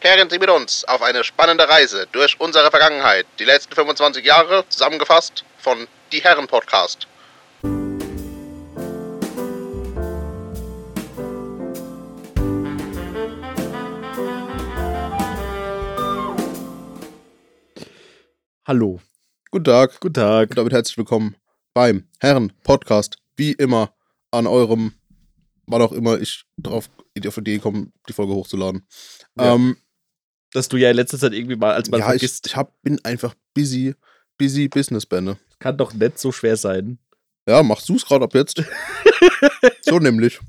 Kehren Sie mit uns auf eine spannende Reise durch unsere Vergangenheit. Die letzten 25 Jahre zusammengefasst von Die Herren Podcast. Hallo. Guten Tag Guten Tag. und damit herzlich willkommen beim Herren Podcast. Wie immer an eurem, wann auch immer ich drauf auf die Idee komme, die Folge hochzuladen. Ja. Ähm, Dass du ja in letzter Zeit irgendwie mal als man ja, ich, vergisst, ich hab, bin einfach busy, busy Business Bände. kann doch nicht so schwer sein. Ja, machst du's gerade ab jetzt? so nämlich.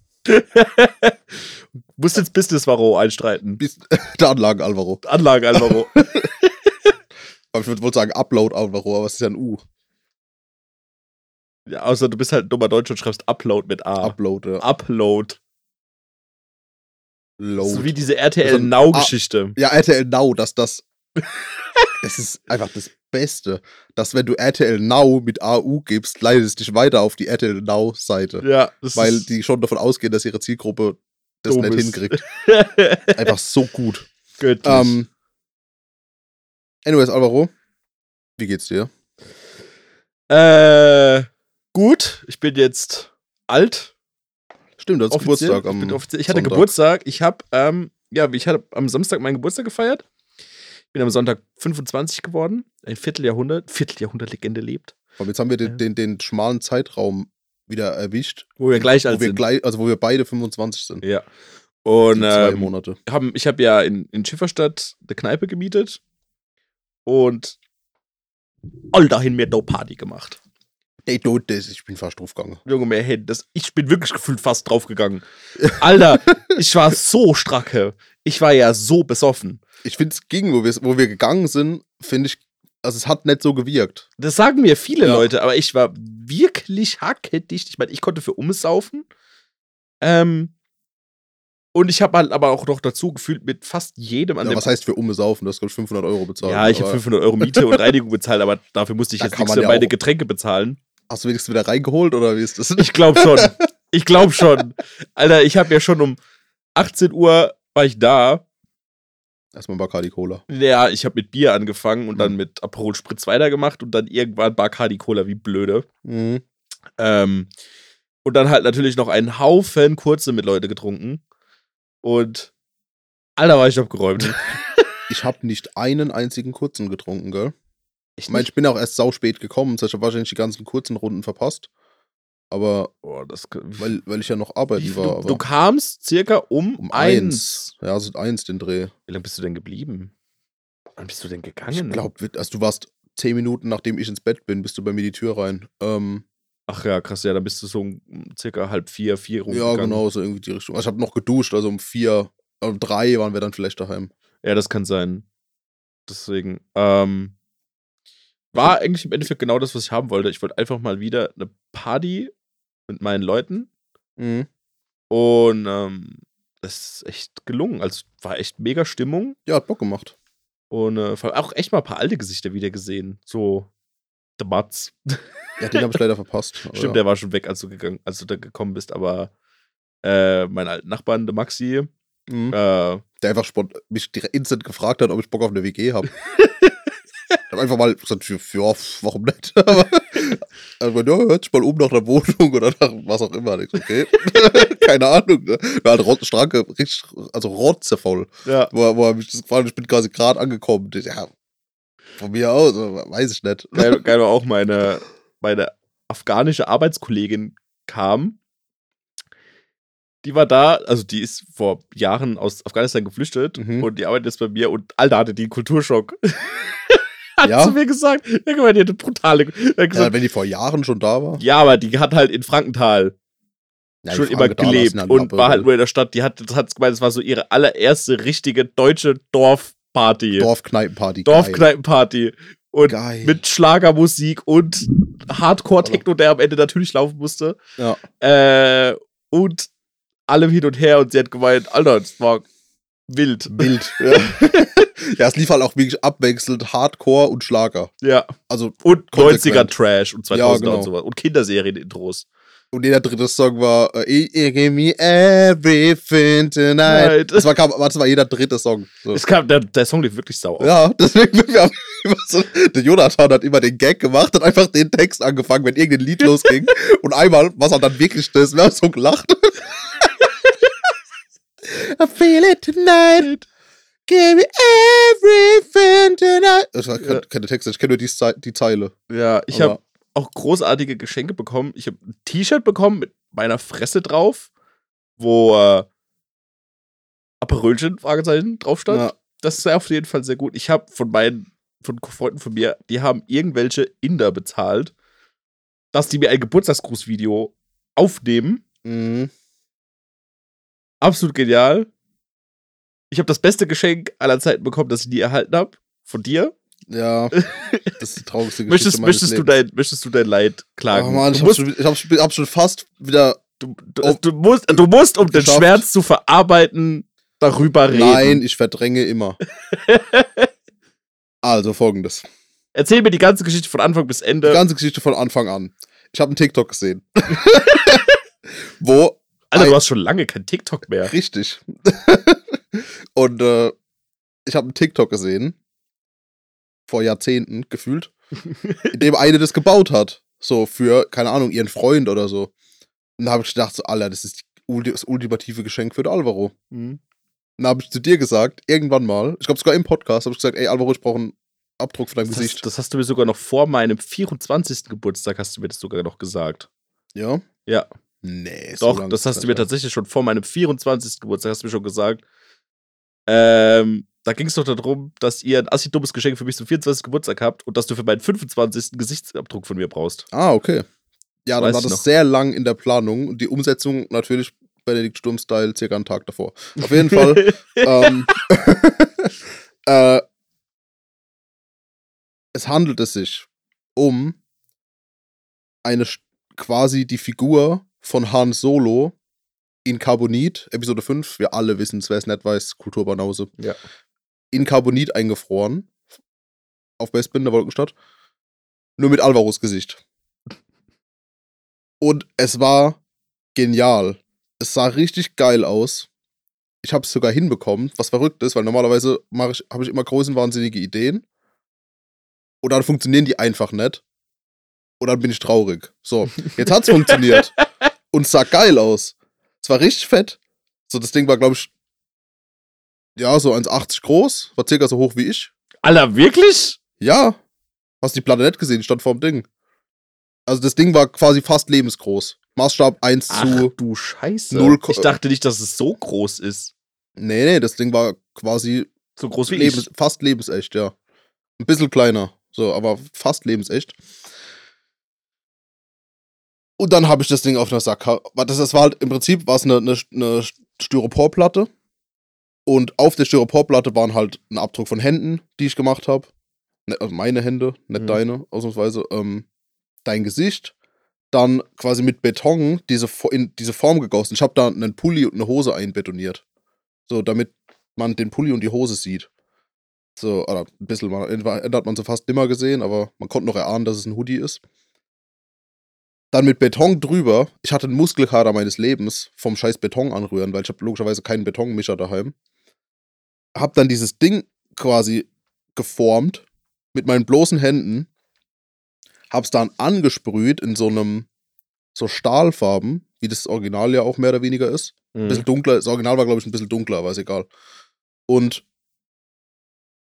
Musst jetzt Business Varo einstreiten. Bis, der Anlagen Alvaro. Anlage Alvaro. Aber ich würde wohl sagen Upload Alvaro, aber es ist ja ein U. ja, außer du bist halt dummer Deutsch und schreibst Upload mit A. Upload, ja. Upload. Load. So wie diese RTL Also, Now-Geschichte. Ja, RTL Now, dass das. das ist einfach das Beste. Dass, wenn du RTL Now mit AU gibst, leitet es dich weiter auf die RTL Now-Seite. Ja, das Weil die schon davon ausgehen, dass ihre Zielgruppe das nicht ist. hinkriegt. Einfach so gut. göttlich. Ähm, anyways, Alvaro, wie geht's dir? äh, gut, ich bin jetzt alt. Stimmt, du hast offiziell. Geburtstag ich, am offiziell, ich hatte Sonntag. Geburtstag. Ich habe, ähm, ja, ich hatte am Samstag meinen Geburtstag gefeiert. Bin am Sonntag 25 geworden. Ein Vierteljahrhundert, Vierteljahrhundert-Legende lebt. Und jetzt haben wir den, den, den schmalen Zeitraum wieder erwischt. Wo wir gleich alt wo wir sind. gleich, also wo wir beide 25 sind. ja. Und zwei ähm, Monate. haben, ich habe ja in, in Schifferstadt eine Kneipe gemietet und all dahin mehr Do-Party gemacht. Ey, du, das, ich bin fast draufgegangen. Junge, mehr hin. Das, ich bin wirklich gefühlt fast draufgegangen. Alter, ich war so stracke. Ich war ja so besoffen. Ich finde es ging, wo wir, wo wir gegangen sind, finde ich, also es hat nicht so gewirkt. Das sagen mir viele Ja. Leute, aber ich war wirklich hackedicht. Ich meine, ich konnte für umsaufen. Ähm, und ich habe halt aber auch noch dazu gefühlt mit fast jedem an Ja, dem. was heißt für umsaufen? Du hast, glaube ich, 500 Euro bezahlt. ja, ich habe aber 500 Euro Miete und Reinigung bezahlt, aber dafür musste ich Da jetzt nichts man für meine Getränke bezahlen. Hast du wenigstens wieder reingeholt oder wie ist das? Ich glaube schon. ich glaube schon. Alter, ich habe ja schon um 18 Uhr war ich da. Erstmal Bacardi Cola. Ja, ich habe mit Bier angefangen und dann Mhm. mit Aperol Spritz weitergemacht und dann irgendwann Bacardi Cola wie blöde. Mhm. Ähm, und dann halt natürlich noch einen Haufen kurze mit Leute getrunken. Und Alter, war ich abgeräumt. Ich habe nicht einen einzigen kurzen getrunken, gell? Ich Ich meine, ich bin auch erst sau spät gekommen, das heißt, ich habe wahrscheinlich die ganzen kurzen Runden verpasst. Aber Boah, das, weil, weil ich ja noch arbeiten wie, war. du, du kamst circa um, um eins. eins. Ja, so eins den Dreh. Wie lange bist du denn geblieben? Wann bist du denn Ich gegangen? glaube, also du warst zehn Minuten, nachdem ich ins Bett bin, bist du bei mir die Tür rein. Ähm, Ach ja, krass, ja, dann bist du so um circa halb vier, vier ja, rumgegangen. genau, so irgendwie die Richtung. Also ich habe noch geduscht, also um vier, um drei waren wir dann vielleicht daheim. Ja, das kann sein. Deswegen, ähm, war eigentlich im Endeffekt genau das, was ich haben wollte. Ich wollte einfach mal wieder eine Party mit meinen Leuten Mhm. und ähm, das ist echt gelungen. Also war echt mega Stimmung Ja, hat Bock gemacht. und äh, vor allem auch echt mal ein paar alte Gesichter wieder gesehen. So, der Mats. Ja, den habe ich leider verpasst. Stimmt, der war schon weg, als du gegangen, als du da gekommen bist, aber äh, mein alten Nachbarn, der Maxi, Mhm. äh, der einfach mich direkt instant gefragt hat, ob ich Bock auf eine WG habe. ich habe einfach mal gesagt, ja, warum nicht? Aber also, ja, hört sich mal um nach der Wohnung oder nach was auch immer. Ich so, okay, keine Ahnung. Ne? War halt rot, Stranke, richtig, also rotzevoll. ja, Wo, wo er mich das hat, ich bin quasi gerade angekommen. Ich, Ja, von mir aus, aber weiß ich nicht. geil, geil war auch meine, meine afghanische Arbeitskollegin kam. Die war da, also die ist vor Jahren aus Afghanistan geflüchtet Mhm. und die arbeitet jetzt bei mir und Alter hatte die einen Kulturschock. hat Ja? zu mir gesagt. Ja, guck mal, die hatte brutale. Die hat Ja, gesagt, wenn die vor Jahren schon da war. ja, aber die hat halt in Frankenthal Ja, schon immer gelebt und war halt nur in der Stadt. Die hat, hat gemeint, das war so ihre allererste richtige deutsche Dorfparty. Dorfkneipenparty. Dorfkneipenparty. Und Geil. mit Schlagermusik und Hardcore-Techno, der am Ende natürlich laufen musste. Ja. Äh, und allem hin und her. Und sie hat gemeint, Alter, das war wild. Bild. Ja. ja, es lief halt auch wirklich abwechselnd Hardcore und Schlager. Ja. Also, Und Konsequent. 90er-Trash und 2000er Ja, genau. und sowas. Und Kinderserien-Intros. Und jeder dritte Song war äh, You Give Me Everything Tonight. Das war, kam- das war jeder dritte Song. So. Es kam, der, der Song lief wirklich sau auf. Ja, deswegen, wir haben immer so, der Jonathan hat immer den Gag gemacht und einfach den Text angefangen, wenn irgendein Lied losging. und einmal, was er dann wirklich das, wir haben so gelacht. I feel it tonight. Give me everything tonight. Ich war Ja. keine Texte, ich kenne nur die, die Zeile. Ja, ich habe auch großartige Geschenke bekommen. Ich habe ein T-Shirt bekommen mit meiner Fresse drauf, wo äh, Aperölchen, Fragezeichen, drauf stand. Ja. Das ist auf jeden Fall sehr gut. Ich habe von meinen von Freunden von mir, die haben irgendwelche Inder bezahlt, dass die mir ein Geburtstagsgrußvideo aufnehmen. Mhm. Absolut genial. Ich habe das beste Geschenk aller Zeiten bekommen, das ich nie erhalten habe. Von dir. Ja, das ist die traurigste Geschichte Möchtest, möchtest, du dein, möchtest du dein Leid klagen? Oh Mann, ich du, hab, musst, schon, hab, hab schon fast wieder. du, du, du, musst, du musst, um den Geschafft. Schmerz zu verarbeiten, darüber reden. Nein, ich verdränge immer. also folgendes. Erzähl mir die ganze Geschichte von Anfang bis Die Ende. ganze Geschichte von Anfang an. Ich habe einen TikTok gesehen. Wo du hast schon lange kein TikTok mehr. Richtig. Und äh, ich habe einen TikTok gesehen, vor Jahrzehnten gefühlt, in dem eine das gebaut hat. So für, keine Ahnung, ihren Freund oder so. Und da habe ich gedacht, so, Alter, das ist das ultimative Geschenk für den Alvaro. Mhm. Und da habe ich zu dir gesagt, irgendwann mal, ich glaube sogar im Podcast, habe ich gesagt, ey Alvaro, ich brauche einen Abdruck von deinem Das, Gesicht. hast, das hast du mir sogar noch vor meinem 24. Geburtstag hast du mir das sogar noch gesagt. ja? Ja. Nee, so Doch, das hast du mir tatsächlich schon vor meinem 24. Geburtstag, hast du mir schon gesagt. Ähm, da ging es doch darum, dass ihr ein assi dummes Geschenk für mich zum 24. Geburtstag habt und dass du für meinen 25. Gesichtsabbdruck von mir brauchst. Ah, okay. Ja, dann Weiß war das noch. sehr lang in der Planung und die Umsetzung natürlich Benedikt Sturm-Style circa einen Tag davor. Auf jeden Fall. ähm, äh, es handelte sich um eine quasi die Figur von Han Solo in Carbonit, Episode 5. Wir alle wissen es, wer es nicht weiß, Kulturbanause. Ja. In Carbonit eingefroren. Auf Westbind der Wolkenstadt. Nur mit Alvaros Gesicht. Und es war genial. Es sah richtig geil aus. Ich habe es sogar hinbekommen, was verrückt ist, weil normalerweise ich, habe ich immer größenwahnsinnige Ideen. Und dann funktionieren die einfach nicht. Und dann bin ich traurig. So, jetzt hat's funktioniert. Und sah geil aus. Es war richtig fett. So, das Ding war, glaube ich, ja, so 1,80 groß. War circa so hoch wie ich. Alter, wirklich? Ja. Hast die Platte nicht gesehen? Stand vorm Ding. Also das Ding war quasi fast lebensgroß. Maßstab 1 Ach zu. du Scheiße. null Ko- ich dachte nicht, dass es so groß ist. Nee, nee, das Ding war quasi So groß wie lebens, ich. fast lebensecht, ja. Ein bisschen kleiner. So, aber fast lebensecht. Und dann habe ich das Ding auf einer Sackkarre. Das, das war halt im Prinzip war es eine, eine, eine Styroporplatte. Und auf der Styroporplatte waren halt ein Abdruck von Händen, die ich gemacht habe. Also meine Hände, nicht Mhm. deine, ausnahmsweise. Ähm, dein Gesicht. Dann quasi mit Beton diese, in diese Form gegossen. Ich habe da einen Pulli und eine Hose einbetoniert. So, damit man den Pulli und die Hose sieht. So, oder ein bisschen, man, hat man so fast nimmer gesehen, aber man konnte noch erahnen, dass es ein Hoodie ist. Dann mit Beton drüber. Ich hatte einen Muskelkater meines Lebens vom scheiß Beton anrühren, weil ich habe logischerweise keinen Betonmischer daheim. Hab dann dieses Ding quasi geformt mit meinen bloßen Händen. Hab's dann angesprüht in so einem, so Stahlfarben, wie das Original ja auch mehr oder weniger ist. Ein bisschen Mhm. dunkler. Das Original war, glaube ich, ein bisschen dunkler, aber ist egal. Und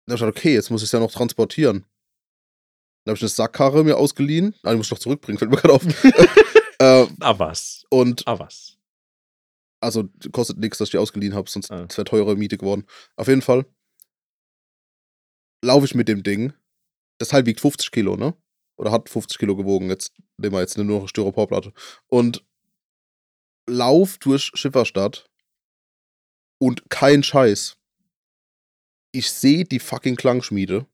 dann hab ich gedacht, okay, jetzt muss ich es ja noch transportieren. Dann habe ich eine Sackkarre mir ausgeliehen. Ah, die muss ich noch zurückbringen, fällt mir gerade auf. äh, Ah, was? und Ah, was? also kostet nichts, dass ich die ausgeliehen habe, sonst Ah. wäre wär teure Miete geworden. Auf jeden Fall laufe ich mit dem Ding. Das Teil wiegt 50 Kilo, ne? Oder hat 50 Kilo gewogen. Jetzt nehmen wir jetzt nur noch eine Styroporplatte. Und lauf durch Schifferstadt und kein Scheiß. Ich sehe die fucking Klangschmiede.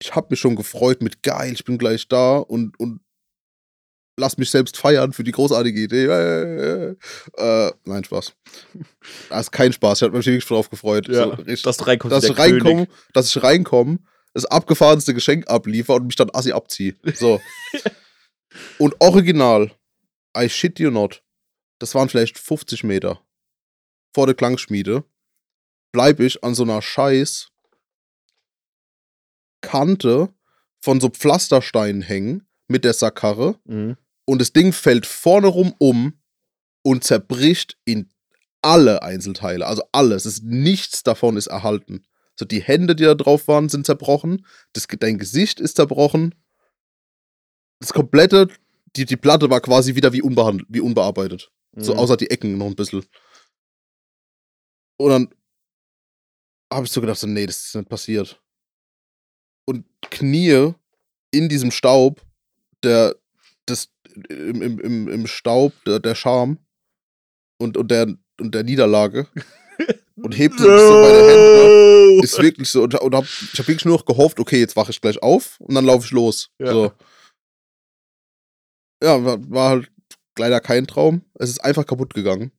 Ich hab mich schon gefreut mit geil, ich bin gleich da und, und lass mich selbst feiern für die großartige Idee. Äh, äh, nein, Spaß. Das ist kein Spaß. Ich habe mich wirklich drauf gefreut. Ja, so, richtig, dass du reinkommst. dass ich reinkomme, dass ich reinkomme, das abgefahrenste Geschenk abliefer und mich dann assi abziehe. So. und original I shit you not, das waren vielleicht 50 Meter vor der Klangschmiede, bleib ich an so einer scheiß Kante von so Pflastersteinen hängen mit der Sackkarre Mhm. und das Ding fällt vorne rum um und zerbricht in alle Einzelteile. Also alles. Es ist, nichts davon ist erhalten. So die Hände, die da drauf waren, sind zerbrochen. Das, dein Gesicht ist zerbrochen. Das komplette, die, die Platte war quasi wieder wie, unbehandelt, wie unbearbeitet. So Mhm. außer die Ecken noch ein bisschen. Und dann habe ich so gedacht, so, nee, das ist nicht passiert. Und Knie in diesem Staub, der, das, im, im, im, im Staub der, der Scham und, und, der, und der Niederlage und hebt so meine Hände. No! Ist wirklich so. Und, und hab, ich habe wirklich nur noch gehofft, okay, jetzt wache ich gleich auf und dann laufe ich los. Ja. So. Ja, war, war halt leider kein Traum. Es ist einfach kaputt gegangen.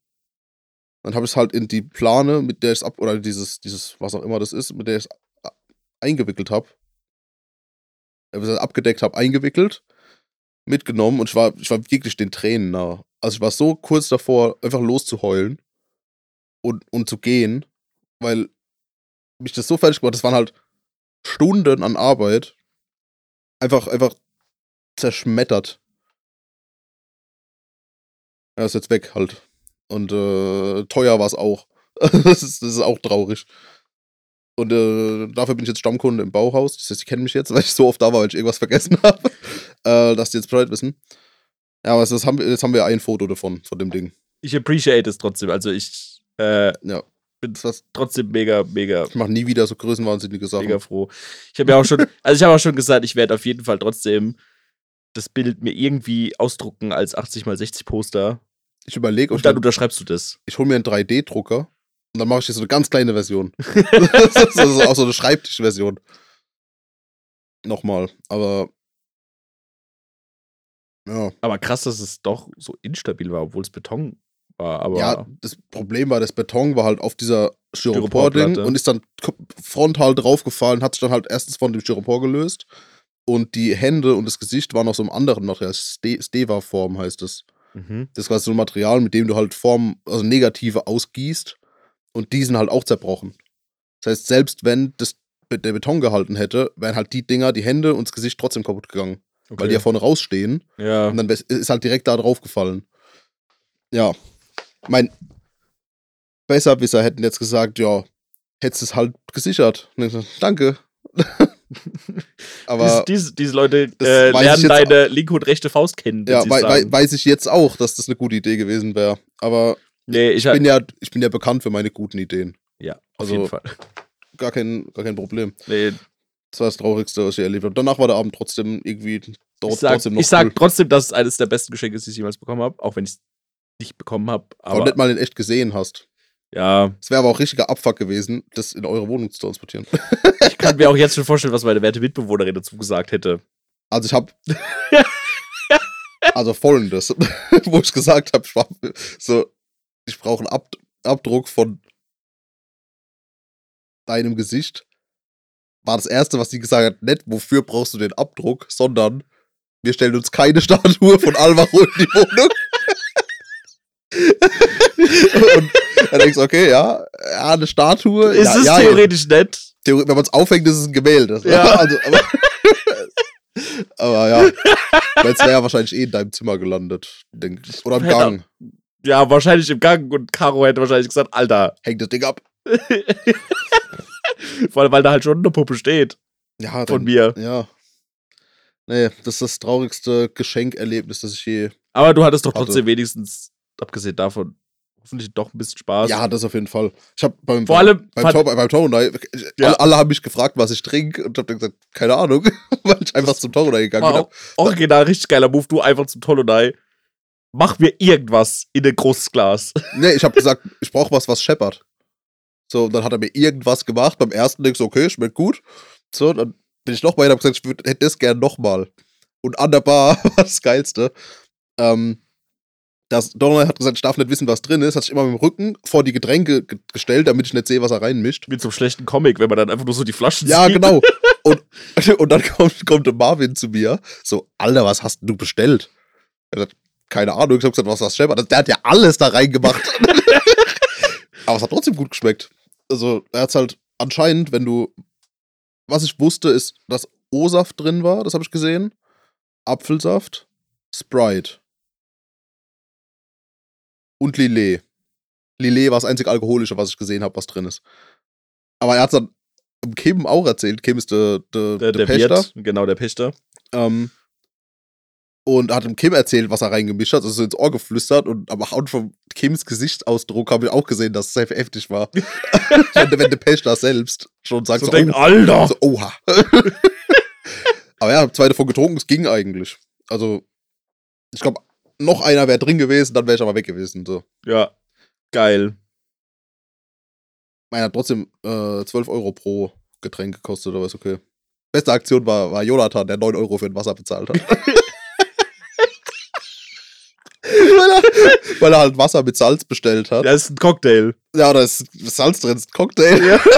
Dann habe ich es halt in die Plane, mit der ich es ab, oder dieses, dieses, was auch immer das ist, mit der ich es eingewickelt habe. Abgedeckt habe, eingewickelt, mitgenommen und ich war, ich war wirklich den Tränen nah. Also ich war so kurz davor, einfach loszuheulen und, und zu gehen, weil mich das so fertig gemacht hat. Das waren halt Stunden an Arbeit. Einfach, einfach zerschmettert. Ja, ist jetzt weg halt. Und äh, teuer war es auch. das, ist, das ist auch traurig. Und äh, dafür bin ich jetzt Stammkunde im Bauhaus. Das heißt, die kennen mich jetzt, weil ich so oft da war, weil ich irgendwas vergessen habe. äh, dass die jetzt Bescheid wissen. Ja, aber das haben wir, jetzt haben wir ein Foto davon, von dem Ding. Ich appreciate es trotzdem. Also ich äh, Ja. bin Das, trotzdem mega, mega, ich mache nie wieder so größenwahnsinnige Sachen. mega froh. Ich habe ja auch schon, also ich habe auch schon gesagt, ich werde auf jeden Fall trotzdem das Bild mir irgendwie ausdrucken als 80 x 60 Poster. Ich überlege, Und dann unterschreibst du das. ich hole mir einen 3D-Drucker und dann mache ich hier so eine ganz kleine Version. das ist auch so eine Schreibtischversion. Nochmal, aber ja. Aber krass, dass es doch so instabil war, obwohl es Beton war. Aber Ja, das Problem war, das Beton war halt auf dieser Styropor-Ding Styroporplatte. und ist dann frontal draufgefallen, hat sich dann halt erstens von dem Styropor gelöst und die Hände und das Gesicht waren aus so einem anderen Material, Ste Steva-Form heißt es. mhm. Das quasi so ein Material, mit dem du halt Form, also Negative ausgießt und die sind halt auch zerbrochen. Das heißt, selbst wenn das, der Beton gehalten hätte, wären halt die Dinger, die Hände und das Gesicht trotzdem kaputt gegangen, okay. weil die ja vorne rausstehen ja. und dann ist halt direkt da drauf gefallen. Ja. Mein Besserwisser hätten jetzt gesagt, ja, hättest es halt gesichert. Und so, Danke. Aber diese, diese, diese Leute äh, lernen deine linke und rechte Faust kennen. ja, wei wei weiß ich jetzt auch, dass das eine gute Idee gewesen wäre. Aber nee, ich, ich bin, ja, ich bin ja bekannt für meine guten Ideen. ja, auf also- jeden Fall. Gar kein, gar kein Problem. Nee, Das war das Traurigste, was ich erlebt habe. Danach war der Abend trotzdem irgendwie dort ich sag, trotzdem noch ich sag cool. trotzdem, dass es eines der besten Geschenke ist, die ich jemals bekommen habe, auch wenn ich es nicht bekommen habe. Aber nicht mal in echt gesehen hast. ja, Es wäre aber auch richtiger Abfuck gewesen, das in eure Wohnung zu transportieren. ich kann mir auch jetzt schon vorstellen, was meine werte Mitbewohnerin dazu gesagt hätte. Also ich habe also folgendes, wo ich gesagt habe, ich war so, ich brauche einen Ab Abdruck von deinem Gesicht. War das erste, was sie gesagt hat, nicht, wofür brauchst du den Abdruck, sondern wir stellen uns keine Statue von Alvaro in die Wohnung. Und dann denkst du, okay, ja, ja, eine Statue. ist ja, es ja, theoretisch nett? Theori- wenn man es aufhängt, ist es ein Gemälde. Ja. Also, aber, aber ja, es wäre ja wahrscheinlich eh in deinem Zimmer gelandet, denk ich. Oder im Gang. Ja, wahrscheinlich im Gang und Caro hätte wahrscheinlich gesagt, Alter. Hängt das Ding ab. Vor allem, weil da halt schon eine Puppe steht Ja, von dann, mir. ja. Nee, das ist das traurigste Geschenkerlebnis, das ich je. Aber du hattest doch Hatte. trotzdem wenigstens, abgesehen davon, hoffentlich doch ein bisschen Spaß. Ja, das auf jeden Fall. Ich habe beim, Vor allem beim, Tor, beim Toronai, Ja. alle, alle haben mich gefragt, was ich trinke und hab dann gesagt, keine Ahnung, weil ich einfach zum Toronai gegangen bin. original richtig geiler Move. Du einfach zum Tolonai. Mach mir irgendwas in ein großes Glas. Nee, ich habe gesagt, ich brauche was, was scheppert. So, und dann hat er mir irgendwas gemacht. Beim ersten denkst du, okay, schmeckt gut. So, dann bin ich nochmal hin und hab gesagt, ich würd, hätte das gern nochmal. Und an der Bar war das Geilste. Ähm, das Donald hat gesagt, ich darf nicht wissen, was drin ist, hat sich immer mit dem Rücken vor die Getränke ge gestellt, damit ich nicht sehe, was er reinmischt. Wie zum schlechten Comic, wenn man dann einfach nur so die Flaschen Ja, sieht. genau. Und, und dann kommt, kommt Marvin zu mir, so, Alter, was hast du bestellt? Er sagt, keine Ahnung. Ich habe gesagt, was das Chef? Der hat ja alles da reingemacht. Aber es hat trotzdem gut geschmeckt. Also, er hat halt anscheinend, wenn du. Was ich wusste, ist, dass O-Saft drin war, das habe ich gesehen. Apfelsaft, Sprite. Und Lillet. Lillet war das einzige alkoholische, was ich gesehen habe, was drin ist. Aber er hat dann im Kim auch erzählt. Kim ist der, der, Der, der Pächter. Wirt, genau, der Pächter. Ähm, und hat dem Kim erzählt, was er reingemischt hat, also ins Ohr geflüstert und am Haut vom Kims Gesichtsausdruck habe ich auch gesehen, dass es sehr heftig war. wenn, wenn der Pächter selbst schon sagt, So so, denkt, oh, Alter! so, oha. Aber ja, zwei davon getrunken, es ging eigentlich. Also, ich glaube, noch einer wäre drin gewesen, dann wäre ich aber weg gewesen. So. Ja, geil. Meiner hat trotzdem äh, 12 Euro pro Getränk gekostet, aber ist okay. Beste Aktion war, war Jonathan, der 9 Euro für ein Wasser bezahlt hat. weil, er, halt Wasser mit Salz bestellt hat. Das ist ein Cocktail. Ja, da ist Salz drin, ist ein Cocktail. Ja.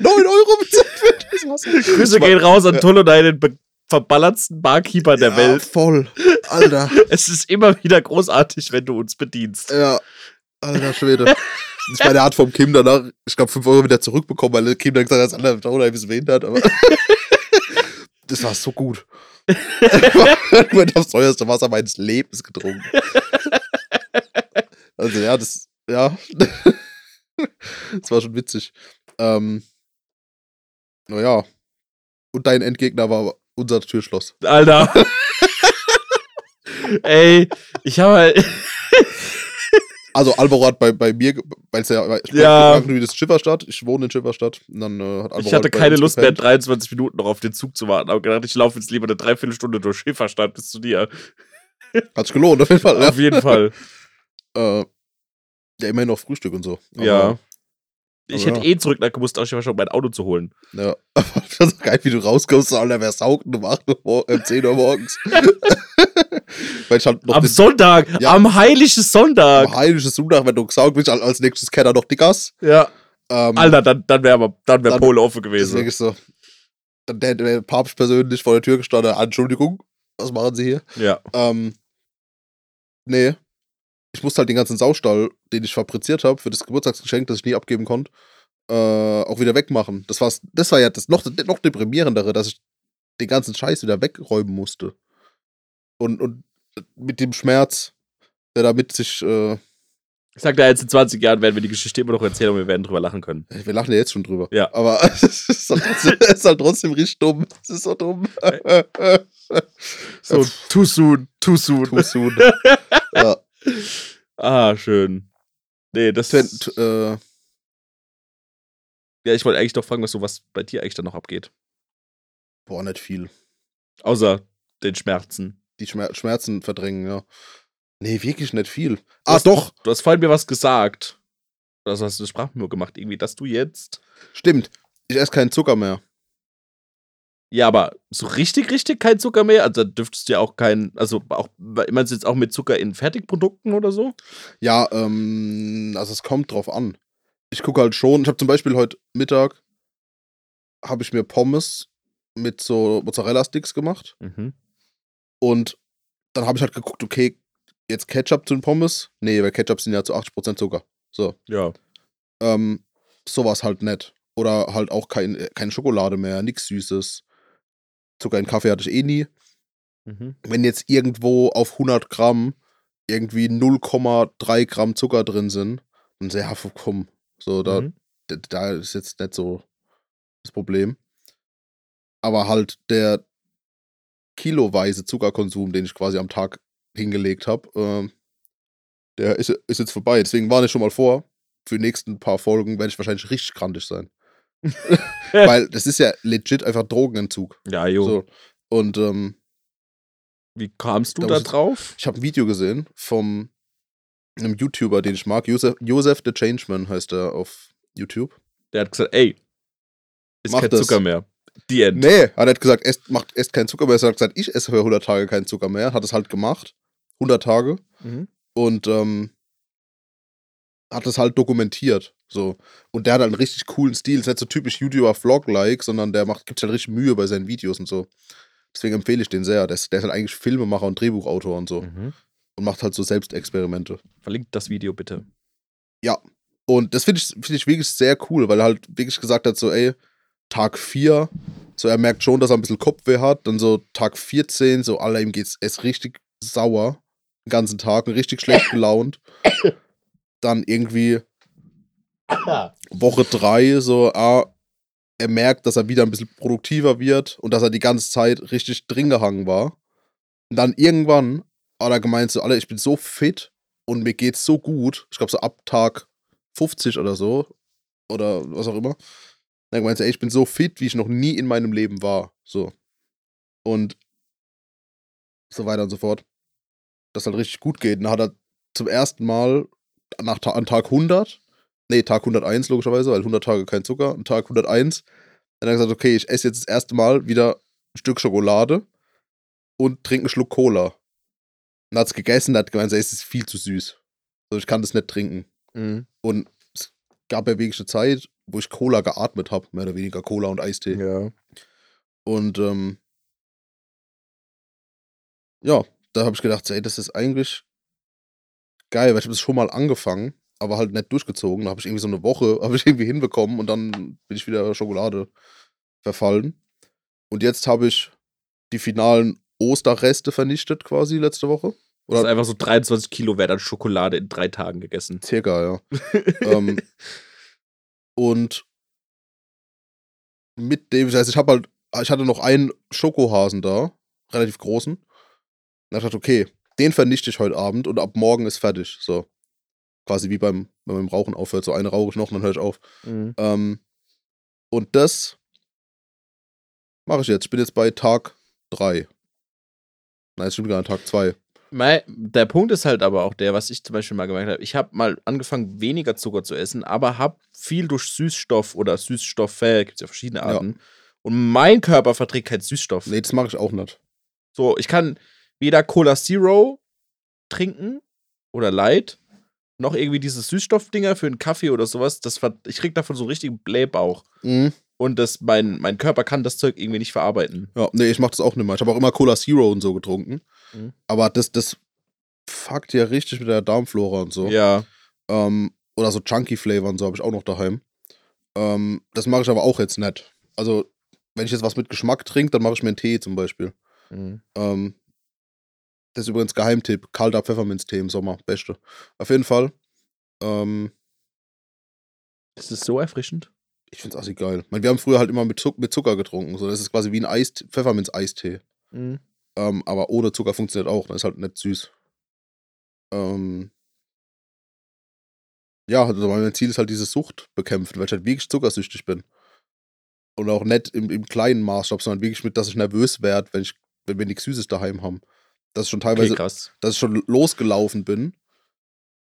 9 Euro bezahlt für das Wasser. Grüße gehen raus an Tull und einen verballertsten Barkeeper der ja, Welt. voll. Alter. Es ist immer wieder großartig, wenn du uns bedienst. Ja. Alter Schwede. Ich meine, er hat vom Kim danach, ich glaube, 5 Euro wieder zurückbekommen, weil der Kim dann gesagt hat, das andere Donut bisschen behindert, aber. Das war so gut. ich habe das teuerste Wasser meines Lebens getrunken. Also, ja, das. Ja. das war schon witzig. Ähm. Naja. Und dein Endgegner war unser Türschloss. Alter. Ey, ich habe halt. Also Alvaro hat bei, bei mir, weil es ja, Ja. irgendwie das Schifferstadt, ich wohne in Schifferstadt. Und dann, äh, hat Alvaro Ich hatte halt keine Lust mehr, gepennt. 23 Minuten noch auf den Zug zu warten. Aber gedacht, ich laufe jetzt lieber eine Dreiviertelstunde durch Schäferstadt bis zu dir. Hat sich gelohnt, auf jeden Fall. Auf jeden Fall. Ja, äh, ja immerhin noch Frühstück und so. Aber, Ja. Ich hätte ja. eh zurück nach gemusst, auch schon mein Auto zu holen. Ja. das ist geil, wie du rauskommst, Alter, wer saugt um 8 Uhr, äh, 10 Uhr morgens. halt Am Sonntag, Ja. am heiligen Sonntag. am heiligen Sonntag, wenn du gesaugt bist, als- nächstes kennt er noch Gas. Ja. Ähm, Alter, dann, dann wäre aber dann wär Dann- Pole offen Deswegen gewesen. ist so, dann der, der Papst persönlich vor der Tür gestanden, Entschuldigung, was machen Sie hier? Ja. Ähm, nee. Ich musste halt den ganzen Saustall, den ich fabriziert habe, für das Geburtstagsgeschenk, das ich nie abgeben konnte, äh, auch wieder wegmachen. Das, war's, das war ja das noch, noch deprimierendere, dass ich den ganzen Scheiß wieder wegräumen musste. Und, und mit dem Schmerz, der damit sich. Äh, Ich sag dir, jetzt in 20 Jahren werden wir die Geschichte immer noch erzählen und wir werden drüber lachen können. wir lachen ja jetzt schon drüber. Ja. Aber es ist halt trotzdem, ist halt trotzdem richtig dumm. Es ist so dumm. So, too soon, too soon. Too soon. ja. Ah, schön. Nee, das Twen- äh, Ja, ich wollte eigentlich doch fragen, was so was bei dir eigentlich dann noch abgeht. boah, nicht viel. Außer den Schmerzen. Die Schmer Schmerzen verdrängen, ja. Nee, wirklich nicht viel. Ah, hast- doch, Du hast vorhin mir was gesagt. Also hast du eine Sprachmemo gemacht, irgendwie, dass du jetzt. stimmt. Ich esse keinen Zucker mehr. Ja, aber so richtig, richtig kein Zucker mehr? Also da dürftest du ja auch kein. Also auch, meinst du jetzt auch mit Zucker in Fertigprodukten oder so? Ja, ähm, also es kommt drauf an. Ich gucke halt schon. Ich habe zum Beispiel heute Mittag habe ich mir Pommes mit so Mozzarella-Sticks gemacht. Mhm. Und dann habe ich halt geguckt, okay, jetzt Ketchup zu den Pommes. Nee, weil Ketchup sind ja zu 80% Zucker. So. Ja. Ähm, sowas halt nett. Oder halt auch kein, keine Schokolade mehr, nichts Süßes. Zucker in Kaffee hatte ich eh nie. Mhm. Wenn jetzt irgendwo auf 100 Gramm irgendwie 0,3 Gramm Zucker drin sind, dann sehr ja, komm. So, da, Mhm. da, da ist jetzt nicht so das Problem. Aber halt der kiloweise Zuckerkonsum, den ich quasi am Tag hingelegt habe, ähm, der ist, ist jetzt vorbei. Deswegen warne ich schon mal vor, für die nächsten paar Folgen werde ich wahrscheinlich richtig krantig sein. Weil das ist ja legit einfach Drogenentzug. Ja, jo. So. Und ähm, Wie kamst du Da da muss ich- drauf? ich habe ein Video gesehen vom einem YouTuber, den ich mag. Joseph, Joseph the Changeman heißt er auf YouTube. Der hat gesagt, ey, ist Mach kein das. Zucker mehr. Die End. Nee, hat nicht gesagt, esst, macht, esst keinen Zucker mehr. Er hat gesagt, ich esse für 100 Tage keinen Zucker mehr. Hat es halt gemacht. 100 Tage. Mhm. Und ähm, hat es halt dokumentiert. So. Und der hat halt einen richtig coolen Stil. Ist nicht so typisch YouTuber-Vlog-like, sondern der macht, gibt halt richtig Mühe bei seinen Videos und so. Deswegen empfehle ich den sehr. Der ist, der ist halt eigentlich Filmemacher und Drehbuchautor und so. Mhm. Und macht halt so Selbstexperimente. Verlinkt das Video bitte. Und das finde ich, find ich wirklich sehr cool, weil er halt wirklich gesagt hat, so, ey, Tag 4, so er merkt schon, dass er ein bisschen Kopfweh hat. Dann so Tag 14, so, Alter, ihm geht's, er ist richtig sauer den ganzen Tag und richtig schlecht gelaunt. Dann irgendwie Woche 3, so, ah, er merkt, dass er wieder ein bisschen produktiver wird und dass er die ganze Zeit richtig drin gehangen war. Und dann irgendwann hat er gemeint, so, Alter, ich bin so fit und mir geht's so gut. Ich glaube, so ab Tag 50 oder so. Oder was auch immer. Dann gemeint, so, ey, ich bin so fit, wie ich noch nie in meinem Leben war. So. Und so weiter und so fort. Das halt richtig gut geht. Und dann hat er zum ersten Mal nach, an Tag 100, nee, Tag 101 logischerweise, weil 100 Tage kein Zucker, an Tag 101, dann hat er gesagt, okay, ich esse jetzt das erste Mal wieder ein Stück Schokolade und trinke einen Schluck Cola. Und hat es gegessen, hat gemeint, es ist viel zu süß. Also ich kann das nicht trinken. Mhm. Und es gab ja wirklich eine Zeit, wo ich Cola geatmet habe, mehr oder weniger Cola und Eistee. Ja. Und ähm, ja, da habe ich gedacht, ey, das ist eigentlich geil, weil ich habe das schon mal angefangen, aber halt nicht durchgezogen. Da habe ich irgendwie so eine Woche, habe ich irgendwie hinbekommen und dann bin ich wieder Schokolade verfallen. Und jetzt habe ich die finalen Osterreste vernichtet quasi letzte Woche. Das ist Oder einfach so 23 Kilo Wert an Schokolade in drei Tagen gegessen. circa, ja. ähm, und mit dem, das heißt, ich habe halt, ich hatte noch einen Schokohasen da, relativ großen. Und da dachte ich, okay, den vernichte ich heute Abend und ab morgen ist fertig. So. Quasi wie beim, wenn man beim Rauchen aufhört. So eine rauche ich noch und dann höre ich auf. Mhm. Ähm, und das mache ich jetzt. Ich bin jetzt bei Tag 3. Nein, es stimmt gar nicht, Tag 2. Mei- Der Punkt ist halt aber auch der, was ich zum Beispiel mal gemerkt habe. Ich habe mal angefangen, weniger Zucker zu essen, aber habe viel durch Süßstoff oder Süßstoffe, gibt es ja verschiedene Ja. Arten. Und mein Körper verträgt keinen Süßstoff. Nee, das mache ich auch nicht. So, ich kann weder Cola Zero trinken oder Light, noch irgendwie diese Süßstoffdinger für einen Kaffee oder sowas. Das ich krieg davon so einen richtigen Blähbauch. Mhm. Und das, mein, mein Körper kann das Zeug irgendwie nicht verarbeiten. Ja, nee, ich mach das auch nicht mehr. Ich habe auch immer Cola Zero und so getrunken. Mhm. Aber das, das fuckt ja richtig mit der Darmflora und so. Ja. Ähm, oder so Chunky Flavor und so habe ich auch noch daheim. Ähm, das mache ich aber auch jetzt nicht. Also, wenn ich jetzt was mit Geschmack trinke, dann mache ich mir einen Tee zum Beispiel. Mhm. Ähm, das ist übrigens Geheimtipp. Kalter Pfefferminztee im Sommer. Beste. Auf jeden Fall. Ähm, Das ist so erfrischend. ich finde es assi geil. Ich meine, wir haben früher halt immer mit, Zuck mit Zucker getrunken. So, das ist quasi wie ein Eis Pfefferminz-Eistee. Mhm. Ähm, aber ohne Zucker funktioniert auch. Das ist halt nicht süß. Ähm, ja, also mein Ziel ist halt diese Sucht bekämpfen, weil ich halt wirklich zuckersüchtig bin. Und auch nicht im, im kleinen Maßstab, sondern wirklich mit, dass ich nervös werde, wenn, ich, wenn wir nichts Süßes daheim haben. Dass ich schon Okay, teilweise, krass. dass ich schon losgelaufen bin.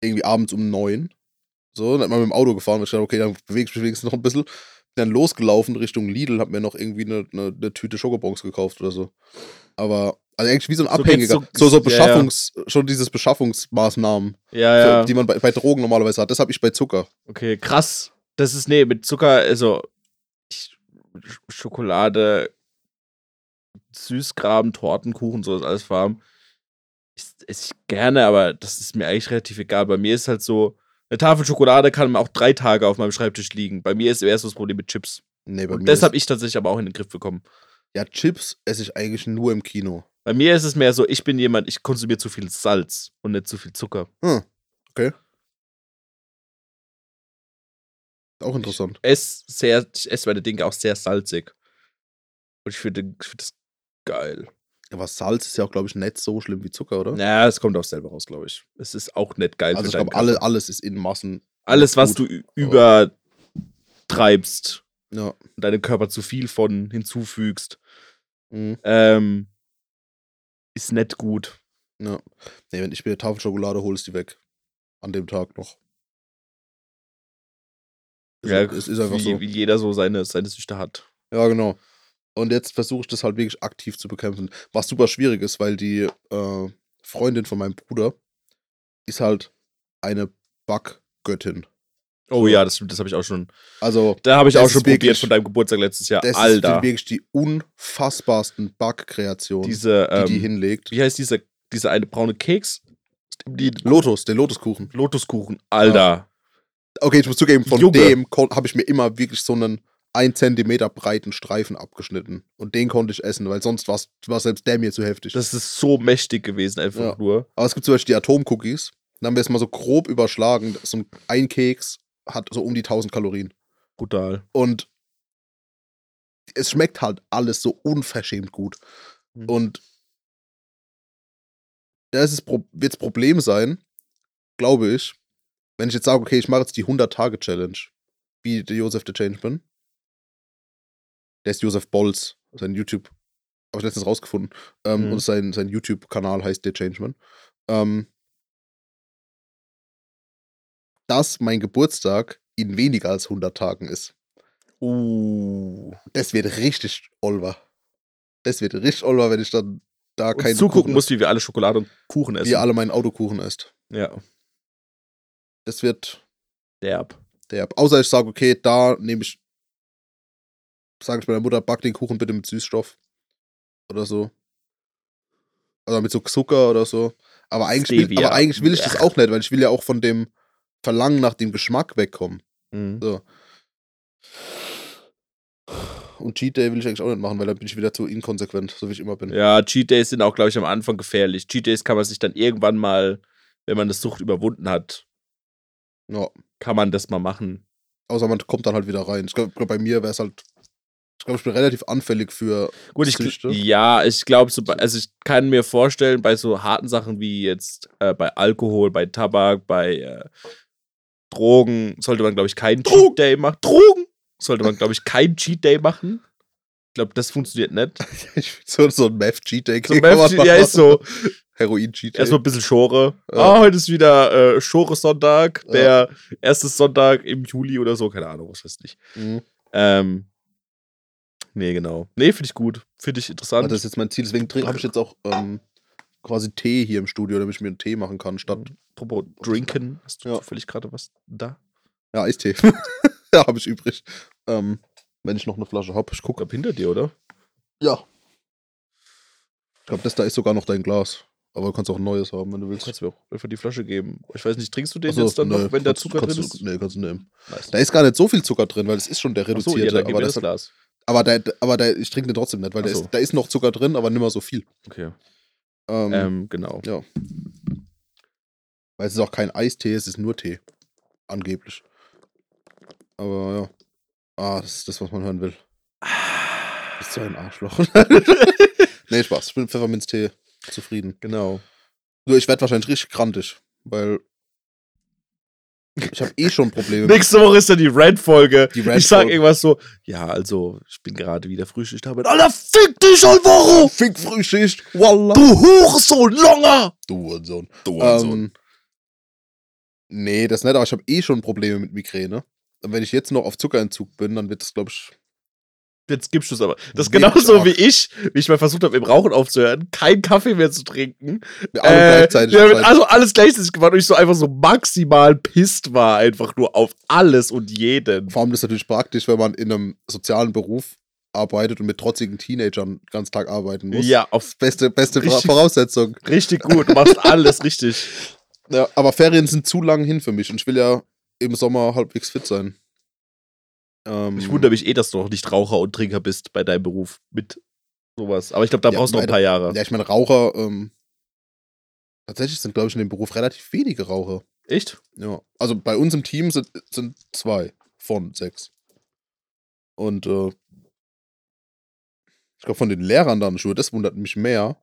Irgendwie abends um neun. So, dann man mit dem Auto gefahren. Und ich dachte, okay, dann bewege ich mich wenigstens noch ein bisschen. Bin dann losgelaufen Richtung Lidl, hab mir noch irgendwie eine, eine, eine Tüte Schokobons gekauft oder so. Aber, also eigentlich wie so ein So Abhängiger. So, so- so, ja, ja. Beschaffungs, schon dieses Beschaffungsmaßnahmen, Ja, ja. für, die man bei, bei Drogen normalerweise hat. Das habe ich bei Zucker. Okay, krass. Das ist, nee, mit Zucker, also ich, Sch- Schokolade, Süßgraben, Torten, Kuchen, so ist alles warm. Ich esse ich gerne, aber das ist mir eigentlich relativ egal. Bei mir ist halt so, eine Tafel Schokolade kann auch drei Tage auf meinem Schreibtisch liegen. Bei mir ist erst das Problem mit Chips. Nee, bei Und mir das habe ich tatsächlich aber auch in den Griff bekommen. Ja, Chips esse ich eigentlich nur im Kino. Bei mir ist es mehr so, ich bin jemand, ich konsumiere zu viel Salz und nicht zu viel Zucker. Hm, okay. Auch interessant. esse sehr, ich esse meine Dinge auch sehr salzig. Und ich finde ich find das geil. Aber Salz ist ja auch, glaube ich, nicht so schlimm wie Zucker, oder? Ja, es kommt auch selber raus, glaube ich. Es ist auch nicht geil also ich glaube, alle, alles ist in Massen. Alles, was gut. du übertreibst Ja. und deinem Körper zu viel von hinzufügst, Mhm. ähm, ist nicht gut. ja. Nee, wenn ich mir eine Tafel Schokolade hole, ist die weg. An dem Tag noch. Ist, Ja, es ist einfach wie, so. wie jeder so seine, seine Süchte hat. Ja, genau. Und jetzt versuche ich das halt wirklich aktiv zu bekämpfen. Was super schwierig ist, weil die äh, Freundin von meinem Bruder ist halt eine Backgöttin. Oh ja, das das habe ich auch schon. Also, Da habe ich auch schon probiert wirklich- von deinem Geburtstag letztes Jahr. das Alter. ist wirklich die unfassbarsten Bug-Kreationen, Diese, die die ähm, hinlegt. wie heißt dieser, dieser eine braune Keks? Die Lotus, den Lotuskuchen. Lotuskuchen. Alter. Okay, ich muss zugeben, von Junge. dem habe ich mir immer wirklich so einen 1 Zentimeter breiten Streifen abgeschnitten. Und den konnte ich essen, weil sonst war selbst der mir zu heftig. Das ist so mächtig gewesen, einfach Ja. nur. Aber es gibt zum Beispiel die Atomcookies. Dann haben wir es mal so grob überschlagen. So ein Keks hat so um die 1000 Kalorien. Brutal. Und es schmeckt halt alles so unverschämt gut. Mhm. Und da ist es Pro wird das Problem sein, glaube ich, wenn ich jetzt sage, okay, ich mache jetzt die 100-Tage-Challenge, wie der Josef the Changeman. Der ist Josef Bolz, sein YouTube, habe ich letztens rausgefunden. Ähm, Mhm. Und sein, sein YouTube-Kanal heißt der Changeman. Ähm, dass mein Geburtstag in weniger als 100 Tagen ist. Uh. Das wird richtig olver. Das wird richtig olver, wenn ich dann da Und keinen zugucken Kuchen muss, wie wir alle Schokolade und Kuchen essen. wie alle meinen Autokuchen esst. Ja. Das wird Derb. derb. Außer ich sage, okay, da nehme ich, sage ich meiner Mutter, back den Kuchen bitte mit Süßstoff. Oder so. Oder mit so Zucker oder so. Aber eigentlich, will, aber eigentlich will ich das auch nicht, weil ich will ja auch von dem Verlangen nach dem Geschmack wegkommen. Mhm. So. Und Cheat Day will ich eigentlich auch nicht machen, weil dann bin ich wieder zu inkonsequent, so wie ich immer bin. Ja, Cheat Days sind auch, glaube ich, am Anfang gefährlich. Cheat Days kann man sich dann irgendwann mal, wenn man das Sucht überwunden hat, Ja. kann man das mal machen. Außer man kommt dann halt wieder rein. Ich glaube, bei mir wäre es halt. Ich glaube, ich bin relativ anfällig für. Gut, ich, ja, ich glaube, so, also ich kann mir vorstellen, bei so harten Sachen wie jetzt äh, bei Alkohol, bei Tabak, bei äh, Drogen, sollte man, glaube ich, keinen Cheat Day machen. Drogen! Sollte man, glaube ich, keinen Cheat Day machen. Ich glaube, das funktioniert nicht. Ich so, so ein Meth-Cheat Day. So Meth- ja, ist so. Heroin-Cheat Day. Erstmal ein bisschen Schore. Ah, heute ist wieder äh, Schore-Sonntag. Ja. Der erste Sonntag im Juli oder so. Keine Ahnung, was weiß ich. Mhm. Ähm, nee, genau. Nee, finde ich gut. Finde ich Ah, interessant. Das ist jetzt mein Ziel. Deswegen habe ich jetzt auch ähm, quasi Tee hier im Studio, damit ich mir einen Tee machen kann, statt. Apropos Drinken. Hast du Ja. zufällig gerade was da? Ja, Eistee. ja, habe ich übrig. Ähm, wenn ich noch eine Flasche habe. Ich gucke. glaube, hinter dir, oder? Ja. Ich glaube, das da ist sogar noch dein Glas. Aber du kannst auch ein neues haben, wenn du Du willst. kannst mir auch einfach die Flasche geben. Ich weiß nicht, trinkst du den so, jetzt dann nö, noch, wenn kannst- Zucker kannst drin du- ist? Nee, kannst du nehmen. Nice. Da ist gar nicht so viel Zucker drin, weil es ist schon der Ach so, ja, reduzierte. aber, das das, Glas. aber, der, aber der, ich trinke den trotzdem nicht, weil Ach da so. ist, da ist noch Zucker drin, aber nicht mehr so viel. Okay. Ähm, Ähm, genau. Ja. Weil es ist auch kein Eistee, es ist nur Tee. Angeblich. Aber ja. Ah, das ist das, was man hören will. Du bist so ein Arschloch. nee, Spaß. Ich bin mit Pfefferminztee zufrieden. Genau. Nur ich werde wahrscheinlich richtig krantig, weil ich habe eh schon Probleme. Nächste Woche ist dann die Red-Folge. Die Red ich sag irgendwas so, ja, also, ich bin gerade wieder Frühschicht damit. Alter, fick dich, Alvaro! Fick Frühschicht. Wallah. Du Hurensohn, Longer! Du Hurensohn. Du Ähm, nee, das nicht, aber ich habe eh schon Probleme mit Migräne. Und wenn ich jetzt noch auf Zuckerentzug bin, dann wird es, glaube ich, Jetzt gibst du es aber. Das ist genauso wie ich, wie ich mal versucht habe, im Rauchen aufzuhören, keinen Kaffee mehr zu trinken. Äh, also alles gleichzeitig gemacht und ich so einfach so maximal pisst war, einfach nur auf alles und jeden. Vor allem das ist natürlich praktisch, wenn man in einem sozialen Beruf arbeitet und mit trotzigen Teenagern den ganzen Tag arbeiten muss. Ja, auf Beste, beste Richtig. Voraussetzung. richtig gut, du machst alles richtig. Ja, aber Ferien sind zu lang hin für mich und ich will ja im Sommer halbwegs fit sein. Ähm, Ich wundere mich eh, dass du noch nicht Raucher und Trinker bist bei deinem Beruf mit sowas. Aber ich glaube, da Ja, brauchst du noch ein paar Jahre. Ja, ich meine, Raucher, ähm, tatsächlich sind, glaube ich, in dem Beruf relativ wenige Raucher. Echt? Ja. Also bei uns im Team sind, sind zwei von sechs. Und äh, ich glaube, von den Lehrern dann schon, das wundert mich mehr,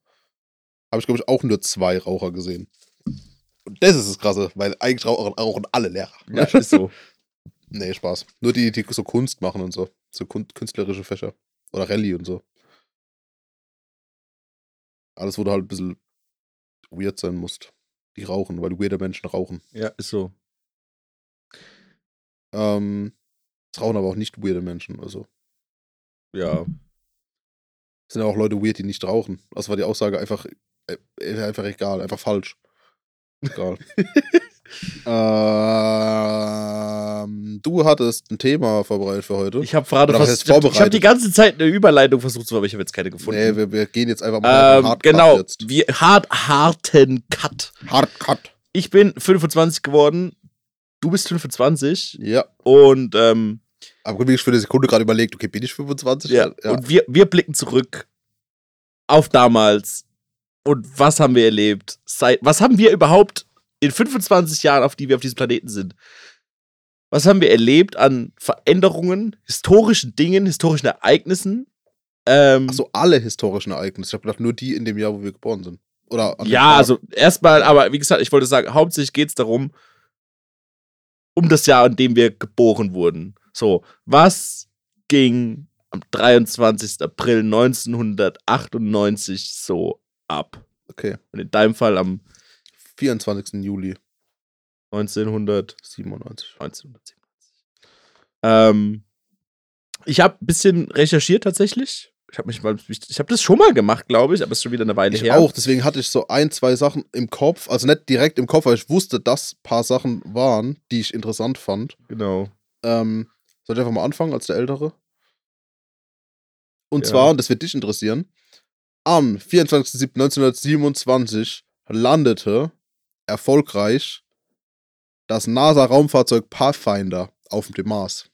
habe ich, glaube ich, auch nur zwei Raucher gesehen. Und das ist das Krasse, weil eigentlich rauchen, rauchen alle Lehrer. Ja, ist so. Nee, Spaß. Nur die, die so Kunst machen und so. So kun künstlerische Fächer. Oder Rallye und so. Alles, wo du halt ein bisschen weird sein musst. Die rauchen, weil weirde Menschen rauchen. Ja, ist so. Ähm, es rauchen aber auch nicht weirde Menschen. Also Ja. es sind ja auch Leute weird, die nicht rauchen. Das war die Aussage einfach, äh, äh, einfach egal, einfach falsch. Egal. Ähm, du hattest ein Thema vorbereitet für heute. Ich habe gerade fast, ich hab, ich hab die ganze Zeit eine Überleitung versucht zu, aber ich habe jetzt keine gefunden. nee, wir, wir gehen jetzt einfach mal ähm, Hard Cut genau, Jetzt. wir hart, harten Cut. Hard Cut. Ich bin 25 geworden, du bist 25 Ja. und ähm, Aber wirklich für eine Sekunde gerade überlegt, okay, bin ich 25? Ja, und wir, wir blicken zurück auf damals und was haben wir erlebt? Seit, was haben wir überhaupt in 25 Jahren, auf die wir auf diesem Planeten sind? Was haben wir erlebt an Veränderungen, historischen Dingen, historischen Ereignissen? Ähm, Ach so, alle historischen Ereignisse. Ich habe gedacht, nur die in dem Jahr, wo wir geboren sind. Oder ja, also erstmal, aber wie gesagt, ich wollte sagen, hauptsächlich geht es darum, um das Jahr, in dem wir geboren wurden. So, was ging am 23. April 1998 so ab? Okay. Und in deinem Fall am 24. Juli 1900, 97. 1997. Ähm, ich habe ein bisschen recherchiert tatsächlich. Ich habe mich mal, ich habe das schon mal gemacht, glaube ich, aber es ist schon wieder eine Weile Ich her. auch, deswegen hatte ich so ein, zwei Sachen im Kopf, also nicht direkt im Kopf, aber ich wusste, dass ein paar Sachen waren, die ich interessant fand. Genau. Ähm, soll ich einfach mal anfangen als der Ältere? Und Ja. zwar, und das wird dich interessieren, am 24.07.1927 landete erfolgreich das NASA-Raumfahrzeug Pathfinder auf dem Mars.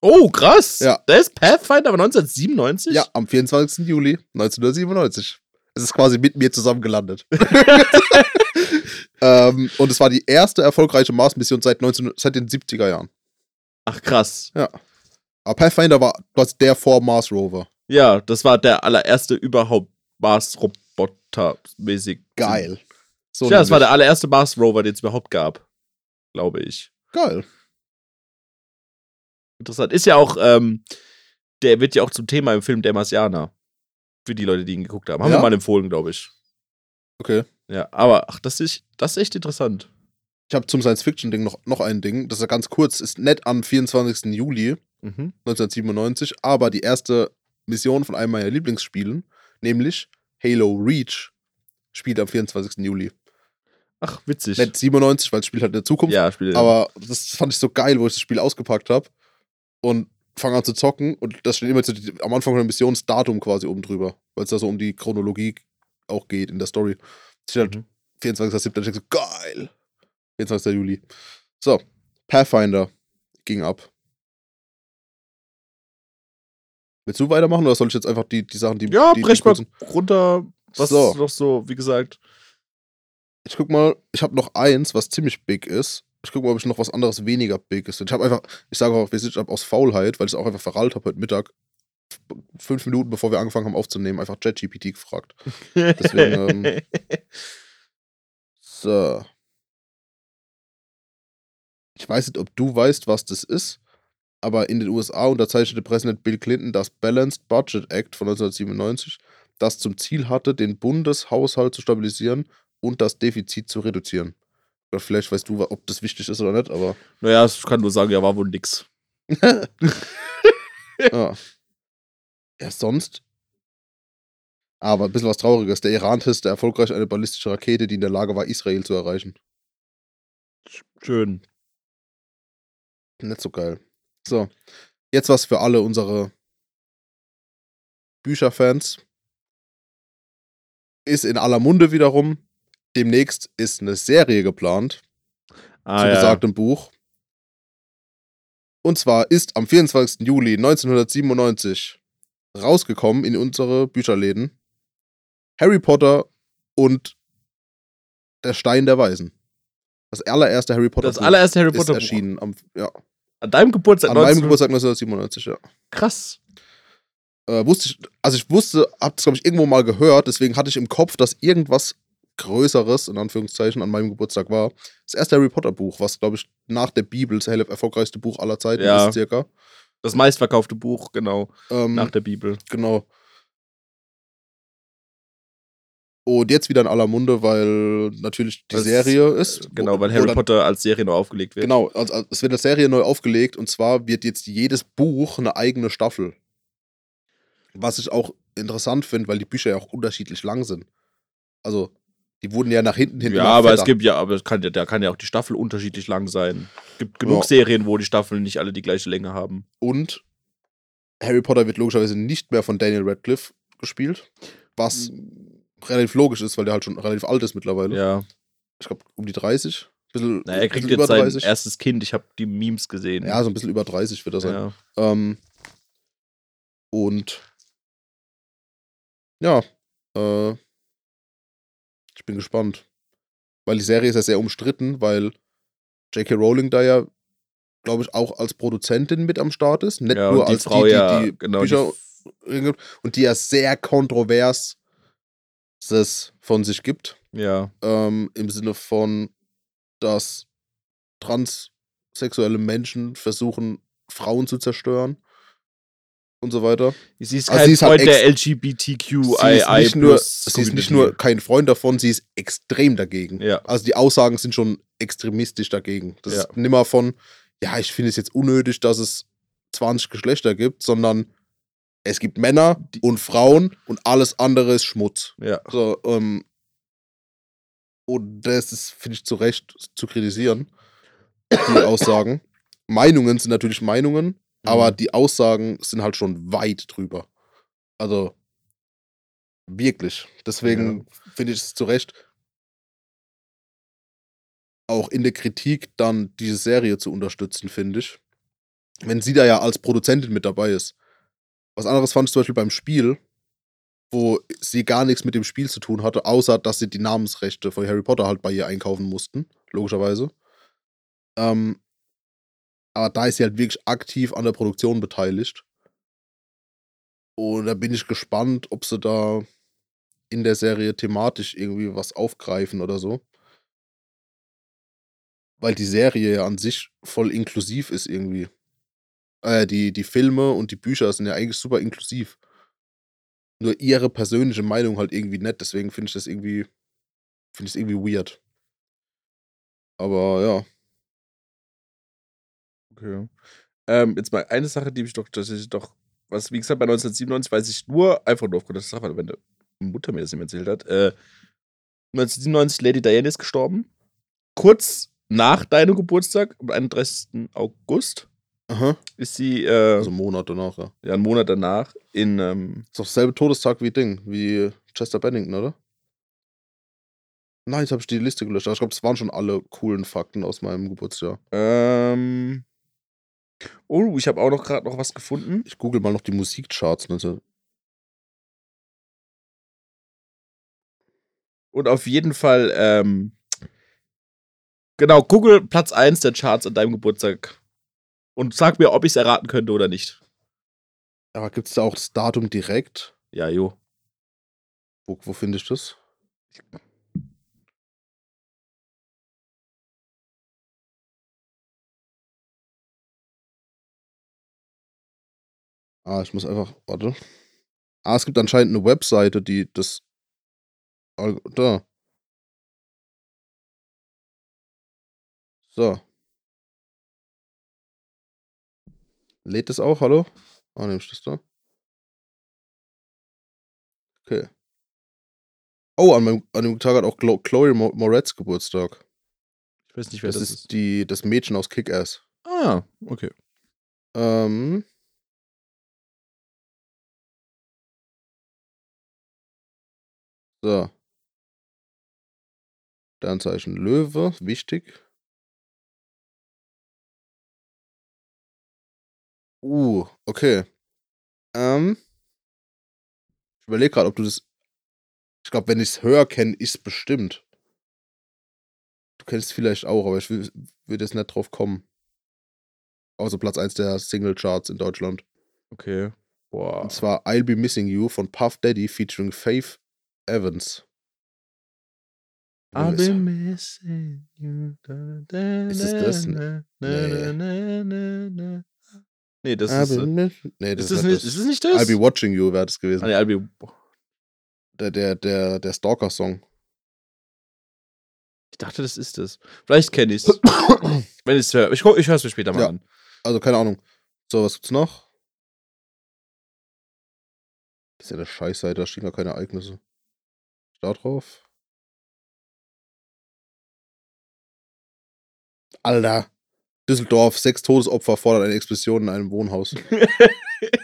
Oh, krass. Ja. Das ist Pathfinder aber 1997? Ja, am 24. Juli 1997. Es ist quasi mit mir zusammen gelandet. ähm, und es war die erste erfolgreiche Mars-Mission seit, 19 seit den 70er Jahren. Ach, krass. Aber Pathfinder war quasi der vor Mars Rover. Ja, das war der allererste überhaupt Mars-Roboter-mäßig. Geil. So ja, das war der allererste Mars-Rover, den es überhaupt gab. Glaube ich. Geil. Interessant. Ist ja auch, ähm, der wird ja auch zum Thema im Film Der Marsianer. Für die Leute, die ihn geguckt haben. Haben Ja? wir mal empfohlen, glaube ich. Okay. Ja, aber ach, das ist, das ist echt interessant. Ich habe zum Science-Fiction-Ding noch, noch ein Ding. Das ist ja ganz kurz. Ist nett am 24. Juli Mhm. 1997, aber die erste Mission von einem meiner Lieblingsspielen, nämlich Halo Reach, spielt am 24. Juli. Ach, witzig. Nicht 97, weil das Spiel hat in der Zukunft. Ja, Spiel. Aber das fand ich so geil, wo ich das Spiel ausgepackt habe und fange an zu zocken und das steht immer die, am Anfang von der Mission das Datum quasi oben drüber, weil es da so um die Chronologie auch geht in der Story. Es steht halt Mhm. 24.07. Ich so, geil. 24. Juli. So, Pathfinder ging ab. Willst du weitermachen oder soll ich jetzt einfach die, die Sachen, die. ja, die, brech mal runter. Was So. noch so, wie gesagt. Ich guck mal, ich habe noch eins, was ziemlich big ist. Ich guck mal, ob ich noch was anderes weniger big ist. Ich habe einfach, ich sage auch, wir sind ab aus Faulheit, weil ich es auch einfach verrallt habe heute Mittag. Fünf Minuten bevor wir angefangen haben aufzunehmen, einfach ChatGPT gefragt. Deswegen, ähm, So. Ich weiß nicht, ob du weißt, was das ist, aber in den USA unterzeichnete Präsident Bill Clinton das Balanced Budget Act von 1997, das zum Ziel hatte, den Bundeshaushalt zu stabilisieren und das Defizit zu reduzieren. Oder vielleicht weißt du, ob das wichtig ist oder nicht, aber. naja, ich kann nur sagen, ja, war wohl nix. ja. ja, sonst. Aber ein bisschen was Trauriges. Der Iran testet erfolgreich eine ballistische Rakete, die in der Lage war, Israel zu erreichen. Schön. Nicht so geil. So, jetzt was für alle unsere Bücherfans. Ist in aller Munde wiederum. Demnächst ist eine Serie geplant Ah, zu ja. besagtem Buch. Und zwar ist am 24. Juli 1997 rausgekommen in unsere Bücherläden Harry Potter und der Stein der Weisen. Das allererste Harry Potter Das allererste Harry Potter ist erschienen am, ja, An deinem Geburtstag an meinem 19 Geburtstag 1997, ja. Krass. äh, wusste ich, also ich wusste, hab das glaube ich irgendwo mal gehört, deswegen hatte ich im Kopf, dass irgendwas Größeres, in Anführungszeichen, an meinem Geburtstag war. Das erste Harry Potter Buch, was glaube ich nach der Bibel das erfolgreichste Buch aller Zeiten Ja. ist, circa. Das meistverkaufte Buch, genau, Ähm, nach der Bibel. genau. Und jetzt wieder in aller Munde, weil natürlich die Das- Serie ist. Genau, wo- weil Harry dann- Potter als Serie noch aufgelegt wird. Genau, also, also es wird eine Serie neu aufgelegt und zwar wird jetzt jedes Buch eine eigene Staffel. Was ich auch interessant finde, weil die Bücher ja auch unterschiedlich lang sind. Also Die wurden ja nach hinten hin. Ja, aber es fetter. gibt ja, aber es kann ja, da kann ja auch die Staffel unterschiedlich lang sein. Es gibt genug Ja. Serien, wo die Staffeln nicht alle die gleiche Länge haben. Und Harry Potter wird logischerweise nicht mehr von Daniel Radcliffe gespielt. Was relativ logisch ist, weil der halt schon relativ alt ist mittlerweile. Ja. Ich glaube, um die 30. Bisschen, Na, er kriegt jetzt über sein 30. erstes Kind. Ich habe die Memes gesehen. Ja, so ein bisschen über 30 wird er sein. ja. Ähm, und ja, äh, bin gespannt. Weil die Serie ist ja sehr umstritten, weil J.K. Rowling da ja, glaube ich, auch als Produzentin mit am Start ist. Nicht ja, nur als Frau die, die, ja, die genau, Bücher die, und die ja sehr kontrovers das von sich gibt. ja. Ähm, Im Sinne von, dass transsexuelle Menschen versuchen, Frauen zu zerstören und so weiter. Sie ist Also kein sie ist halt Freund der ex- LGBTQII. sie ist nicht, nur, sie ist nicht nur kein Freund davon, sie ist extrem dagegen. Ja. Also die Aussagen sind schon extremistisch dagegen. Das Ja. ist nimmer von, ja, ich finde es jetzt unnötig, dass es 20 Geschlechter gibt, sondern es gibt Männer und Frauen und alles andere ist Schmutz. Ja. So, ähm, und das ist, finde ich, zu Recht zu kritisieren, die Aussagen. Meinungen sind natürlich Meinungen, aber Mhm. die Aussagen sind halt schon weit drüber. Also, wirklich. Deswegen finde ich es zu Recht, auch in der Kritik dann diese Serie zu unterstützen, finde ich. Wenn sie da ja als Produzentin mit dabei ist. Was anderes fand ich zum Beispiel beim Spiel, wo sie gar nichts mit dem Spiel zu tun hatte, außer dass sie die Namensrechte von Harry Potter halt bei ihr einkaufen mussten, logischerweise. Ähm, aber da ist sie halt wirklich aktiv an der Produktion beteiligt. Und da bin ich gespannt, ob sie da in der Serie thematisch irgendwie was aufgreifen oder so. Weil die Serie ja an sich voll inklusiv ist irgendwie. Äh, die, die Filme und die Bücher sind ja eigentlich super inklusiv. Nur ihre persönliche Meinung halt irgendwie nett, deswegen finde ich das irgendwie, finde ich irgendwie weird. Aber ja. Okay. Ähm, jetzt mal eine Sache, die ich doch tatsächlich doch, was, wie gesagt, bei 1997 weiß ich nur, einfach nur aufgrund der Sache, weil meine Mutter mir das eben erzählt hat. Äh, 1997 Lady Diana ist gestorben. Kurz nach deinem Geburtstag, am 31. August, Aha. ist sie, äh, Also einen Monat danach, ja. ja, einen Monat danach in, ähm, Ist doch selbe Todestag wie Ding, wie Chester Bennington, oder? Nein, jetzt habe ich die Liste gelöscht. Aber ich glaube, das waren schon alle coolen Fakten aus meinem Geburtsjahr. ähm, oh, ich habe auch noch gerade noch was gefunden. Ich google mal noch die Musikcharts. Also, Und auf jeden Fall, ähm, genau, Google Platz 1 der Charts an deinem Geburtstag. Und sag mir, ob ich es erraten könnte oder nicht. aber gibt es da auch das Datum direkt? Ja, jo. Wo, wo finde ich das? Ah, ich muss einfach. Warte. Ah, es gibt anscheinend eine Webseite, die das. Da. So. Lädt das auch? Hallo? Ah, nehme ich das da? Okay. Oh, an, meinem, an dem Tag hat auch Chlo Chloe Mo Moretz Geburtstag. Ich weiß nicht, wer Das, das, ist, ist. Die, das Mädchen aus Kick-Ass. Ah, okay. Ähm. So. Sternzeichen Löwe, wichtig. Uh, okay. Ähm. Ich überlege gerade, ob du das. Ich glaube, wenn ich es höre, kenne es bestimmt. Du kennst es vielleicht auch, aber ich will, will jetzt nicht drauf kommen. Außer Platz 1 der Single-Charts in Deutschland. Okay. Boah. Und zwar I'll Be Missing You von Puff Daddy featuring Faith Evans. I've been missing you. Ist es das? Nee. Nee. Nee, das ist. äh, nee, das Ist das nicht nicht, ist das nicht das? I'll Be Watching You wäre das gewesen. Ah, nee, I'll be. Der, der, der, der Stalker-Song. Ich dachte, das ist das. Vielleicht kenne ich es. Wenn ich es höre. Ich, ich höre es mir später mal Ja. an. Also, keine Ahnung. So, was gibt's noch? Das ist ja eine Scheißseite, da stehen gar keine Ereignisse. Da drauf. Alter. Düsseldorf, sechs Todesopfer fordert eine Explosion in einem Wohnhaus.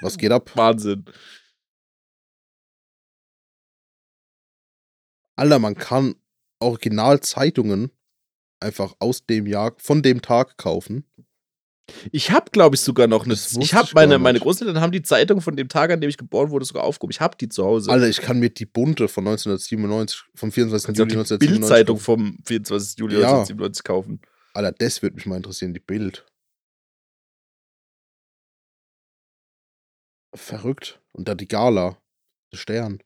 Was geht ab? Wahnsinn. Alter, man kann Originalzeitungen einfach aus dem Jahr, von dem Tag kaufen. Ich habe, glaube ich, sogar noch eine. Ich habe meine, meine Großeltern haben die Zeitung von dem Tag, an dem ich geboren wurde, sogar aufgehoben. Ich habe die zu Hause. Alter, ich kann mir die bunte von 1997, vom 24. Kannst Juli die 1997 Bildzeitung kaufen. vom 24. Juli Ja. 1997 kaufen. Alter, das würde mich mal interessieren, die Bild. Verrückt. Und da die Gala. Der Stern.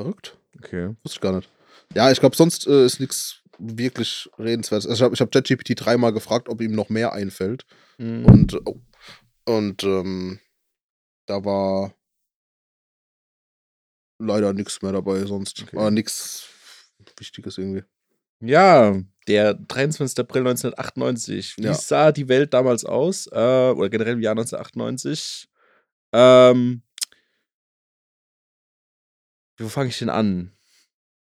Verrückt. Okay. Wusste ich gar nicht. Ja, ich glaube, sonst äh, ist nichts wirklich redenswertes. Also ich habe ich hab ChatGPT dreimal gefragt, ob ihm noch mehr einfällt. Mhm. Und, oh, und ähm, da war leider nichts mehr dabei sonst. Okay. Aber nichts Wichtiges irgendwie. Ja, der 23. April 1998. Wie Ja. sah die Welt damals aus? Äh, oder generell im Jahr 1998? Ähm, wo fange ich denn an?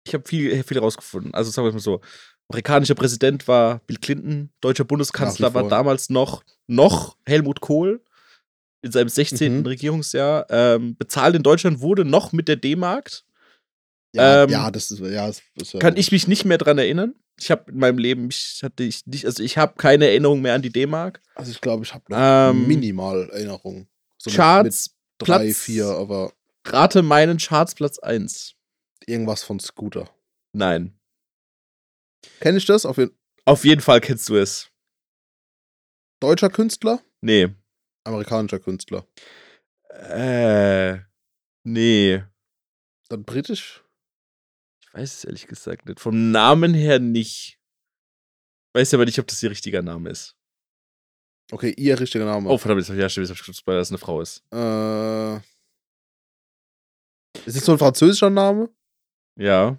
Ich habe viel, viel rausgefunden. Also sagen wir mal so. Amerikanischer Präsident war Bill Clinton, deutscher Bundeskanzler war damals noch, noch Helmut Kohl in seinem 16. Mhm. Regierungsjahr. Ähm, bezahlt in Deutschland wurde noch mit der D-Mark. Ja, Ähm, ja, das ist, ja, das ist ja Kann ich mich nicht mehr dran erinnern. Ich habe in meinem Leben, ich hatte ich nicht, also ich habe keine Erinnerung mehr an die D-Mark. Also ich glaube, ich habe noch Ähm, minimal Erinnerungen. So mit- Charts, mit drei, Platz- vier, aber rate meinen Charts Platz 1. irgendwas von Scooter. Nein. Kenne ich das? Auf jeden Auf jeden Fall kennst du es. Deutscher Künstler? Nee. Amerikanischer Künstler. Äh. Nee. Dann britisch? Ich weiß es ehrlich gesagt nicht. Vom Namen her nicht. Weiß aber nicht, ob das ihr richtiger Name ist. Okay, ihr richtiger Name. Oh, verdammt, jetzt hab ich- ja, ich gewusst, dass es eine Frau ist. Äh, ist es so ein französischer Name? Ja.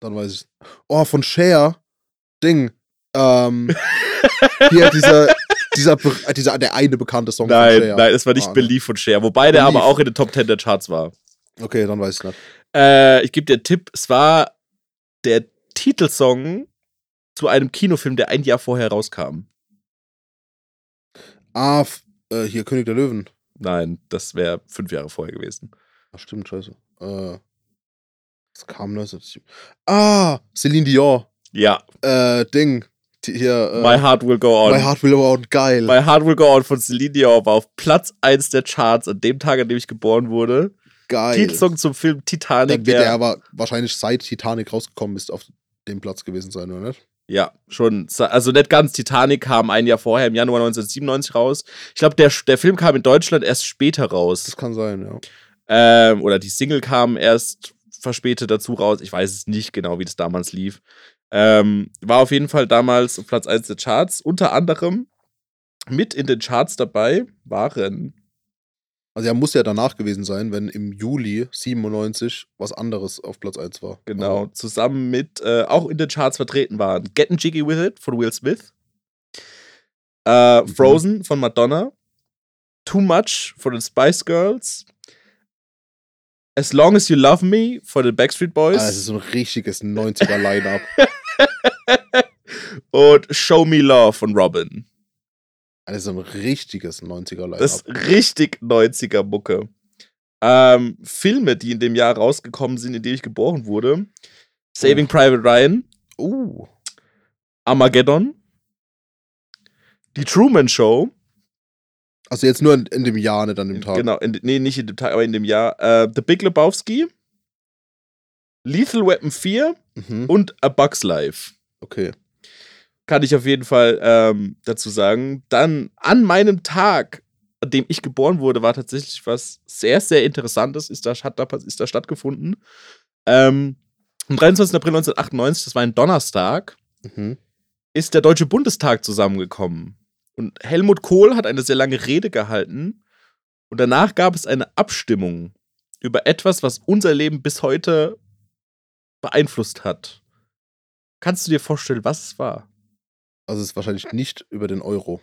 Dann weiß ich. Oh, von Cher. Ding. Ähm, hier dieser, dieser, äh, dieser, der eine bekannte Song von Nein, Cher. nein, es war nicht Ah. Belief von Cher. Wobei der aber auch in den Top 10 der Charts war. Okay, dann weiß ich nicht. Äh, ich gebe dir einen Tipp. Es war der Titelsong zu einem Kinofilm, der ein Jahr vorher rauskam. Ah, äh, hier König der Löwen. Nein, das wäre fünf Jahre vorher gewesen. Ach, stimmt, scheiße. Äh, was kam 1970? Ah, Celine Dion. Ja, Äh, Ding. Die, hier, äh, My Heart Will Go On. My Heart Will Go On. Geil. My Heart Will Go On von Celine Dion war auf Platz 1 der Charts an dem Tag, an dem ich geboren wurde. Geil. Titelsong zum Film Titanic. Dann wird der- er aber wahrscheinlich seit Titanic rausgekommen ist auf dem Platz gewesen sein, oder nicht? Ja, schon. Also nicht ganz. Titanic kam ein Jahr vorher, im Januar 1997 raus. Ich glaube, der, der Film kam in Deutschland erst später raus. Das kann sein, ja. Ähm, oder die Single kam erst verspätet dazu raus. Ich weiß es nicht genau, wie das damals lief. Ähm, war auf jeden Fall damals Platz 1 der Charts. Unter anderem mit in den Charts dabei waren. Also er muss ja danach gewesen sein, wenn im Juli 97 was anderes auf Platz 1 war. Genau, zusammen mit äh, auch in den Charts vertreten waren Getting Jiggy With It von Will Smith, äh, Mhm. Frozen von Madonna, Too Much von den Spice Girls, As Long As You Love Me von den Backstreet Boys Ah, es ist so ein richtiges 90er Line-Up. und Show Me Love von Robin. Das ist so ein richtiges 90er Line-Up. Das ist richtig 90er Mucke. Ähm, Filme, die in dem Jahr rausgekommen sind, in dem ich geboren wurde: Saving Private Ryan, Uh. Armageddon, Die Truman Show, Also jetzt nur in, in dem Jahr, nicht an dem Tag. genau, in, nee, nicht in dem Tag, aber in dem Jahr, äh, The Big Lebowski, Lethal Weapon 4 Mhm. und A Bug's Life. Okay. Kann ich auf jeden Fall ähm, dazu sagen. Dann an meinem Tag, an dem ich geboren wurde, war tatsächlich was sehr, sehr Interessantes, ist da, hat da, ist da stattgefunden. Ähm, am 23. April 1998, das war ein Donnerstag, Mhm. ist der Deutsche Bundestag zusammengekommen. Und Helmut Kohl hat eine sehr lange Rede gehalten. Und danach gab es eine Abstimmung über etwas, was unser Leben bis heute beeinflusst hat. Kannst du dir vorstellen, was es war? Also es ist wahrscheinlich nicht über den Euro.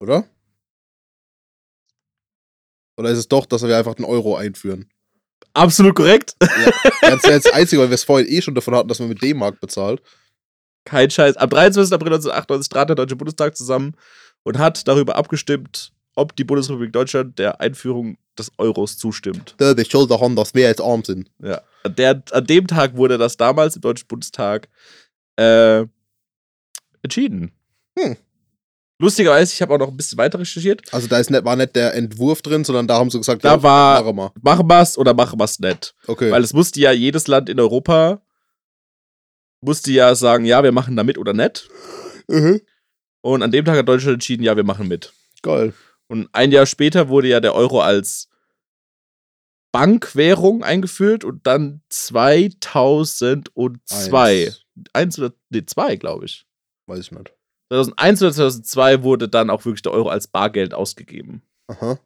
Oder? Oder ist es doch, dass wir einfach den Euro einführen? Absolut korrekt. Das wäre jetzt das Einzige, weil wir es vorhin eh schon davon hatten, dass man mit D-Mark bezahlt. Kein Scheiß. Am 23. April 1998 trat der Deutsche Bundestag zusammen und hat darüber abgestimmt, ob die Bundesrepublik Deutschland der Einführung des Euros zustimmt. Da, die Schulter haben, dass wir jetzt arm sind. Ja. An, der, an dem Tag wurde das damals im Deutschen Bundestag äh, entschieden. Hm. Lustigerweise, ich habe auch noch ein bisschen weiter recherchiert. Also da ist nicht, war nicht der Entwurf drin, sondern da haben sie gesagt, Da ja, war- machen wir. Wir's oder machen wir's nicht? Okay. Weil es musste ja jedes Land in Europa musste ja sagen, ja, wir machen da mit oder nicht. Mhm. Und an dem Tag hat Deutschland entschieden, ja, wir machen mit. Geil. Und ein Jahr später wurde ja der Euro als Bankwährung eingeführt und dann 2002. Eins. Eins oder, nee, zwei, glaube ich. Weiß ich nicht. 2001 oder 2002 wurde dann auch wirklich der Euro als Bargeld ausgegeben. Aha.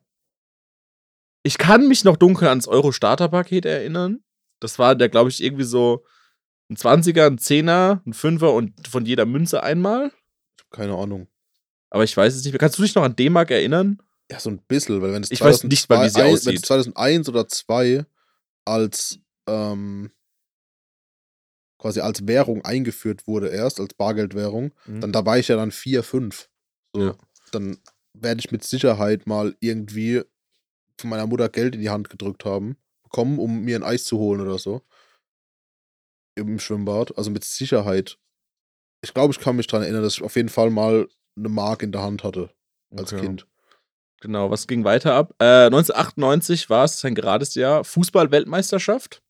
Ich kann mich noch dunkel ans Euro-Starter-Paket erinnern. Das war der, glaube ich, irgendwie so ein 20er, ein 10er, ein 5er und von jeder Münze einmal. Keine Ahnung. Aber ich weiß es nicht mehr. Kannst du dich noch an D-Mark erinnern? Ja, so ein bisschen, weil wenn es Ich weiß nicht mal, wie sie 2002 aussieht. Wenn es 2001 oder 2 als ähm, quasi als Währung eingeführt wurde erst, als Bargeldwährung, Mhm. dann da war ich ja dann 4, 5. So, Ja. dann werde ich mit Sicherheit mal irgendwie von meiner Mutter Geld in die Hand gedrückt haben, bekommen, um mir ein Eis zu holen oder so. Im Schwimmbad. Also mit Sicherheit. Ich glaube, ich kann mich daran erinnern, dass ich auf jeden Fall mal eine Mark in der Hand hatte als Okay. Kind. Genau, was ging weiter ab? Äh, 1998 war es ein gerades Jahr. Fußball-Weltmeisterschaft.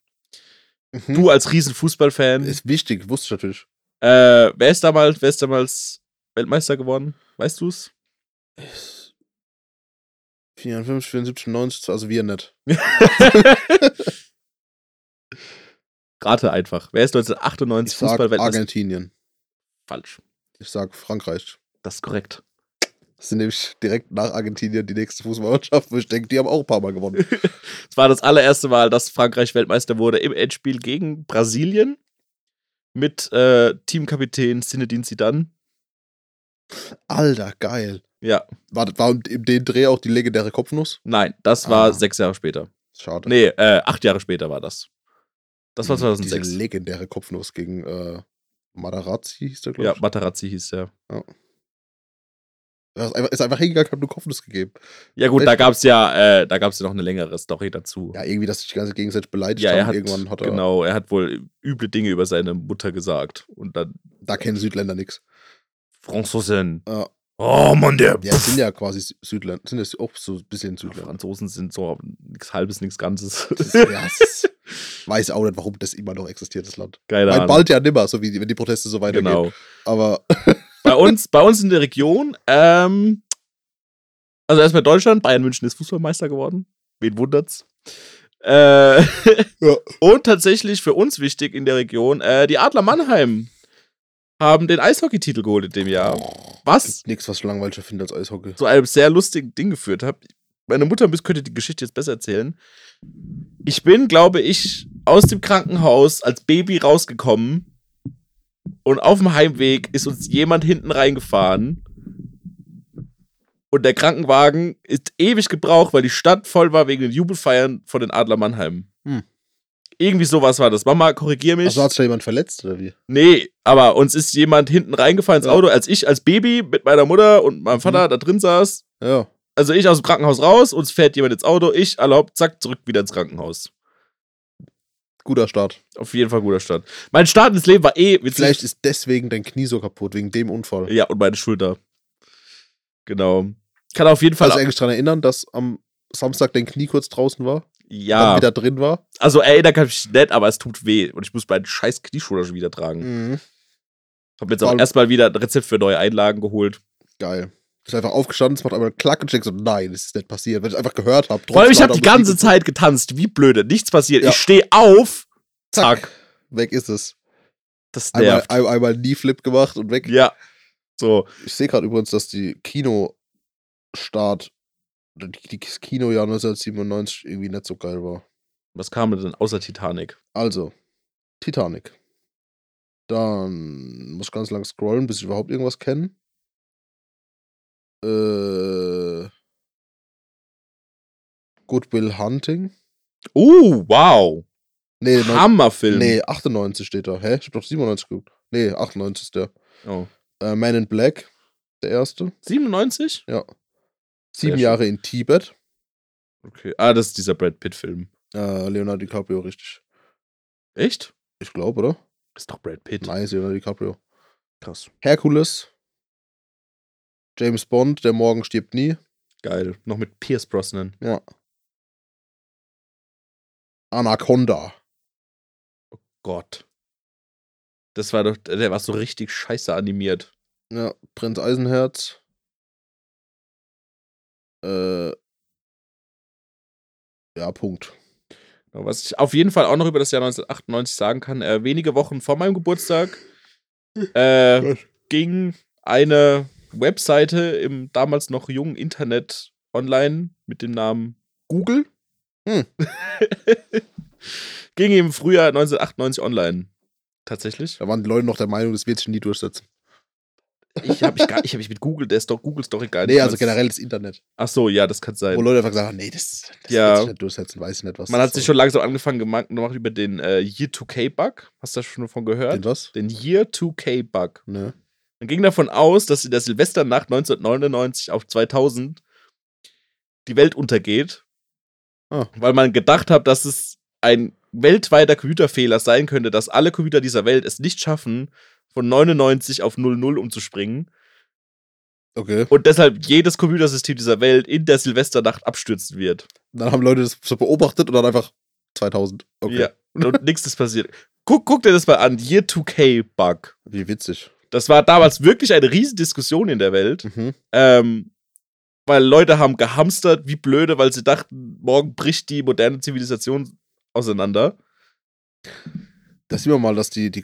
Mhm. Du als riesen Fußballfan. Ist wichtig, wusste ich natürlich. Äh, wer ist damals, wer ist damals Weltmeister geworden? Weißt du's? 54, 74, 90, also wir nicht. Rate einfach. Wer ist 1998 Ich sag Fußball-Weltmeister? Argentinien. Falsch. Ich sag Frankreich. Das ist korrekt. Das sind nämlich direkt nach Argentinien die nächste Fußballmannschaft, wo ich denke, die haben auch ein paar Mal gewonnen. Es war das allererste Mal, dass Frankreich Weltmeister wurde im Endspiel gegen Brasilien mit äh, Teamkapitän Zinedine Zidane. Alter, geil. Ja, War, war in dem Dreh auch die legendäre Kopfnuss? nein, das war Ah. sechs Jahre später. Schade. Nee, äh, acht Jahre später war das. Das war Die- 2006. Diese legendäre Kopfnuss gegen äh, Matarazzi hieß der, glaube Ja, ich. Materazzi hieß der. Er ist einfach, ist einfach hingegangen, hat eine Kopfnuss gegeben. Ja gut, da Echt? gab's ja, äh, da gab's ja noch eine längere Story dazu. Ja, irgendwie, dass sich die ganze gegenseitig beleidigt Ja, haben. hat, Irgendwann hat er, genau, er hat wohl üble Dinge über seine Mutter gesagt. Und dann, da kennen Südländer nichts. Franzosen. Ja. Oh Mann, der. Ja, sind ja quasi Sü- Südländer, sind ja auch so ein bisschen Südländer. Franzosen sind so nichts Halbes, nichts Ganzes. Das ist, ja, ist, weiß auch nicht, warum das immer noch existiert, das Land. Keine Mein Ahnung. bald ja nimmer, so wie die, wenn die Proteste so weitergehen. Genau. Aber bei uns, bei uns in der Region, ähm, also erstmal Deutschland, Bayern München ist Fußballmeister geworden. Wen wundert's? Äh, Ja. Und tatsächlich für uns wichtig in der Region, äh, die Adler Mannheim haben den Eishockeytitel geholt in dem Jahr. Was nichts, was ich langweiliger finde als Eishockey. zu einem sehr lustigen Ding geführt hat. Meine Mutter könnte die Geschichte jetzt besser erzählen. Ich bin, glaube ich, aus dem Krankenhaus als Baby rausgekommen und auf dem Heimweg ist uns jemand hinten reingefahren und der Krankenwagen ist ewig gebraucht, weil die Stadt voll war wegen den Jubelfeiern von den Adler Mannheim. Hm. Irgendwie sowas war das. Mama, korrigier mich. Also hat sich da jemand verletzt oder wie? Nee, aber uns ist jemand hinten reingefahren ins Ja. Mhm. Auto, als ich als Baby mit meiner Mutter und meinem Vater da drin saß. Ja. Also ich aus dem Krankenhaus raus, uns fährt jemand ins Auto, ich erlaubt, zack, zurück wieder ins Krankenhaus. Guter Start. Auf jeden Fall guter Start. Mein Start ins Leben war eh witzig. Vielleicht ist deswegen dein Knie so kaputt, wegen dem Unfall. Ja, und meine Schulter. Genau. Kann auf jeden Fall. Kannst du eigentlich daran erinnern, dass am Samstag dein Knie kurz draußen war? Dann ja, wieder drin war? also erinnern kann ich mich nicht, aber es tut weh. Und ich muss meinen scheiß Knieschoner schon wieder tragen. Mhm. Hab jetzt auch erstmal wieder ein Rezept für neue Einlagen geholt. Geil. Ist einfach aufgestanden, es macht einmal Klack und ich denk so, nein, das ist nicht passiert. Weil ich einfach gehört habe. Vor allem, ich habe die ganze Zeit getanzt. Wie blöde. Nichts passiert. Ja. Ich stehe auf. Zack. Zack. Weg ist es. Das Einmal, nervt. ein, einmal Knee-Flip gemacht und weg. Ja. So. Ich sehe gerade übrigens, dass die Kinostart, die- das Kinojahr 1997 irgendwie nicht so geil war. Was kam denn außer Titanic? Also, Titanic. Dann muss ich ganz lang scrollen, bis ich überhaupt irgendwas kenne. Äh, Good Will Hunting. Uh, wow. Nee, Hammerfilm. nee, 98 steht da. Hä? Ich hab doch 97 geguckt. Nee, 98 ist der. Oh. Äh, Man in Black, der erste. 97? Ja. Sieben. Jahre in Tibet. Okay. Ah, das ist dieser Brad Pitt-Film. Äh, Leonardo DiCaprio, richtig. Echt? Ich glaube, oder? Ist doch Brad Pitt. Nice, Leonardo DiCaprio. Krass. Hercules. James Bond, der Morgen stirbt nie. Geil. Noch mit Pierce Brosnan. Ja. Anaconda. Gott. Das war doch, der war so richtig scheiße animiert. Ja, Prinz Eisenherz. Äh. Ja, Punkt. Genau, Was ich auf jeden Fall auch noch über das Jahr 1998 sagen kann, äh, wenige Wochen vor meinem Geburtstag äh, ging eine Webseite im damals noch jungen Internet online mit dem Namen Google. Hm. ging im Frühjahr 1998 online. Tatsächlich. Da waren die Leute noch der Meinung, das wird sich nie durchsetzen. Ich habe mich, gar- ich hab mich mit Google, der ist doch Google Story gar nicht. Nee, also als- generell das Internet. Ach so, ja, das kann sein. Wo Leute einfach haben, nee, das, das Ja. sich nicht durchsetzen, weiß ich nicht, was Man das hat sich schon langsam angefangen gemacht, gemacht über den äh, Year 2K-Bug. Hast du da schon davon gehört? Den was? Den Year 2K-Bug. Ne. Man ging davon aus, dass in der Silvesternacht 1999 auf 2000 die Welt untergeht, Ah. weil man gedacht hat, dass es ein weltweiter Computerfehler sein könnte, dass alle Computer dieser Welt es nicht schaffen, von 99 auf 00 umzuspringen Okay. und deshalb jedes Computersystem dieser Welt in der Silvesternacht abstürzen wird. Dann haben Leute das so beobachtet und dann einfach 2000. Okay. Ja. Und, nichts ist passiert. Guck, guck dir das mal an, Year 2K-Bug. Wie witzig. Das war damals wirklich eine Riesendiskussion in der Welt. Mhm. Ähm, weil Leute haben gehamstert wie blöde, weil sie dachten, morgen bricht die moderne Zivilisation auseinander. Da sieht man mal, dass die, die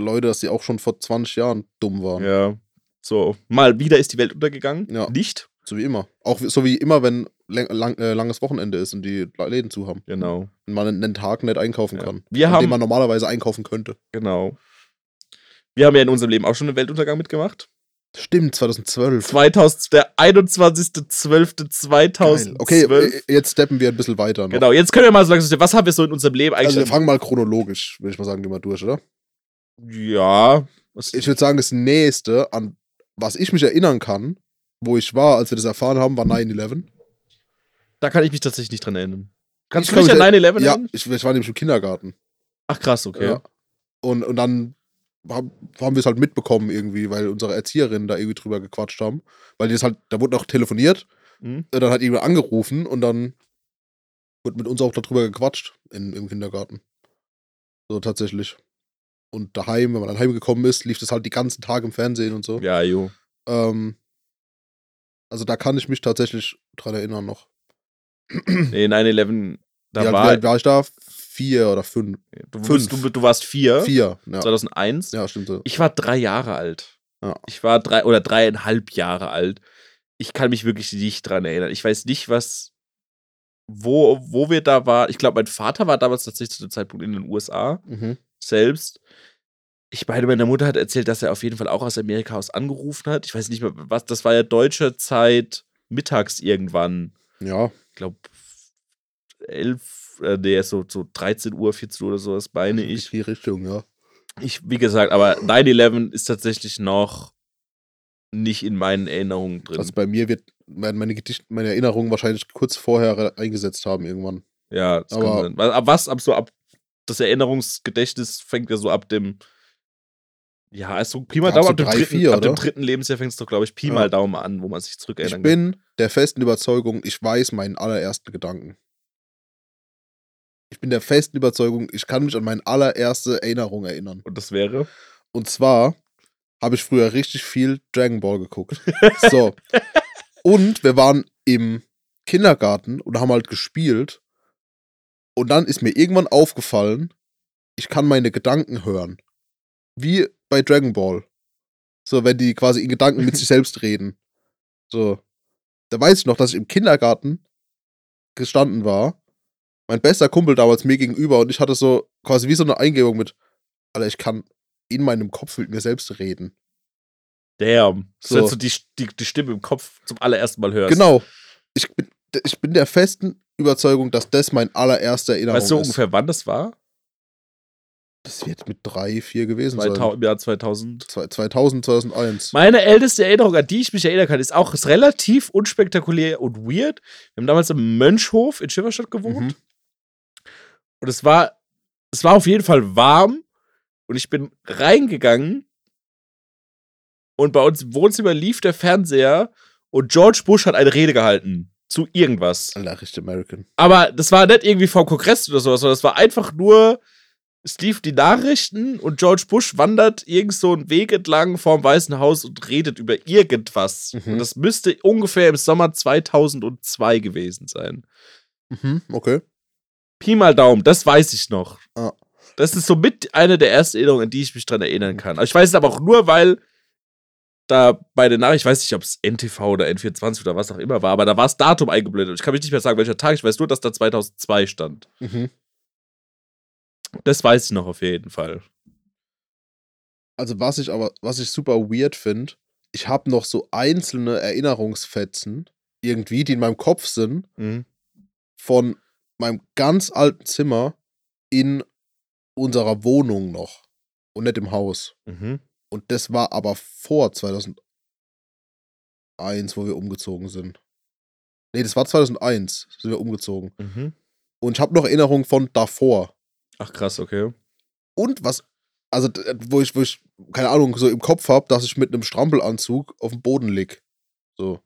Klopapier-Leute, dass die auch schon vor 20 Jahren dumm waren. Ja. So, mal wieder ist die Welt untergegangen. Ja. Nicht. So wie immer. Auch so wie immer, wenn lang, äh, langes Wochenende ist und die Läden zu haben. Genau. Und man einen Tag nicht einkaufen Ja. kann. Wir haben- dem man normalerweise einkaufen könnte. Genau. Wir haben ja in unserem Leben auch schon einen Weltuntergang mitgemacht. Stimmt, 2012. 2000, der 21.12.2012. Geil. Okay, äh, jetzt steppen wir ein bisschen weiter. Noch. Genau, jetzt können wir mal sagen, was haben wir so in unserem Leben eigentlich. Also wir fangen mal chronologisch, würde ich mal sagen, gehen wir durch, oder? Ja. Was, Ich würde sagen, das nächste, an was ich mich erinnern kann, wo ich war, als wir das erfahren haben, war 9-11. da kann ich mich tatsächlich nicht dran erinnern. Kannst Ich du mich an mich 9-11 Ja, erinnern? ich, ich war nämlich im Kindergarten. Ach krass, okay. Ja. Und, und dann haben, haben wir es halt mitbekommen irgendwie, weil unsere Erzieherinnen da irgendwie drüber gequatscht haben. Weil die das halt, da wurde auch telefoniert, Mhm. dann hat jemand angerufen und dann wurde mit uns auch darüber gequatscht in, im Kindergarten. So tatsächlich. Und daheim, wenn man dann heimgekommen ist, lief das halt die ganzen Tage im Fernsehen und so. Ja, jo. Ähm, also da kann ich mich tatsächlich dran erinnern noch. Nee, 9-11, da wie, alt, wie war. war ich da? Vier oder fünf? Du, fünf. bist, du, du warst vier, Vier, ja. 2001. Ja, stimmt so. Ich war drei Jahre alt. Ja. Ich war drei oder dreieinhalb Jahre alt. Ich kann mich wirklich nicht dran erinnern. Ich weiß nicht, was, wo, wo wir da waren. Ich glaube, mein Vater war damals tatsächlich zu dem Zeitpunkt in den USA Mhm. Selbst. Ich meine, meine Mutter hat erzählt, dass er auf jeden Fall auch aus Amerika aus angerufen hat. Ich weiß nicht mehr, was, das war ja deutsche Zeit mittags irgendwann. Ja, Ich glaube, 11, äh, nee, so, so 13 Uhr, 14 Uhr oder sowas, meine ich. die Richtung, ja. Ich, wie gesagt, aber 9-11 ist tatsächlich noch nicht in meinen Erinnerungen drin. Also bei mir wird meine Gedichte, meine Erinnerungen wahrscheinlich kurz vorher eingesetzt haben irgendwann. ja, das aber- kann sein. Was, ab was? Ab so ab das Erinnerungsgedächtnis fängt ja so ab dem ja, also Pi mal Daumen, so ab, dem drei, dritten, vier, ab dem dritten Lebensjahr fängt es doch, glaube ich, Pi Ja. mal Daumen an, wo man sich Ich zurückerinnern kann. bin der festen Überzeugung, ich weiß meinen allerersten Gedanken. Ich bin der festen Überzeugung, ich kann mich an meine allererste Erinnerung erinnern. Und das wäre? Und zwar habe ich früher richtig viel Dragon Ball geguckt. So. Und wir waren im Kindergarten und haben halt gespielt. Und dann ist mir irgendwann aufgefallen, ich kann meine Gedanken hören. Wie bei Dragon Ball. So, wenn die quasi in Gedanken mit sich selbst reden. So. Da weiß ich noch, dass ich im Kindergarten gestanden war. Mein bester Kumpel damals mir gegenüber und ich hatte so quasi wie so eine Eingebung mit, Alter, ich kann in meinem Kopf mit mir selbst reden. Damn. So, dass du die, die, die Stimme im Kopf zum allerersten Mal hörst. Genau. Ich bin, ich bin der festen Überzeugung, dass das mein allererster Erinnerung Weißt du ist. ungefähr, wann das war? Das wird mit drei, vier gewesen 2000, sein. Im Jahr 2000. Zwei- 2000, 2001. Meine älteste Erinnerung, an die ich mich erinnern kann, ist auch ist relativ unspektakulär und weird. Wir haben damals im Mönchhof in Schifferstadt gewohnt. Mhm. Und es war, es war auf jeden Fall warm. Und ich bin reingegangen. Und bei uns im Wohnzimmer lief der Fernseher. Und George Bush hat eine Rede gehalten. Zu irgendwas. Richtig American. Aber das war nicht irgendwie vom Kongress oder sowas, sondern das war einfach nur, es lief die Nachrichten und George Bush wandert irgend so einen Weg entlang vorm Weißen Haus und redet über irgendwas. Mhm. Und das müsste ungefähr im Sommer 2002 gewesen sein. Mhm, okay. Pi mal Daumen, das weiß ich noch. Ah. Das ist somit eine der ersten Erinnerungen, an die ich mich dran erinnern kann. Aber ich weiß es aber auch nur, weil da bei der Nachricht, ich weiß nicht, ob es NTV oder N24 oder was auch immer war, aber da war das Datum eingeblendet. Ich kann mich nicht mehr sagen, welcher Tag. Ich weiß nur, dass da 2002 stand. Mhm. Das weiß ich noch auf jeden Fall. Also was ich aber, was ich super weird finde, ich habe noch so einzelne Erinnerungsfetzen irgendwie, die in meinem Kopf sind, Mhm. von meinem ganz alten Zimmer in unserer Wohnung noch und nicht im Haus. Mhm. Und das war aber vor 2001, wo wir umgezogen sind. Nee, das war 2001, sind wir umgezogen. Mhm. Und ich habe noch Erinnerungen von davor. Ach krass, okay. Und was, also wo ich, wo ich, keine Ahnung, so im Kopf habe, dass ich mit einem Strampelanzug auf dem Boden lieg. So.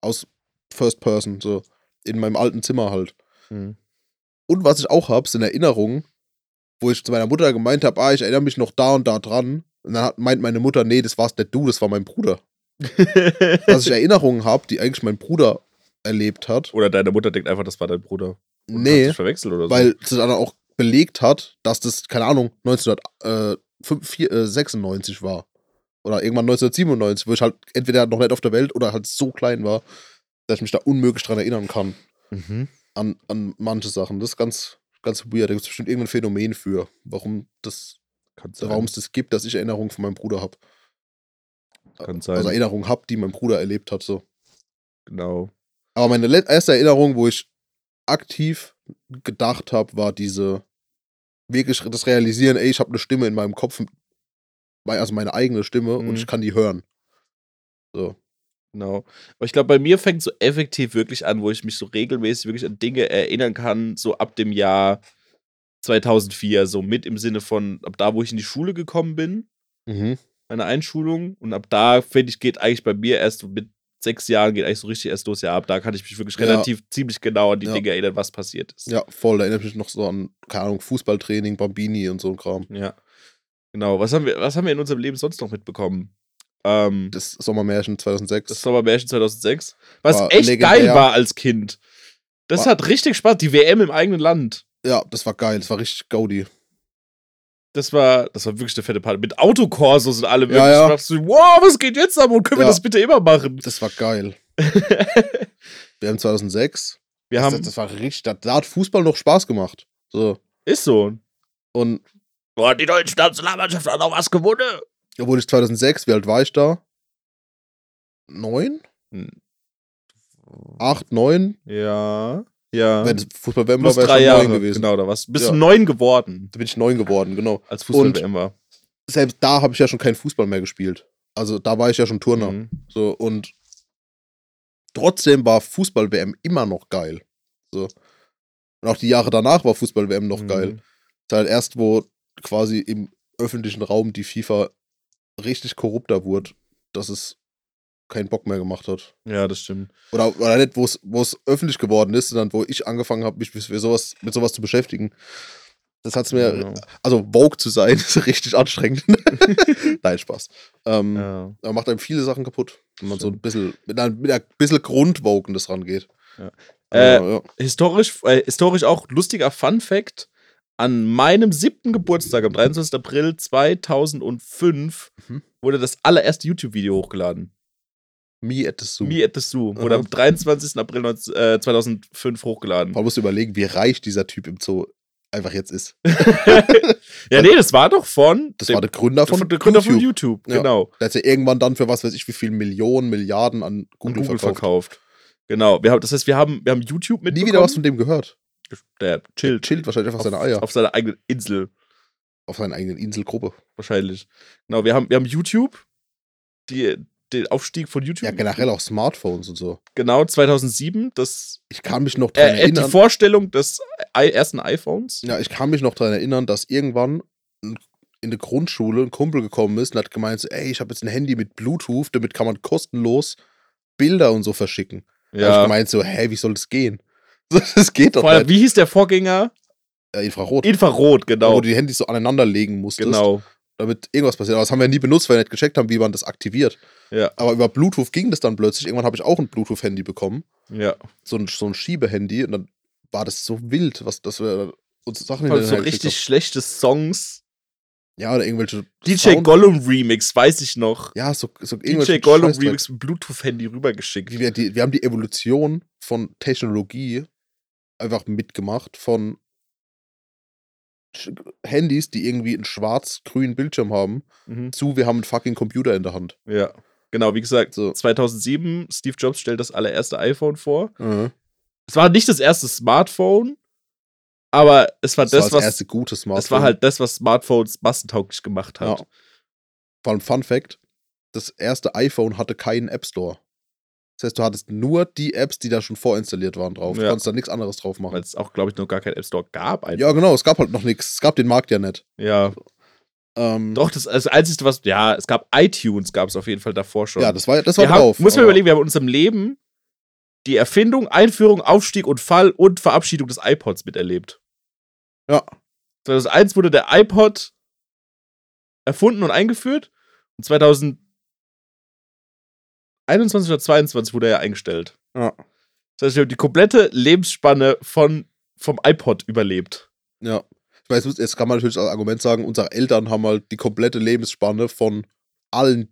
Aus First Person, so. In meinem alten Zimmer halt. Mhm. Und was ich auch habe, sind Erinnerungen, wo ich zu meiner Mutter gemeint habe, ah, ich erinnere mich noch da und da dran. Und dann hat, meint meine Mutter, nee, das war's nicht du, das war mein Bruder. Dass ich Erinnerungen habe, die eigentlich mein Bruder erlebt hat. oder deine Mutter denkt einfach, das war dein Bruder. Und Nee, verwechselt oder so. weil sie dann auch belegt hat, dass das, keine Ahnung, 1996 war. Oder irgendwann 1997, wo ich halt entweder noch nicht auf der Welt oder halt so klein war, dass ich mich da unmöglich dran erinnern kann. Mhm. An, an manche Sachen. Das ist ganz, ganz weird. Da gibt es bestimmt irgendein Phänomen für, warum das. Warum es das gibt, dass ich Erinnerungen von meinem Bruder habe. Kann sein. Also Erinnerungen habe, die mein Bruder erlebt hat. So. genau. Aber meine erste Erinnerung, wo ich aktiv gedacht habe, war diese wirklich das Realisieren, ey, ich habe eine Stimme in meinem Kopf, also meine eigene Stimme Mhm. und ich kann die hören. So. Genau. Aber ich glaube, bei mir fängt so effektiv wirklich an, wo ich mich so regelmäßig wirklich an Dinge erinnern kann, so ab dem Jahr 2004, so mit im Sinne von, ab da, wo ich in die Schule gekommen bin, Mhm. meine Einschulung. Und ab da, finde ich, geht eigentlich bei mir erst mit sechs Jahren, geht eigentlich so richtig erst los. Ja, ab da kann ich mich wirklich Ja. relativ ziemlich genau an die Ja. Dinge erinnern, was passiert ist. Ja, voll. Da erinnere ich mich noch so an, keine Ahnung, Fußballtraining, Bambini und so ein Kram. Ja. Genau. Was haben wir, was haben wir in unserem Leben sonst noch mitbekommen? Ähm, Das Sommermärchen 2006. das Sommermärchen 2006. Was War echt legendär. geil war als Kind. Das War- hat richtig Spaß. Die WM im eigenen Land. Ja, das war geil. Das war richtig Gaudi. Das war, das war wirklich eine fette Party. Mit Autokorsos und allem. Ja, wirklich. ja. Dachte wow, was geht jetzt ab? Und können wir Ja. das bitte immer machen? Das war geil. Wir haben 2006. Wir das, haben, das war richtig, da, hat Fußball noch Spaß gemacht. So. ist so. Und Boah, die deutsche Nationalmannschaft hat auch was gewonnen. obwohl ich 2006, wie alt war ich da? Neun? Hm. Acht, neun? Ja. Ja. Wenn Fußball-WM Plus war, wäre ich neun gewesen. Genau, da warst du. Bist Ja. du neun geworden, Da bin ich neun geworden, genau. als Fußball-WM war. Selbst da habe ich ja schon keinen Fußball mehr gespielt. Also da war ich ja schon Turner. Mhm. So, und trotzdem war Fußball-WM immer noch geil. So. Und auch die Jahre danach war Fußball-WM noch Mhm. geil. Es ist halt erst, wo quasi im öffentlichen Raum die FIFA richtig korrupter wurde, dass es keinen Bock mehr gemacht hat. Ja, das stimmt. Oder, oder nicht, wo es- öffentlich geworden ist, sondern wo ich angefangen habe, mich mit sowas, mit sowas zu beschäftigen. Das hat es mir, Genau. also Vogue zu sein, ist richtig anstrengend. Nein, Spaß. Ähm, Ja. aber macht einem viele Sachen kaputt, wenn man so ein Stimmt. bisschen, mit einer, mit einer bisschen Grundwokeness rangeht. Ja. Äh, ja. historisch, äh, historisch auch lustiger Fun Fact. An meinem siebten Geburtstag, am 23. April 2005, Mhm. wurde das allererste YouTube-Video hochgeladen. Me at the Zoo. Me at the Zoo. Wurde am 23. April 19, äh, 2005 hochgeladen. Man muss überlegen, wie reich dieser Typ im Zoo einfach jetzt ist. ja, nee, das war doch von. Das dem- war der Gründer von, von, der Gründer von YouTube. YouTube. Ja. Genau. Der hat ja irgendwann dann für was weiß ich wie viel Millionen, Milliarden an Google, Google verkauft. verkauft. Genau, wir haben, das heißt, wir haben, wir haben YouTube Nie mitbekommen. wieder was von dem gehört. Der chillt. Chillt wahrscheinlich einfach auf, seine Eier. auf seiner eigenen Insel, Auf seiner eigenen Inselgruppe. wahrscheinlich. Genau, wir haben, wir haben YouTube, die, den Aufstieg von YouTube. Ja, generell auch Smartphones und so. Genau, 2007, das, Ich kann mich noch dran äh, äh, die erinnern. Vorstellung des ersten iPhones. Ja, ich kann mich noch daran erinnern, dass irgendwann in der Grundschule ein Kumpel gekommen ist und hat gemeint, so, ey, ich habe jetzt ein Handy mit Bluetooth, damit kann man kostenlos Bilder und so verschicken. Da hab ich Ja, gemeint so, hä, wie soll das gehen? Das geht doch vor allem, nicht. wie hieß der Vorgänger? Infrarot. Infrarot, Wo genau. du die Handys so aneinander legen musstest, Genau, damit irgendwas passiert. Aber das haben wir nie benutzt, weil wir nicht gecheckt haben, wie man das aktiviert. ja, Aber über Bluetooth ging das dann plötzlich. Irgendwann habe ich auch ein Bluetooth-Handy bekommen. ja. So ein, so ein Schiebehandy. Und dann war das so wild, was dass wir uns Sachen allem so richtig schlechte Songs. haben. Ja, oder irgendwelche. DJ Sound- Gollum Remix, weiß ich noch. Ja, so, so DJ irgendwelche Gollum Scheißdreck. Remix mit Bluetooth-Handy rübergeschickt. Wir, die, wir haben die Evolution von Technologie einfach mitgemacht. Von Handys, die irgendwie einen schwarz-grünen Bildschirm haben, Mhm. zu wir haben einen fucking Computer in der Hand. Ja, genau, wie gesagt, So. 2007, Steve Jobs stellt das allererste iPhone vor. Mhm. Es war nicht das erste Smartphone, aber es war Das, das, war das was erste gute Smartphone. es war halt das, was Smartphones massentauglich gemacht hat. Ja. Vor allem Fun Fact: Das erste iPhone hatte keinen App Store. Das heißt, du hattest nur die Apps, die da schon vorinstalliert waren drauf. Du Ja. konntest da nichts anderes drauf machen. Weil es auch, glaube ich, noch gar keinen App Store gab. Einfach. Ja, genau, es gab halt noch nichts. Es gab den Markt ja nicht. ja. Ähm, Doch, das, das Einzige, was, ja, es gab iTunes, gab es auf jeden Fall davor schon. Ja, das war, das war wir haben, drauf. muss man überlegen, wir haben in unserem Leben die Erfindung, Einführung, Aufstieg und Fall und Verabschiedung des iPods miterlebt. Ja. 2001 wurde der iPod erfunden und eingeführt und 2021 oder 22 wurde er eingestellt. Ja. Das heißt, wir haben die komplette Lebensspanne von, vom iPod überlebt. Ja. Ich weiß, jetzt kann man natürlich als Argument sagen, unsere Eltern haben halt die komplette Lebensspanne von allen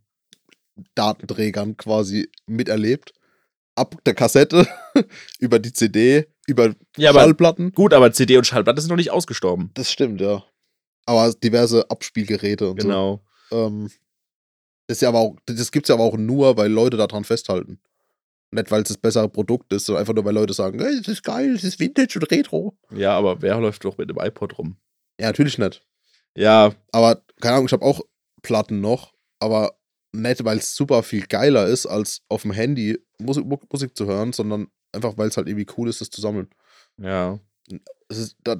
Datenträgern quasi miterlebt. Ab der Kassette, über die CD, über Ja, aber Schallplatten. gut, aber CD und Schallplatte sind noch nicht ausgestorben. Das stimmt, ja. Aber diverse Abspielgeräte und Genau. so. Ähm, das ist ja aber auch, das gibt's ja aber auch nur, weil Leute daran festhalten. Nicht, weil es das bessere Produkt ist, sondern einfach nur, weil Leute sagen, hey, das ist geil, das ist Vintage und Retro. Ja, aber wer läuft doch mit dem iPod rum? Ja, natürlich nicht. Ja, Aber, keine Ahnung, ich habe auch Platten noch, aber nicht, weil es super viel geiler ist, als auf dem Handy Musik, Mu- Musik zu hören, sondern einfach, weil es halt irgendwie cool ist, das zu sammeln. ja. Ist, da,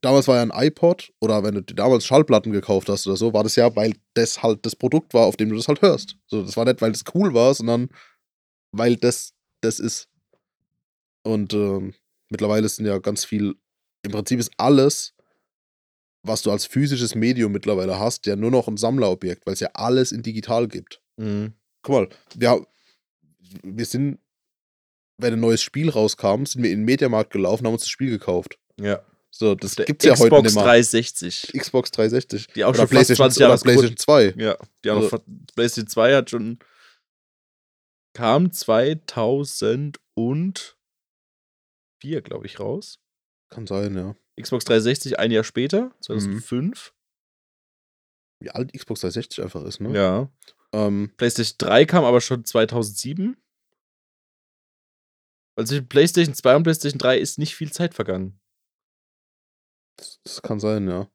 damals war ja ein iPod, oder wenn du dir damals Schallplatten gekauft hast oder so, war das ja, weil das halt das Produkt war, auf dem du das halt hörst. So, das war nicht, weil das cool war, sondern weil das das ist. Und ähm, mittlerweile sind ja ganz viel, im Prinzip ist alles, was du als physisches Medium mittlerweile hast, ja nur noch ein Sammlerobjekt, weil es ja alles in digital gibt. Mhm. Guck mal, wir, wir sind, wenn ein neues Spiel rauskam, sind wir in den Mediamarkt gelaufen, haben uns das Spiel gekauft. Ja. So, das Der gibt's ja heute Xbox nicht mehr. 360. Xbox 360. Die auch oder schon fast PlayStation, 20 Jahre oder PlayStation 2. Ja, die auch noch Also- PlayStation 2 hat schon kam 2004, glaube ich, raus. Kann sein, ja. Xbox 360 ein Jahr später, Mhm. 2005. Wie alt Xbox 360 einfach ist, ne? Ja. Ähm, PlayStation 3 kam aber schon 2007. Weil zwischen PlayStation 2 und PlayStation 3 ist nicht viel Zeit vergangen. das, das kann sein, ja.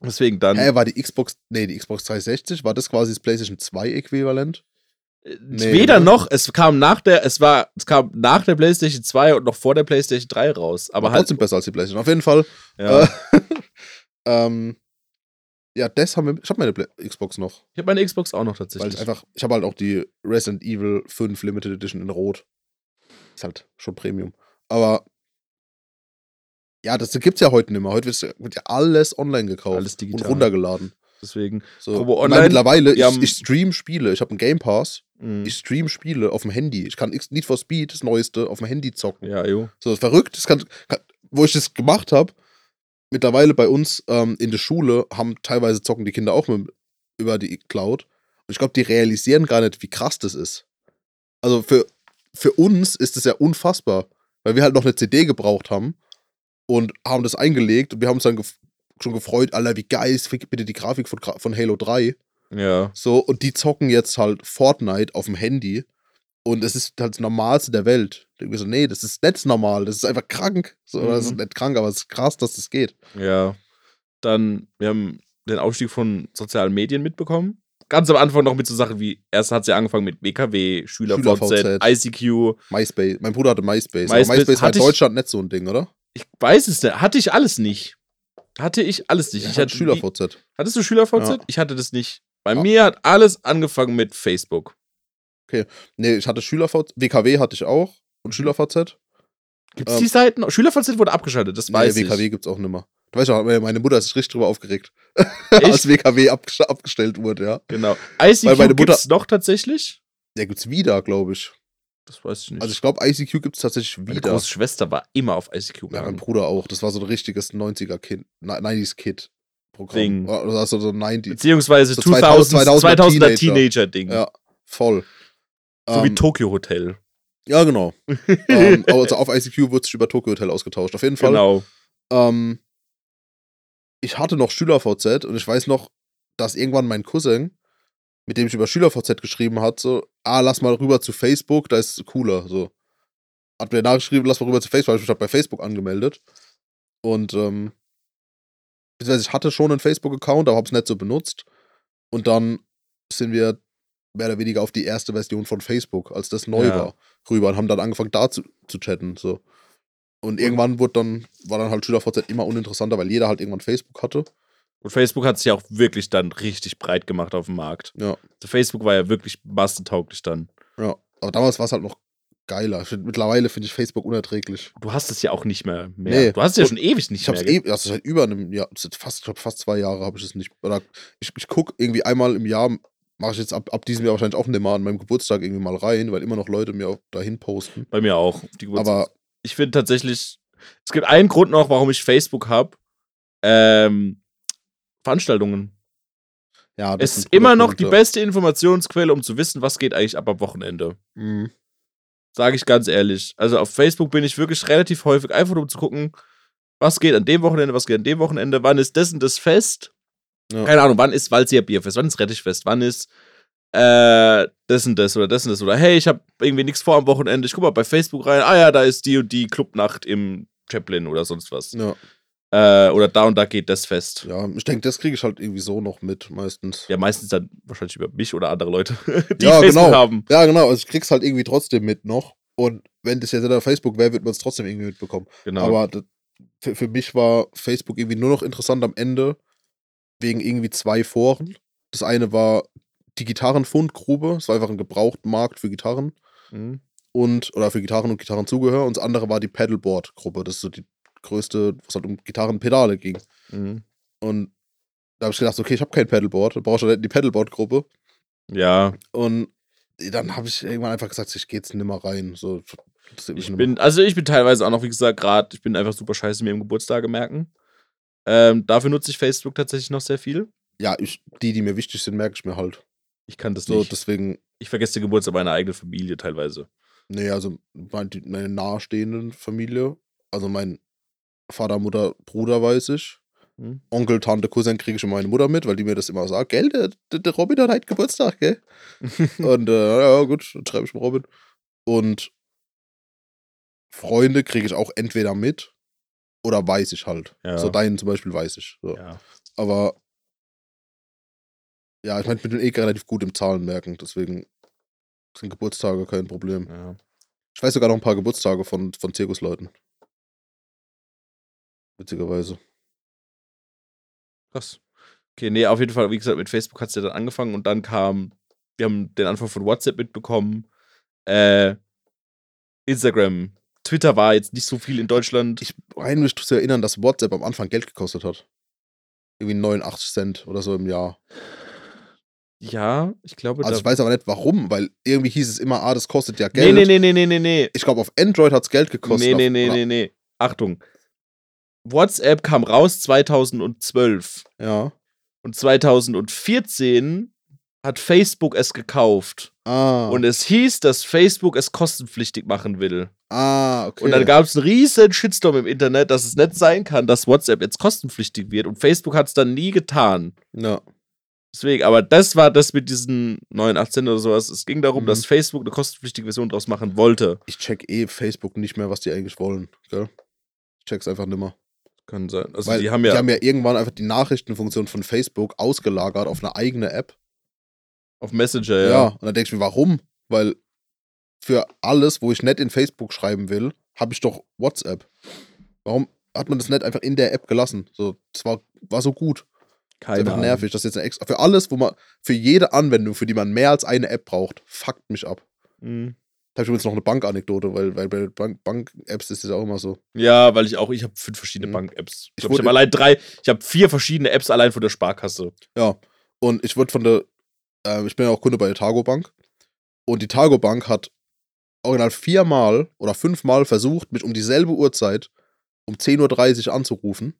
Deswegen dann. Hä, war die Xbox, nee, die Xbox 360, war das quasi das PlayStation 2 Äquivalent? Äh, Nee, Weder ne? noch, es kam nach der, es war, es kam nach der PlayStation 2 und noch vor der PlayStation 3 raus. Aber War halt. trotzdem besser als die PlayStation. Auf jeden Fall. Ja. Äh, ähm, ja, das haben wir, ich habe meine Xbox noch. ich habe meine Xbox auch noch Weil tatsächlich. ich einfach, ich habe halt auch die Resident Evil 5 Limited Edition in Rot. Ist halt schon Premium. Aber ja, das gibt's ja heute nicht mehr. Heute wird, ja alles online gekauft Alles digital. und runtergeladen. Deswegen. So. Probe online, mittlerweile, wir ich, ich stream Spiele. Ich habe einen Game Pass. mh, Ich stream Spiele auf dem Handy. Ich kann Need for Speed, das Neueste, auf dem Handy zocken. ja, jo. So, verrückt. Das kann, kann, wo ich das gemacht habe, mittlerweile bei uns ähm, in der Schule haben teilweise zocken die Kinder auch mit, über die Cloud. Und ich glaube, die realisieren gar nicht, wie krass das ist. Also für, für uns ist das ja unfassbar, weil wir halt noch eine CD gebraucht haben und haben das eingelegt und wir haben uns dann gef schon gefreut, Alter, wie geil ist bitte die Grafik von, von Halo 3. Ja. So, und die zocken jetzt halt Fortnite auf dem Handy Und es ist halt das Normalste der Welt. Mir so, nee, das ist nicht normal, das ist einfach krank. So, oder Das ist Mhm. nicht krank, aber es ist krass, dass das geht. Ja. Dann, wir haben den Aufstieg von sozialen Medien mitbekommen. Ganz am Anfang noch mit so Sachen wie, erst hat sie angefangen mit WKW, SchülerVZ. ICQ. MySpace. Mein Bruder hatte MySpace. MySpace aber MySpace war in ich- Deutschland nicht so ein Ding, oder? Ich weiß es nicht. Hatte ich alles nicht. Hatte ich alles nicht. Ich ich hatte SchülerVZ. Hattest du SchülerVZ? Ja. Ich hatte das nicht. Bei Ja. mir hat alles angefangen mit Facebook. Nee, ich hatte SchülerVZ. WKW hatte ich auch. Und SchülerVZ. Gibt es Ähm, die Seiten? noch? SchülerVZ wurde abgeschaltet, das Nee, weiß WKW ich. gibt's auch nimmer. Du weißt ja, meine Mutter ist sich richtig drüber aufgeregt. Als WKW abgest- abgestellt wurde, ja. Genau. ICQ Weil meine Mutter- gibt's noch tatsächlich? Der gibt's wieder, glaube ich. Das weiß ich nicht. Also ich glaube, ICQ gibt's tatsächlich Meine wieder. große Schwester war immer auf ICQ Ja, mein. Bruder auch. Das war so ein richtiges 90er-Kind, 90s-Kid-Programm. Ding. Oder also so 90 Beziehungsweise So 2000, 2000er 2000er Teenager. Teenager-Ding. Ja, voll. So wie Ähm, Tokyo Hotel. Ja, genau. ähm, also auf ICQ wird sich über Tokyo Hotel ausgetauscht. Auf jeden Fall. Genau. Ähm, ich hatte noch SchülerVZ und ich weiß noch, dass irgendwann mein Cousin, mit dem ich über SchülerVZ geschrieben hat, so, ah, lass mal rüber zu Facebook, da ist es cooler. So. Hat mir nachgeschrieben, lass mal rüber zu Facebook, ich halt bei Facebook angemeldet. Und, ähm, ich hatte schon einen Facebook-Account, aber hab's nicht so benutzt. Und dann sind wir mehr oder weniger auf die erste Version von Facebook, als das neu Ja. war, rüber und haben dann angefangen, da zu, zu chatten. So. Und irgendwann wurde dann, war dann halt SchülerVZ immer uninteressanter, weil jeder halt irgendwann Facebook hatte. Und Facebook hat sich ja auch wirklich dann richtig breit gemacht auf dem Markt. Ja. Also Facebook war ja wirklich massentauglich dann. Ja. Aber damals war es halt noch geiler. Ich mittlerweile finde ich Facebook unerträglich. Du hast es ja auch nicht mehr. mehr. Nee. Du hast es ja Und schon ewig nicht Ich mehr. eh, das ist seit über einem Jahr, fast, ich fast zwei Jahre habe ich es nicht. Oder ich, ich gucke irgendwie einmal im Jahr, mache ich jetzt ab, ab diesem Jahr wahrscheinlich auch mehr an meinem Geburtstag irgendwie mal rein, weil immer noch Leute mir auch dahin posten. Bei mir auch. Die Aber ich finde tatsächlich, es gibt einen Grund noch, warum ich Facebook habe. Ähm, Veranstaltungen. ja, das ist immer noch die Punkte. beste Informationsquelle, um zu wissen, was geht eigentlich ab am Wochenende. Mhm. Sage ich ganz ehrlich. Also auf Facebook bin ich wirklich relativ häufig, einfach um zu gucken, was geht an dem Wochenende, was geht an dem Wochenende, wann ist das und das Fest. Ja. Keine Ahnung, wann ist Walzia Bierfest, wann ist Rettichfest, wann ist äh, das und das oder das und das oder hey, ich habe irgendwie nichts vor am Wochenende, ich guck mal bei Facebook rein, ah ja, da ist die und die Clubnacht im Chaplin oder sonst was. Ja, Äh, oder da und da geht das Fest. ja, ich denke, das kriege ich halt irgendwie so noch mit, meistens. Ja, meistens dann wahrscheinlich über mich oder andere Leute, die Ja, Facebook genau. haben. Ja, genau, also ich krieg's halt irgendwie trotzdem mit noch. Und wenn das jetzt auf Facebook wäre, wird man es trotzdem irgendwie mitbekommen. Genau. Aber das, für, für mich war Facebook irgendwie nur noch interessant am Ende, wegen irgendwie zwei Foren. Das eine war die Gitarrenfundgrube, das war einfach ein Gebrauchtmarkt für Gitarren Mhm. und oder für Gitarren und Gitarrenzubehör. Und das andere war die Pedalboard-Gruppe, das ist so die größte, was halt um Gitarrenpedale ging. Mhm. Und da habe ich gedacht, okay, ich habe kein Pedalboard, brauche ich halt die Pedalboard-Gruppe. Ja, Und dann habe ich irgendwann einfach gesagt, ich gehe jetzt nimmer rein. So, Ich bin, also ich bin teilweise auch noch, wie gesagt, gerade, ich bin einfach super scheiße mir im Geburtstage merken. Ähm, dafür nutze ich Facebook tatsächlich noch sehr viel. ja, ich, die, die mir wichtig sind, merke ich mir halt. Ich kann das So, nicht. deswegen, ich vergesse den Geburtstag meiner eigenen Familie teilweise. nee, also mein, die- meine nahestehenden Familie, also mein Vater, Mutter, Bruder weiß ich. Hm? Onkel, Tante, Cousin kriege ich schon meine Mutter mit, weil die mir das immer sagt, gell, der, der, der Robin hat heute Geburtstag, gell? Und äh, ja, gut, dann schreibe ich mit Robin. Und Freunde kriege ich auch entweder mit oder weiß ich halt. Ja. So deinen zum Beispiel weiß ich. So. ja. Aber ja, ich meine, ich bin eh relativ gut im Zahlenmerken, deswegen sind Geburtstage kein Problem. ja. Ich weiß sogar noch ein paar Geburtstage von, von Zirkusleuten. Witzigerweise. Krass. Okay, nee, auf jeden Fall, wie gesagt, mit Facebook hat es ja dann angefangen und dann kam, wir haben den Anfang von WhatsApp mitbekommen, äh, Instagram, Twitter war jetzt nicht so viel in Deutschland. Ich meine mich zu erinnern, dass WhatsApp am Anfang Geld gekostet hat. Irgendwie 89 Cent oder so im Jahr. ja, ich glaube, Also ich weiß aber nicht warum, weil irgendwie hieß es immer, ah, das kostet ja Geld. nee, nee, nee, nee, nee, nee. Ich glaube, auf Android hat es Geld gekostet. Nee, nee, nee, nee, nee. Achtung. WhatsApp kam raus 2012 Ja. und 2014 hat Facebook es gekauft. Ah. Und es hieß, dass Facebook es kostenpflichtig machen will. ah, okay. Und dann gab es einen riesen Shitstorm im Internet, dass es nicht sein kann, dass WhatsApp jetzt kostenpflichtig wird. Und Facebook hat es dann nie getan. ja. Deswegen, aber das war das mit diesen neuen 18 oder sowas. Es ging darum, Mhm. dass Facebook eine kostenpflichtige Version draus machen wollte. Ich check eh Facebook nicht mehr, was die eigentlich wollen. Gell? Ich check's einfach nimmer. Kann sein. Also Weil die haben ja, die haben ja irgendwann einfach die Nachrichtenfunktion von Facebook ausgelagert auf eine eigene App. Auf Messenger, Ja. ja. Und dann denke ich mir, warum? Weil für alles, wo ich nicht in Facebook schreiben will, habe ich doch WhatsApp. Warum hat man das nicht einfach in der App gelassen? So, das war, war so gut. Das ist Keine einfach nervig. Das ist jetzt eine extra. Für alles, wo man, für jede Anwendung, für die man mehr als eine App braucht, fuckt mich ab. Mhm. Da habe ich übrigens noch eine Bankanekdote, weil, weil bei Bank- Bank-Apps ist es ja auch immer so. Ja, weil ich auch, ich habe fünf verschiedene Mhm. Bank-Apps. Ich Ich ich habe allein drei, ich habe vier verschiedene Apps allein von der Sparkasse. Ja. Und ich wurde von der, äh, ich bin ja auch Kunde bei der Targo Bank. Und die Targo Bank hat original viermal oder fünfmal versucht, mich um dieselbe Uhrzeit um 10.30 Uhr anzurufen.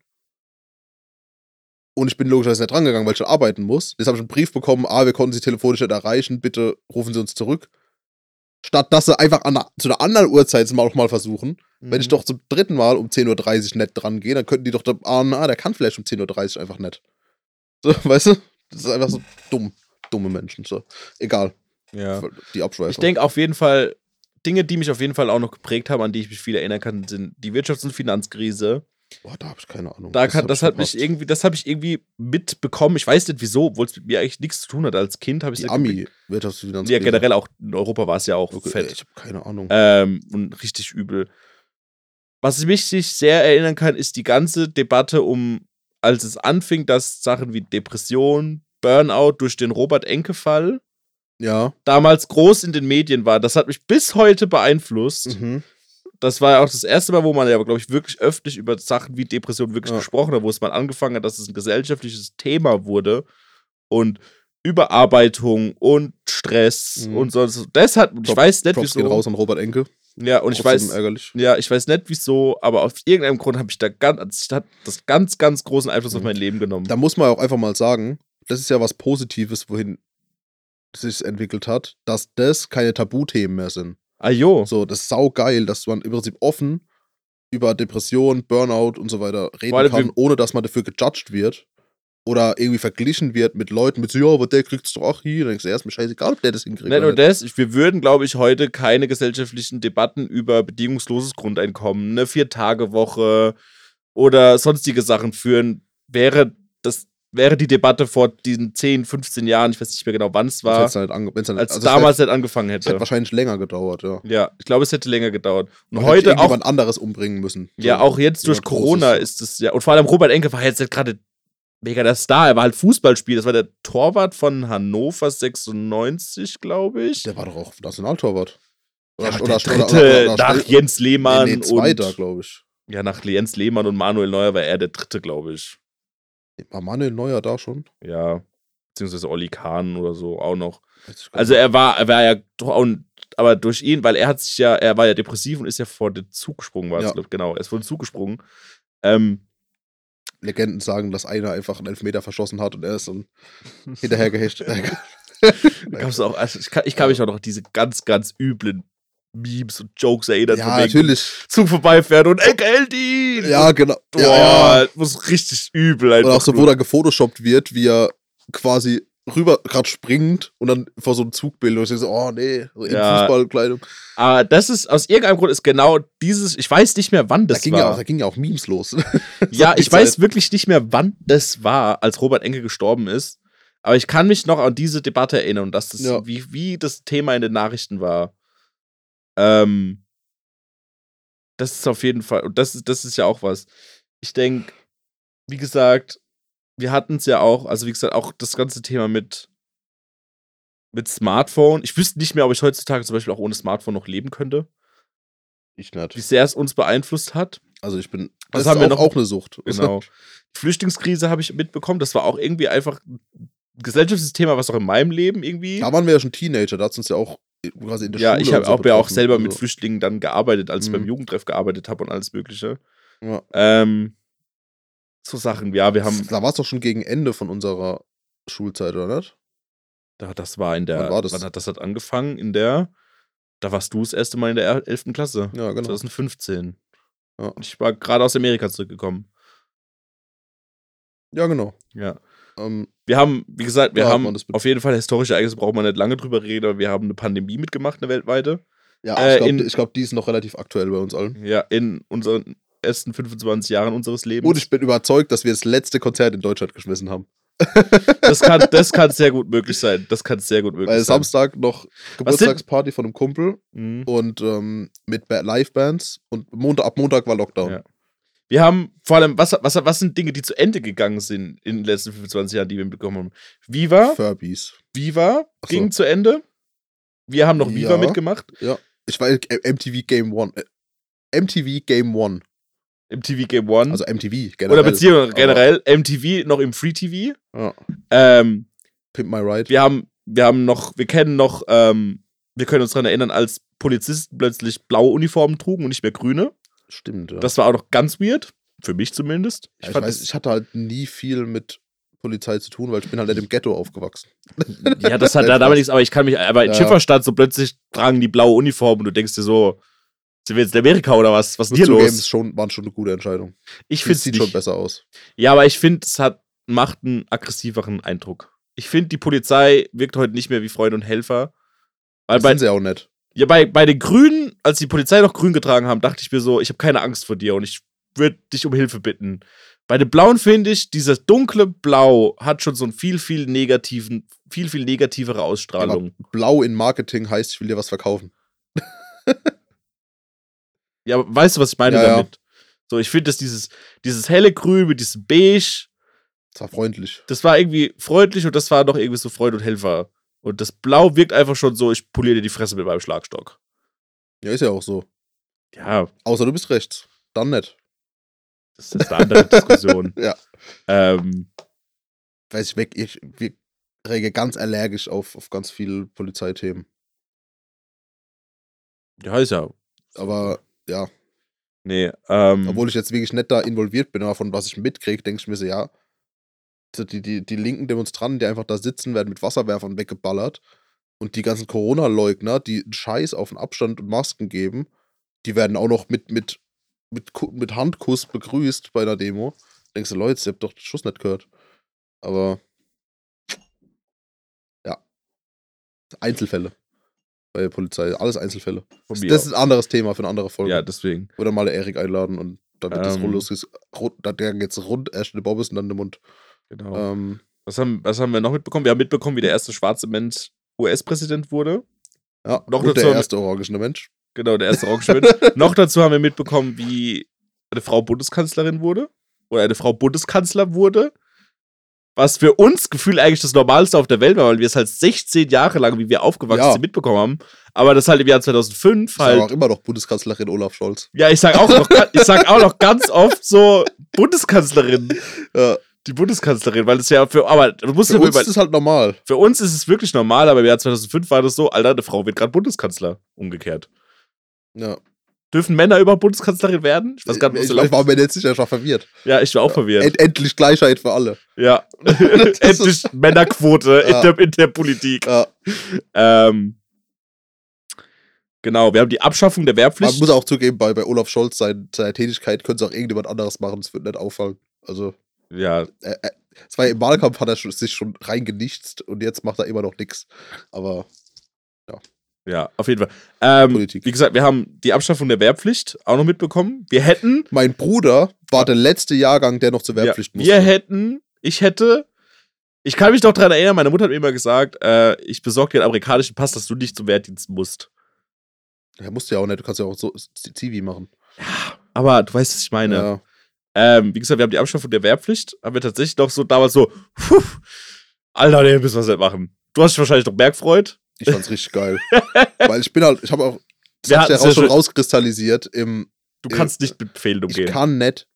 Und ich bin logischerweise nicht rangegangen, weil ich schon arbeiten muss. Jetzt habe ich einen Brief bekommen, ah, wir konnten Sie telefonisch nicht erreichen, bitte rufen Sie uns zurück. Statt dass sie einfach an, zu einer anderen Uhrzeit es mal auch mal versuchen. Wenn Mhm. ich doch zum dritten Mal um 10.30 Uhr nicht dran gehe, dann könnten die doch da ahnen, ah, der kann vielleicht um 10.30 Uhr einfach nicht. So, weißt du? Das ist einfach so dumm. Dumme Menschen. So. Egal. Ja. Die Abschweifung. Ich denke auf jeden Fall, Dinge, die mich auf jeden Fall auch noch geprägt haben, an die ich mich viel erinnern kann, sind die Wirtschafts- und Finanzkrise. Boah, da habe ich keine Ahnung. Da kann, das hat mich irgendwie, das habe ich irgendwie mitbekommen. Ich weiß nicht wieso, obwohl es mit mir eigentlich nichts zu tun hat. Als Kind habe ich Die Ami Wirtschaftsfinanz. Ja, generell auch in Europa war es ja auch Okay, fett. Ich habe keine Ahnung. Ähm, und richtig übel. Was ich mich sehr erinnern kann, ist die ganze Debatte um, als es anfing, dass Sachen wie Depression, Burnout durch den Robert-Enke-Fall ja. damals groß in den Medien war. Das hat mich bis heute beeinflusst. Mhm. Das war ja auch das erste Mal, wo man ja, glaube ich, wirklich öffentlich über Sachen wie Depression wirklich Ja. gesprochen hat, wo es mal angefangen hat, dass es ein gesellschaftliches Thema wurde. Und Überarbeitung und Stress Mhm. und sonst. Das hat, ich Top- weiß nicht, Props gehen wieso. raus an Robert Enke. Ja, und ich weiß, ärgerlich. ja, ich weiß nicht wieso, aber aus irgendeinem Grund habe ich da ganz, das hat das ganz, ganz großen Einfluss auf Mhm. mein Leben genommen. Da muss man auch einfach mal sagen, das ist ja was Positives, wohin es sich entwickelt hat, dass das keine Tabuthemen mehr sind. ah jo, So, das ist saugeil, dass man im Prinzip offen über Depression, Burnout und so weiter reden allem kann, ohne dass man dafür gejudged wird oder irgendwie verglichen wird mit Leuten mit so, ja, aber der kriegt's doch auch hier. Dann denkst du, ist mir scheißegal, ob der das hinkriegt. nicht nur das, wir würden, glaube ich, heute keine gesellschaftlichen Debatten über bedingungsloses Grundeinkommen, eine Vier-Tage-Woche oder sonstige Sachen führen, wäre das wäre die Debatte vor diesen 10, 15 Jahren, ich weiß nicht mehr genau, wann es war, halt dann- als also es damals hätte- nicht angefangen es hätte hätte. wahrscheinlich länger gedauert, ja. Ja, ich glaube, es hätte länger gedauert. Und hätte heute auch irgendjemand anderes umbringen müssen. Ja, So, auch jetzt durch jemand Corona Großes. ist es ja. Und vor allem Robert Enke war jetzt nicht gerade mega der Star. Er war halt Fußballspieler. Das war der Torwart von Hannover 96, glaube ich. Der war doch auch Nationaltorwart. Ja, Oder, aber oder, der dritte oder, oder, nach Jens Lehmann nee, nee, zweiter, und glaube ich. ja nach Jens Lehmann und Manuel Neuer war er der dritte, glaube ich. War Manuel Neuer da schon? Ja, beziehungsweise Olli Kahn oder so auch noch. Also er war, er war ja doch auch, aber durch ihn, weil er hat sich ja, er war ja depressiv und ist ja vor den Zug gesprungen, war es, Ja. glaub, genau, er ist vor den Zug gesprungen. Ähm, Legenden sagen, dass einer einfach einen Elfmeter verschossen hat und er ist dann hinterher gehechtet. Gab's auch, also ich, kann, ich kann mich auch noch diese ganz, ganz üblen Memes und Jokes erinnern. ja, natürlich. Zug vorbeifährt und ihn! Ja, genau. Boah, Ja, ja. muss richtig übel Und einfach. auch so, wo da gefotoshoppt wird, wie er quasi rüber gerade springt und dann vor so einem Zugbild und ich so, oh nee, so in Ja. Fußballkleidung. Aber das ist, aus irgendeinem Grund ist genau dieses, ich weiß nicht mehr, wann Da das ging, ja auch, war. da ging ja auch Memes los. Ja, ich weiß Zeit. wirklich nicht mehr, wann das war, als Robert Enke gestorben ist. Aber ich kann mich noch an diese Debatte erinnern und dass das, Ja. wie, wie das Thema in den Nachrichten war. Ähm, das ist auf jeden Fall, und das ist, das ist ja auch was. Ich denke, wie gesagt, wir hatten es ja auch, also wie gesagt, auch das ganze Thema mit, mit Smartphone. Ich wüsste nicht mehr, ob ich heutzutage zum Beispiel auch ohne Smartphone noch leben könnte, Ich wie nicht. sehr es uns beeinflusst hat. Also ich bin, Was das haben wir auch, noch? auch eine Sucht. Genau. Die Flüchtlingskrise habe ich mitbekommen. Das war auch irgendwie einfach ein gesellschaftliches Thema, was auch in meinem Leben irgendwie. Da waren wir ja schon Teenager, da hat uns ja auch quasi in der ja, Schule ich und habe so auch, ja auch selber mit Also, Flüchtlingen dann gearbeitet, als ich Mhm. beim Jugendtreff gearbeitet habe und alles Mögliche. ja. Ähm, so Sachen, ja, wir haben. Da war es doch schon gegen Ende von unserer Schulzeit, oder nicht? Da, das war in der. Wann war das? Wann hat das hat angefangen? In der. Da warst du das erste Mal in der 11. Klasse. Ja, genau. 2015. Ja. Ich war gerade aus Amerika zurückgekommen. Ja, genau. Ja. Ähm, Wir haben, wie gesagt, wir Ja, haben auf jeden Fall historische Ereignisse, braucht man nicht lange drüber reden, aber wir haben eine Pandemie mitgemacht, eine weltweite. ja, Äh, ich glaube, glaub, die ist noch relativ aktuell bei uns allen. Ja, in unseren ersten 25 Jahren unseres Lebens. Und ich bin überzeugt, dass wir das letzte Konzert in Deutschland geschmissen haben. das, kann, das kann sehr gut möglich sein. Das kann sehr gut möglich Weil sein. Samstag noch Geburtstagsparty von einem Kumpel Mhm. und ähm, mit Ba- Live-Bands und Montag, ab Montag war Lockdown. Ja. Wir haben vor allem, was, was, was sind Dinge, die zu Ende gegangen sind in den letzten 25 Jahren, die wir mitbekommen haben? Viva, Furbies. Viva so. ging zu Ende. Wir haben noch Viva Ja. mitgemacht. Ich war äh, MTV Game One. Äh, MTV Game One. MTV Game One. Also MTV generell. Oder beziehungsweise Aber- generell MTV noch im Free TV. Ja. Ähm, Pimp My Ride. wir haben, wir haben noch, wir kennen noch, ähm, wir können uns daran erinnern, als Polizisten plötzlich blaue Uniformen trugen und nicht mehr grüne. Stimmt, ja. Das war auch noch ganz weird. Für mich zumindest. ja, ich, weiß, ich hatte halt nie viel mit Polizei zu tun, weil ich bin halt nicht im Ghetto aufgewachsen. Ja, das hat da damals nichts, aber ich kann mich, aber in Ja. Schifferstadt so plötzlich tragen die blaue Uniform und du denkst dir so, sind wir jetzt in Amerika oder was? Was ist hier los? schon, waren schon eine gute Entscheidung. Ich finde sieht nicht. schon besser aus. Ja, aber ich finde, es hat, macht einen aggressiveren Eindruck. Ich finde, die Polizei wirkt heute nicht mehr wie Freunde und Helfer. Weil Das bei, sind sie auch nicht. Ja, bei, bei den Grünen, als die Polizei noch grün getragen haben, dachte ich mir so, ich habe keine Angst vor dir und ich würde dich um Hilfe bitten. Bei den Blauen finde ich, dieses dunkle Blau hat schon so einen viel, viel negativen, viel, viel negativere Ausstrahlung. Blau in Marketing heißt, ich will dir was verkaufen. Ja, weißt du, was ich meine Ja, ja. damit? So, ich finde, dass dieses, dieses helle Grün mit diesem Beige, Das war freundlich. das war irgendwie freundlich und das war doch irgendwie so Freund und Helfer. Und das Blau wirkt einfach schon so, ich poliere dir die Fresse mit meinem Schlagstock. Ja, ist ja auch so. Ja, Außer du bist rechts. Dann nicht. das ist eine andere Diskussion. Ja. Ähm, Weiß ich weg, ich, rege ganz allergisch auf, auf ganz viele Polizeithemen. ja, ist ja. Aber ja, Nee, ähm, obwohl ich jetzt wirklich nicht da involviert bin, aber von was ich mitkriege, denke ich mir so, ja, die, die, die linken Demonstranten, die einfach da sitzen, werden mit Wasserwerfern weggeballert. Und die ganzen Corona-Leugner, die einen Scheiß auf den Abstand und Masken geben, die werden auch noch mit, mit, mit, mit Handkuss begrüßt bei einer Demo. Denkst du, Leute, ihr habt doch den Schuss nicht gehört. Aber ja. Einzelfälle bei der Polizei. Alles Einzelfälle. Das ist ein anderes Thema für eine andere Folge. ja, deswegen. Oder mal Erik einladen und da wird das Ähm. rund, rund, da der geht's rund, erst in der Bobbes und dann in den Mund. Genau. Ähm, was, haben, was haben wir noch mitbekommen? Wir haben mitbekommen, wie der erste schwarze Mensch US-Präsident wurde. ja, Noch dazu der erste orangene Mensch. Genau, der erste Rockschwimmen. noch dazu haben wir mitbekommen, wie eine Frau Bundeskanzlerin wurde. Oder eine Frau Bundeskanzler wurde. Was für uns gefühlt eigentlich das Normalste auf der Welt war, weil wir es halt 16 Jahre lang, wie wir aufgewachsen Ja. sind, mitbekommen haben. Aber das halt im Jahr 2005 Ist aber auch halt. immer noch Bundeskanzlerin Olaf Scholz. Ja, ich sag auch noch, ich sag auch noch ganz oft so Bundeskanzlerin. Ja, Die Bundeskanzlerin, weil es ja für, aber du musst für ja uns ist es halt normal. für uns ist es wirklich normal, aber im Jahr 2005 war das so, Alter, eine Frau wird gerade Bundeskanzler. Umgekehrt. Ja. Dürfen Männer über Bundeskanzlerin werden? Ich weiß gar nicht, was ich, so ich war mir nicht sicher, ich war verwirrt. Ja, ich war auch verwirrt. End, endlich Gleichheit für alle. ja. Das Endlich Männerquote Ja. in, der, in der Politik. Ja, Ähm, genau, wir haben die Abschaffung der man Wehrpflicht. muss auch zugeben, bei, bei Olaf Scholz sein, seiner Tätigkeit könnte es auch irgendjemand anderes machen, es wird nicht auffallen. Also, ja, äh, äh, es war im Wahlkampf hat er sich schon reingenichtst und jetzt macht er immer noch nichts. Aber ja, auf jeden Fall. Ähm, Politik. Wie gesagt, wir haben die Abschaffung der Wehrpflicht auch noch mitbekommen. Wir hätten, mein Bruder war der letzte Jahrgang, der noch zur ja, Wehrpflicht musste. wir hätten, ich hätte, ich kann mich noch daran erinnern, meine Mutter hat mir immer gesagt, äh, ich besorge dir einen amerikanischen Pass, dass du nicht zum Wehrdienst musst. Ja, musst du ja auch nicht, du kannst ja auch so Zivi machen. Aber du weißt, was ich meine. Ja. Ähm, wie gesagt, wir haben die Abschaffung der Wehrpflicht, haben wir tatsächlich noch so damals so, puh, Alter, nee, müssen wir nicht machen. Du hast dich wahrscheinlich noch mehr gefreut. Ich fand's richtig geil. Weil ich bin halt, ich habe auch, das Wir hat sich ja ja auch schon rauskristallisiert im, Du Ja. kannst nicht mit Befehlen ich umgehen, kann nicht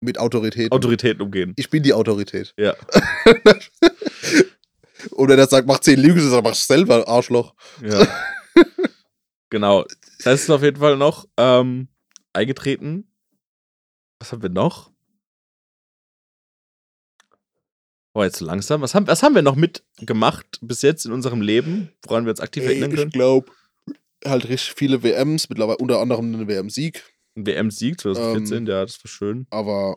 mit Autorität. Autoritäten umgehen. ich bin die Autorität. Ja. Und wenn er sagt, mach zehn Lügen, dann mach ich selber, Arschloch. Ja. genau. Das ist auf jeden Fall noch ähm, eingetreten. Was haben wir noch? Oh, jetzt so langsam. Was haben, was haben wir noch mitgemacht bis jetzt in unserem Leben, woran wir uns aktiv erinnern ich können? glaube, halt richtig viele WMs, mittlerweile unter anderem einen WM-Sieg. Ein WM-Sieg 2014, Ähm, ja, das war schön. Aber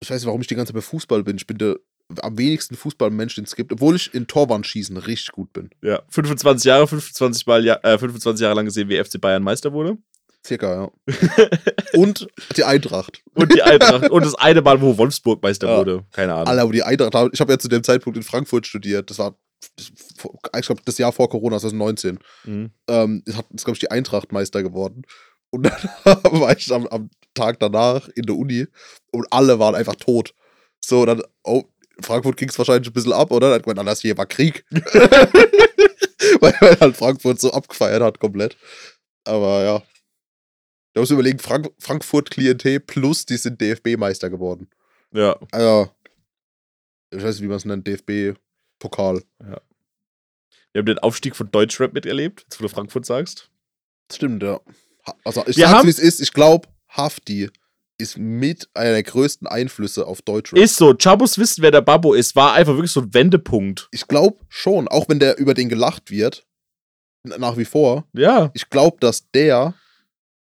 ich weiß nicht, warum ich die ganze Zeit bei Fußball bin. Ich bin der am wenigsten Fußballmensch, den es gibt, obwohl ich in Torwandschießen richtig gut bin. Ja, 25 Jahre, 25, Mal, ja, äh, 25 Jahre lang gesehen, wie FC Bayern Meister wurde. Circa, ja. Und die Eintracht. Und die Eintracht. und das eine Mal, wo Wolfsburg Meister Ja. wurde. Keine Ahnung. Alter, aber die Eintracht, ich habe ja zu dem Zeitpunkt in Frankfurt studiert. Das war, das, ich glaube, das Jahr vor Corona, 2019. Mhm. ähm, ist, glaube ich, die Eintracht Meister geworden. Und dann war ich am, am Tag danach in der Uni und alle waren einfach tot. So, dann, oh, in Frankfurt ging es wahrscheinlich ein bisschen ab, oder? Dann hat gemeint, anders hier war Krieg. weil, weil halt Frankfurt so abgefeiert hat, komplett. Aber ja. Da muss man überlegen, Frank Frankfurt Klientel plus, die sind DFB-Meister geworden. Ja. Also, ich weiß nicht, wie man es nennt, DFB-Pokal. Wir haben den Aufstieg von Deutschrap miterlebt, jetzt wo du Frankfurt sagst. Stimmt, ja. Also ich Wir sag's, wie es ist. Ich glaube, Hafti ist mit einer der größten Einflüsse auf Deutschrap. Ist so, Chabos wissen, wer der Babbo ist, war einfach wirklich so ein Wendepunkt. Ich glaube schon, auch wenn der über den gelacht wird, nach wie vor, Ja. ich glaube, dass der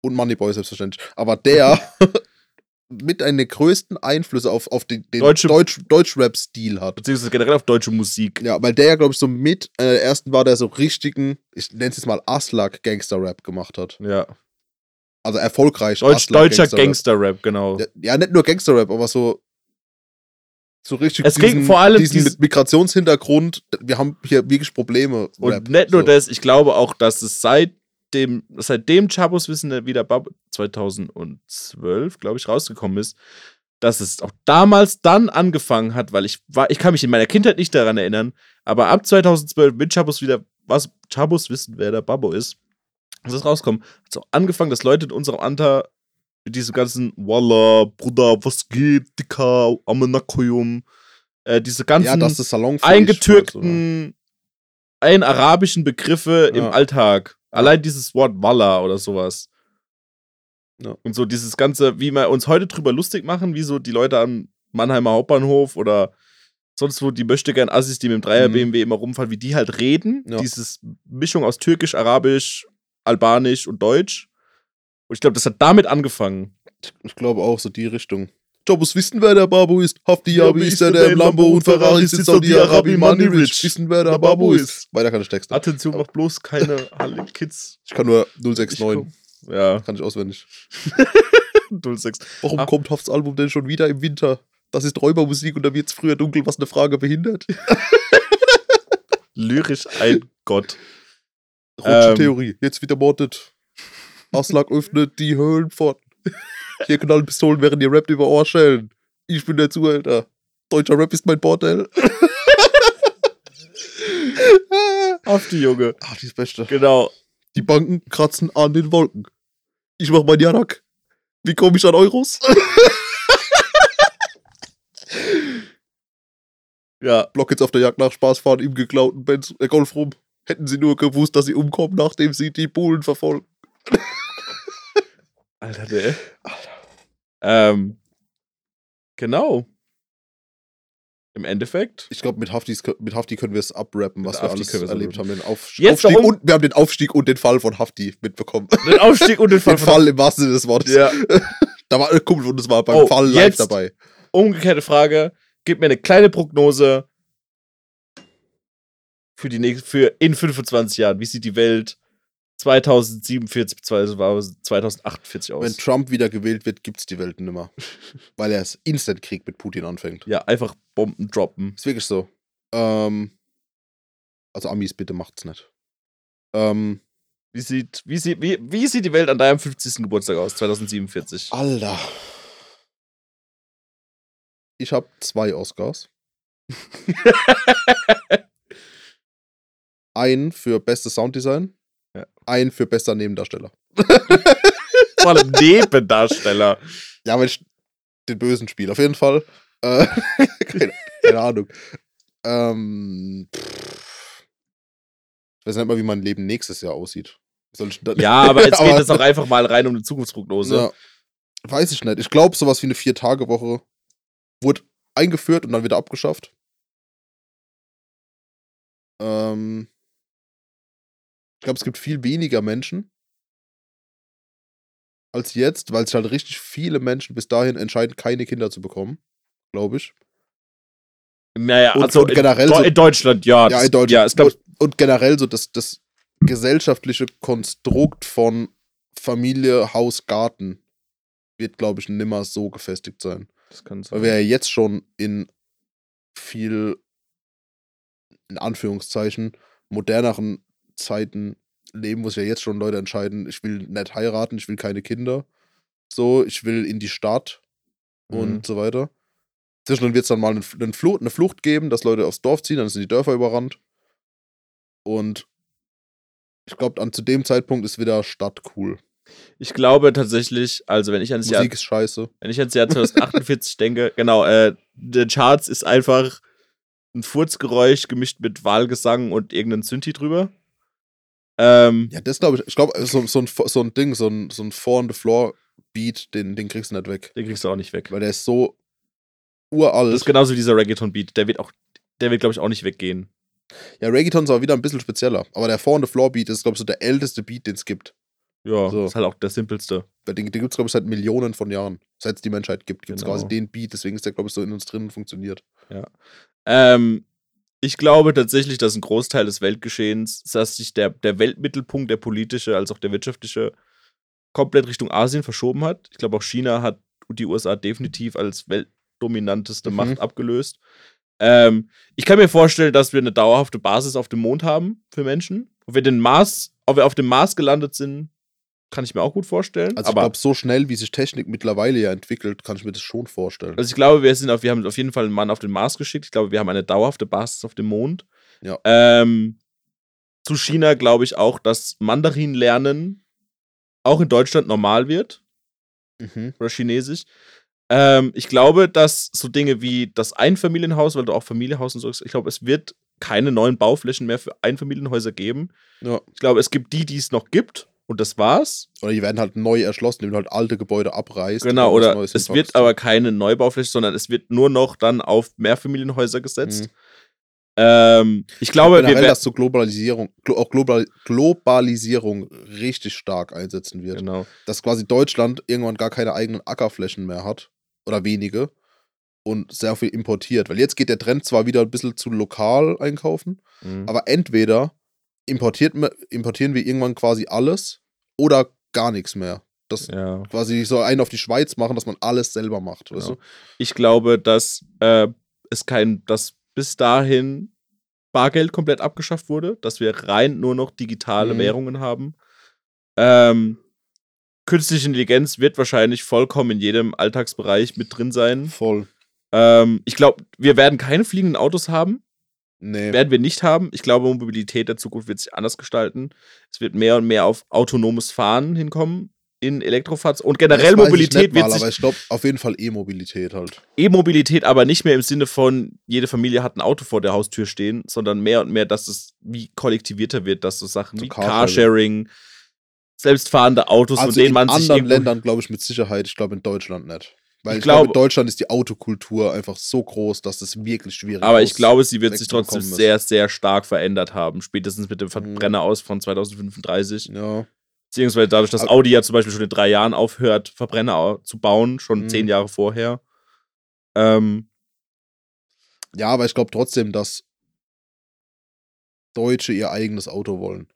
und Moneyboy selbstverständlich, aber der mit einer der größten Einflüsse auf, auf den, den Deutsche- Deutsch, Deutschrap-Stil hat. Beziehungsweise generell auf deutsche Musik. Ja, weil der ja, glaube ich, so mit einer der ersten war, der so richtigen, ich nenne es jetzt mal Aslak-Gangster-Rap gemacht hat. Ja. Also erfolgreich. Deutsch, deutscher Gangster-Rap. Gangster-Rap, genau. Ja, ja, nicht nur Gangster-Rap, aber so. So richtig. Es ging vor allem diesen dies- Migrationshintergrund. Wir haben hier wirklich Probleme. Und Rap. nicht nur so. das, ich glaube auch, dass es seit dem, seitdem Chabos Wissen der wieder Bab 2012, glaube ich, rausgekommen ist, dass es auch damals dann angefangen hat, weil ich war, ich kann mich in meiner Kindheit nicht daran erinnern, aber ab 2012 mit Chabos wieder, was Chabos wissen, wer der Babbo ist, dass es rauskommt, hat es auch angefangen, dass Leute in unserem Alter mit diesem ganzen Walla, Bruder, was geht, Dicker, Amenakoyum, äh, diese ganzen Ja, eingetürkten, ein arabischen Begriffe im Ja. Alltag. Allein dieses Wort Walla oder sowas. Ja. Und so dieses Ganze, wie wir uns heute drüber lustig machen, wie so die Leute am Mannheimer Hauptbahnhof oder sonst wo, die möchte gern Assis, die mit dem Dreier Mhm. BMW immer rumfahren, wie die halt reden. Ja. Dieses Mischung aus Türkisch, Arabisch, Albanisch und Deutsch. Und ich glaube, das hat damit angefangen. Ich glaube auch so die Richtung. Jobus wissen, wer der Babu ist. Hafti Yabi ist der, der im Lambo und Ferrari sitzt Saudi-Arabi, Money Rich. Wissen, wer der Babu ist. Weiter kann ich Texte. Attention, mach bloß keine Halle Kids. Ich kann nur Ich 069. komm- Ja, Kann ich auswendig. 06. Warum Ah. kommt Hafts Album denn schon wieder im Winter? Das ist Räubermusik und da wird's früher dunkel, was eine Frage behindert. Lyrisch ein Gott. Rutsche Ähm. Theorie. Jetzt wieder mordet. Aslak öffnet die Höhlenpforten. Hier knallen Pistolen, während ihr rappt über Ohrschellen. Ich bin der Zuhälter. Deutscher Rap ist mein Bordell. Auf die Junge. Ach, die ist Beste. Genau. Die Banken kratzen an den Wolken. Ich mach mein Janak. Wie komme ich an Euros? Ja. Block jetzt auf der Jagd nach Spaß fahren im geklauten Benz, äh, Golf rum. Hätten sie nur gewusst, dass sie umkommen, nachdem sie die Bullen verfolgen. Alter, der. Ähm. Genau. Im Endeffekt. Ich glaube, mit, Haftis- mit Hafti können wir es abrappen, was wir alles erlebt haben. Den Auf Jetzt Aufstieg und, wir haben den Aufstieg und den Fall von Hafti mitbekommen. Den Aufstieg und den Fall. den Fall im wahrsten Sinne des Wortes. Ja. Da war ein Kumpel und es war beim Oh, Fall live dabei. Umgekehrte Frage. Gib mir eine kleine Prognose für die nächste, für in 25 Jahren. Wie sieht die Welt 2047 bzw. 2048 aus? Wenn Trump wieder gewählt wird, gibt es die Welt nimmer. Weil er es Instant-Krieg mit Putin anfängt. ja, einfach Bomben droppen. Ist wirklich so. Ähm, also Amis, bitte macht's nicht. Ähm, Wie sieht, wie, sieht, wie, wie sieht die Welt an deinem 50. Geburtstag aus, 2047? Alter. Ich habe zwei Oscars. einen für bestes Sounddesign. Ja. Einen für bester Nebendarsteller. Vor allem Nebendarsteller. Ja, weil ich den Bösen spiele, auf jeden Fall. Äh, keine, keine Ahnung. Ähm, pff. ich weiß nicht mal, wie mein Leben nächstes Jahr aussieht. Ja, aber jetzt geht es auch einfach mal rein um eine Zukunftsprognose. Ja, weiß ich nicht. Ich glaube, sowas wie eine Vier-Tage-Woche wurde eingeführt und dann wieder abgeschafft. Ähm, glaube, es gibt viel weniger Menschen als jetzt, weil sich halt richtig viele Menschen bis dahin entscheiden, keine Kinder zu bekommen. Glaube ich. Naja, Und- also und generell in, so- in Deutschland, ja. Ja, in Deutschland. Ja, es und, und generell so das, das gesellschaftliche Konstrukt von Familie, Haus, Garten wird, glaube ich, nimmer so gefestigt sein. das kann Weil sein. wir ja jetzt schon in viel, in Anführungszeichen, moderneren Zeiten leben, wo sich ja jetzt schon Leute entscheiden, ich will nicht heiraten, ich will keine Kinder. So, ich will in die Stadt und Mhm. so weiter. Zwischendurch wird es dann mal einen Flucht, eine Flucht geben, dass Leute aufs Dorf ziehen, dann sind die Dörfer überrannt. Und ich glaube, zu dem Zeitpunkt ist wieder Stadt cool. Ich glaube tatsächlich, also wenn ich ans Jahr, Musik ist scheiße. wenn ich ans Jahr 2048 denke, genau, äh, der Charts ist einfach ein Furzgeräusch gemischt mit Wahlgesang und irgendein Synthi drüber. Ähm, Ja, das glaube ich. Ich glaube, so, so, ein, so ein Ding, so ein, so ein Four-on-the-Floor-Beat, den, den kriegst du nicht weg. den kriegst du auch nicht weg. Weil der ist so uralt. Das ist genauso wie dieser Reggaeton-Beat. Der wird auch, der wird, glaube ich, auch nicht weggehen. ja, Reggaeton ist aber wieder ein bisschen spezieller. Aber der Four-on-the-Floor-Beat ist, glaube ich, so der älteste Beat, den es gibt. Ja, So. ist halt auch der simpelste. Den, den gibt es, glaube ich, seit Millionen von Jahren. Seit es die Menschheit gibt, gibt es Genau. quasi den Beat. Deswegen ist der, glaube ich, so in uns drin und funktioniert. Ähm, ich glaube tatsächlich, dass ein Großteil des Weltgeschehens, dass sich der, der Weltmittelpunkt, der politische als auch der wirtschaftliche, komplett Richtung Asien verschoben hat. Ich glaube, auch China hat die USA definitiv als weltdominanteste Mhm. Macht abgelöst. Ähm, ich kann mir vorstellen, dass wir eine dauerhafte Basis auf dem Mond haben für Menschen. Ob wir den Mars, ob wir auf dem Mars gelandet sind, kann ich mir auch gut vorstellen. Also, ich aber glaube, so schnell, wie sich Technik mittlerweile ja entwickelt, kann ich mir das schon vorstellen. Also ich glaube, wir sind auf, wir haben auf jeden Fall einen Mann auf den Mars geschickt. Ich glaube, wir haben eine dauerhafte Basis auf dem Mond. Ja. Ähm, zu China glaube ich auch, dass Mandarin lernen auch in Deutschland normal wird Mhm. oder Chinesisch. Ähm, ich glaube, dass so Dinge wie das Einfamilienhaus, weil du auch Familienhaus und so, ich glaube, es wird keine neuen Bauflächen mehr für Einfamilienhäuser geben. Ja. Ich glaube, es gibt die, die es noch gibt und das war's. Oder die werden halt neu erschlossen, indem du halt alte Gebäude abreißt. Genau, oder es hinpackst. wird aber keine Neubaufläche, sondern es wird nur noch dann auf Mehrfamilienhäuser gesetzt. Mhm. Ähm, ich glaube, wir generell, werden. dass so Globalisierung, glo auch Global Globalisierung richtig stark einsetzen wird. Genau. Dass quasi Deutschland irgendwann gar keine eigenen Ackerflächen mehr hat oder wenige und sehr viel importiert. Weil jetzt geht der Trend zwar wieder ein bisschen zu lokal einkaufen, Mhm. aber entweder importiert, importieren wir irgendwann quasi alles oder gar nichts mehr. Das Ja. quasi so einen auf die Schweiz machen, dass man alles selber macht. Weißt Genau. du? Ich glaube, dass äh, es kein, dass bis dahin Bargeld komplett abgeschafft wurde, dass wir rein nur noch digitale Mhm. Währungen haben. Ähm, künstliche Intelligenz wird wahrscheinlich vollkommen in jedem Alltagsbereich mit drin sein. Voll. Ähm, ich glaube, wir werden keine fliegenden Autos haben. Nee. werden wir nicht haben. Ich glaube, Mobilität der Zukunft wird sich anders gestalten. Es wird mehr und mehr auf autonomes Fahren hinkommen in Elektrofahrzeugen. Und generell Mobilität nicht wird mal, sich Aber ich glaube, auf jeden Fall E-Mobilität halt. E-Mobilität aber nicht mehr im Sinne von, jede Familie hat ein Auto vor der Haustür stehen, sondern mehr und mehr, dass es wie kollektivierter wird, dass so Sachen So wie Carsharing. Carsharing, selbstfahrende Autos, Also von denen in man sich anderen irgendwo Ländern glaube ich mit Sicherheit, ich glaube in Deutschland nicht. Weil Ich ich, glaube, glaube- in Deutschland ist die Autokultur einfach so groß, dass das wirklich schwierig Aber ich glaube, sie wird sich trotzdem ist. sehr, sehr stark verändert haben. Spätestens mit dem Mhm. Verbrenner aus von 2035. Ja, Beziehungsweise dadurch, dass Aber- Audi ja zum Beispiel schon in drei Jahren aufhört, Verbrenner zu bauen, schon Mhm. zehn Jahre vorher. Ähm, ja, aber ich glaube trotzdem, dass Deutsche ihr eigenes Auto wollen.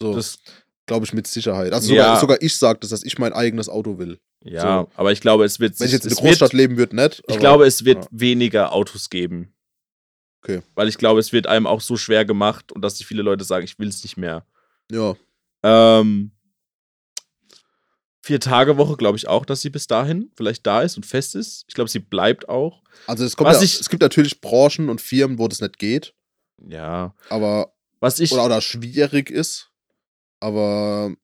So, das, glaube ich mit Sicherheit. Also Ja. sogar, sogar ich sage das, dass ich mein eigenes Auto will. Ja, aber ich glaube, es wird Wenn ich jetzt in der Großstadt wird, leben würde, nicht. Ich glaube, es wird ja. weniger Autos geben. Okay. Weil ich glaube, es wird einem auch so schwer gemacht und dass die viele Leute sagen, ich will es nicht mehr. Ja, Ähm, vier Tage Woche glaube ich auch, dass sie bis dahin vielleicht da ist und fest ist. Ich glaube, sie bleibt auch. also es, kommt ja, ich- es gibt natürlich Branchen und Firmen, wo das nicht geht, Ja. aber Was ich. oder, oder schwierig ist. Aber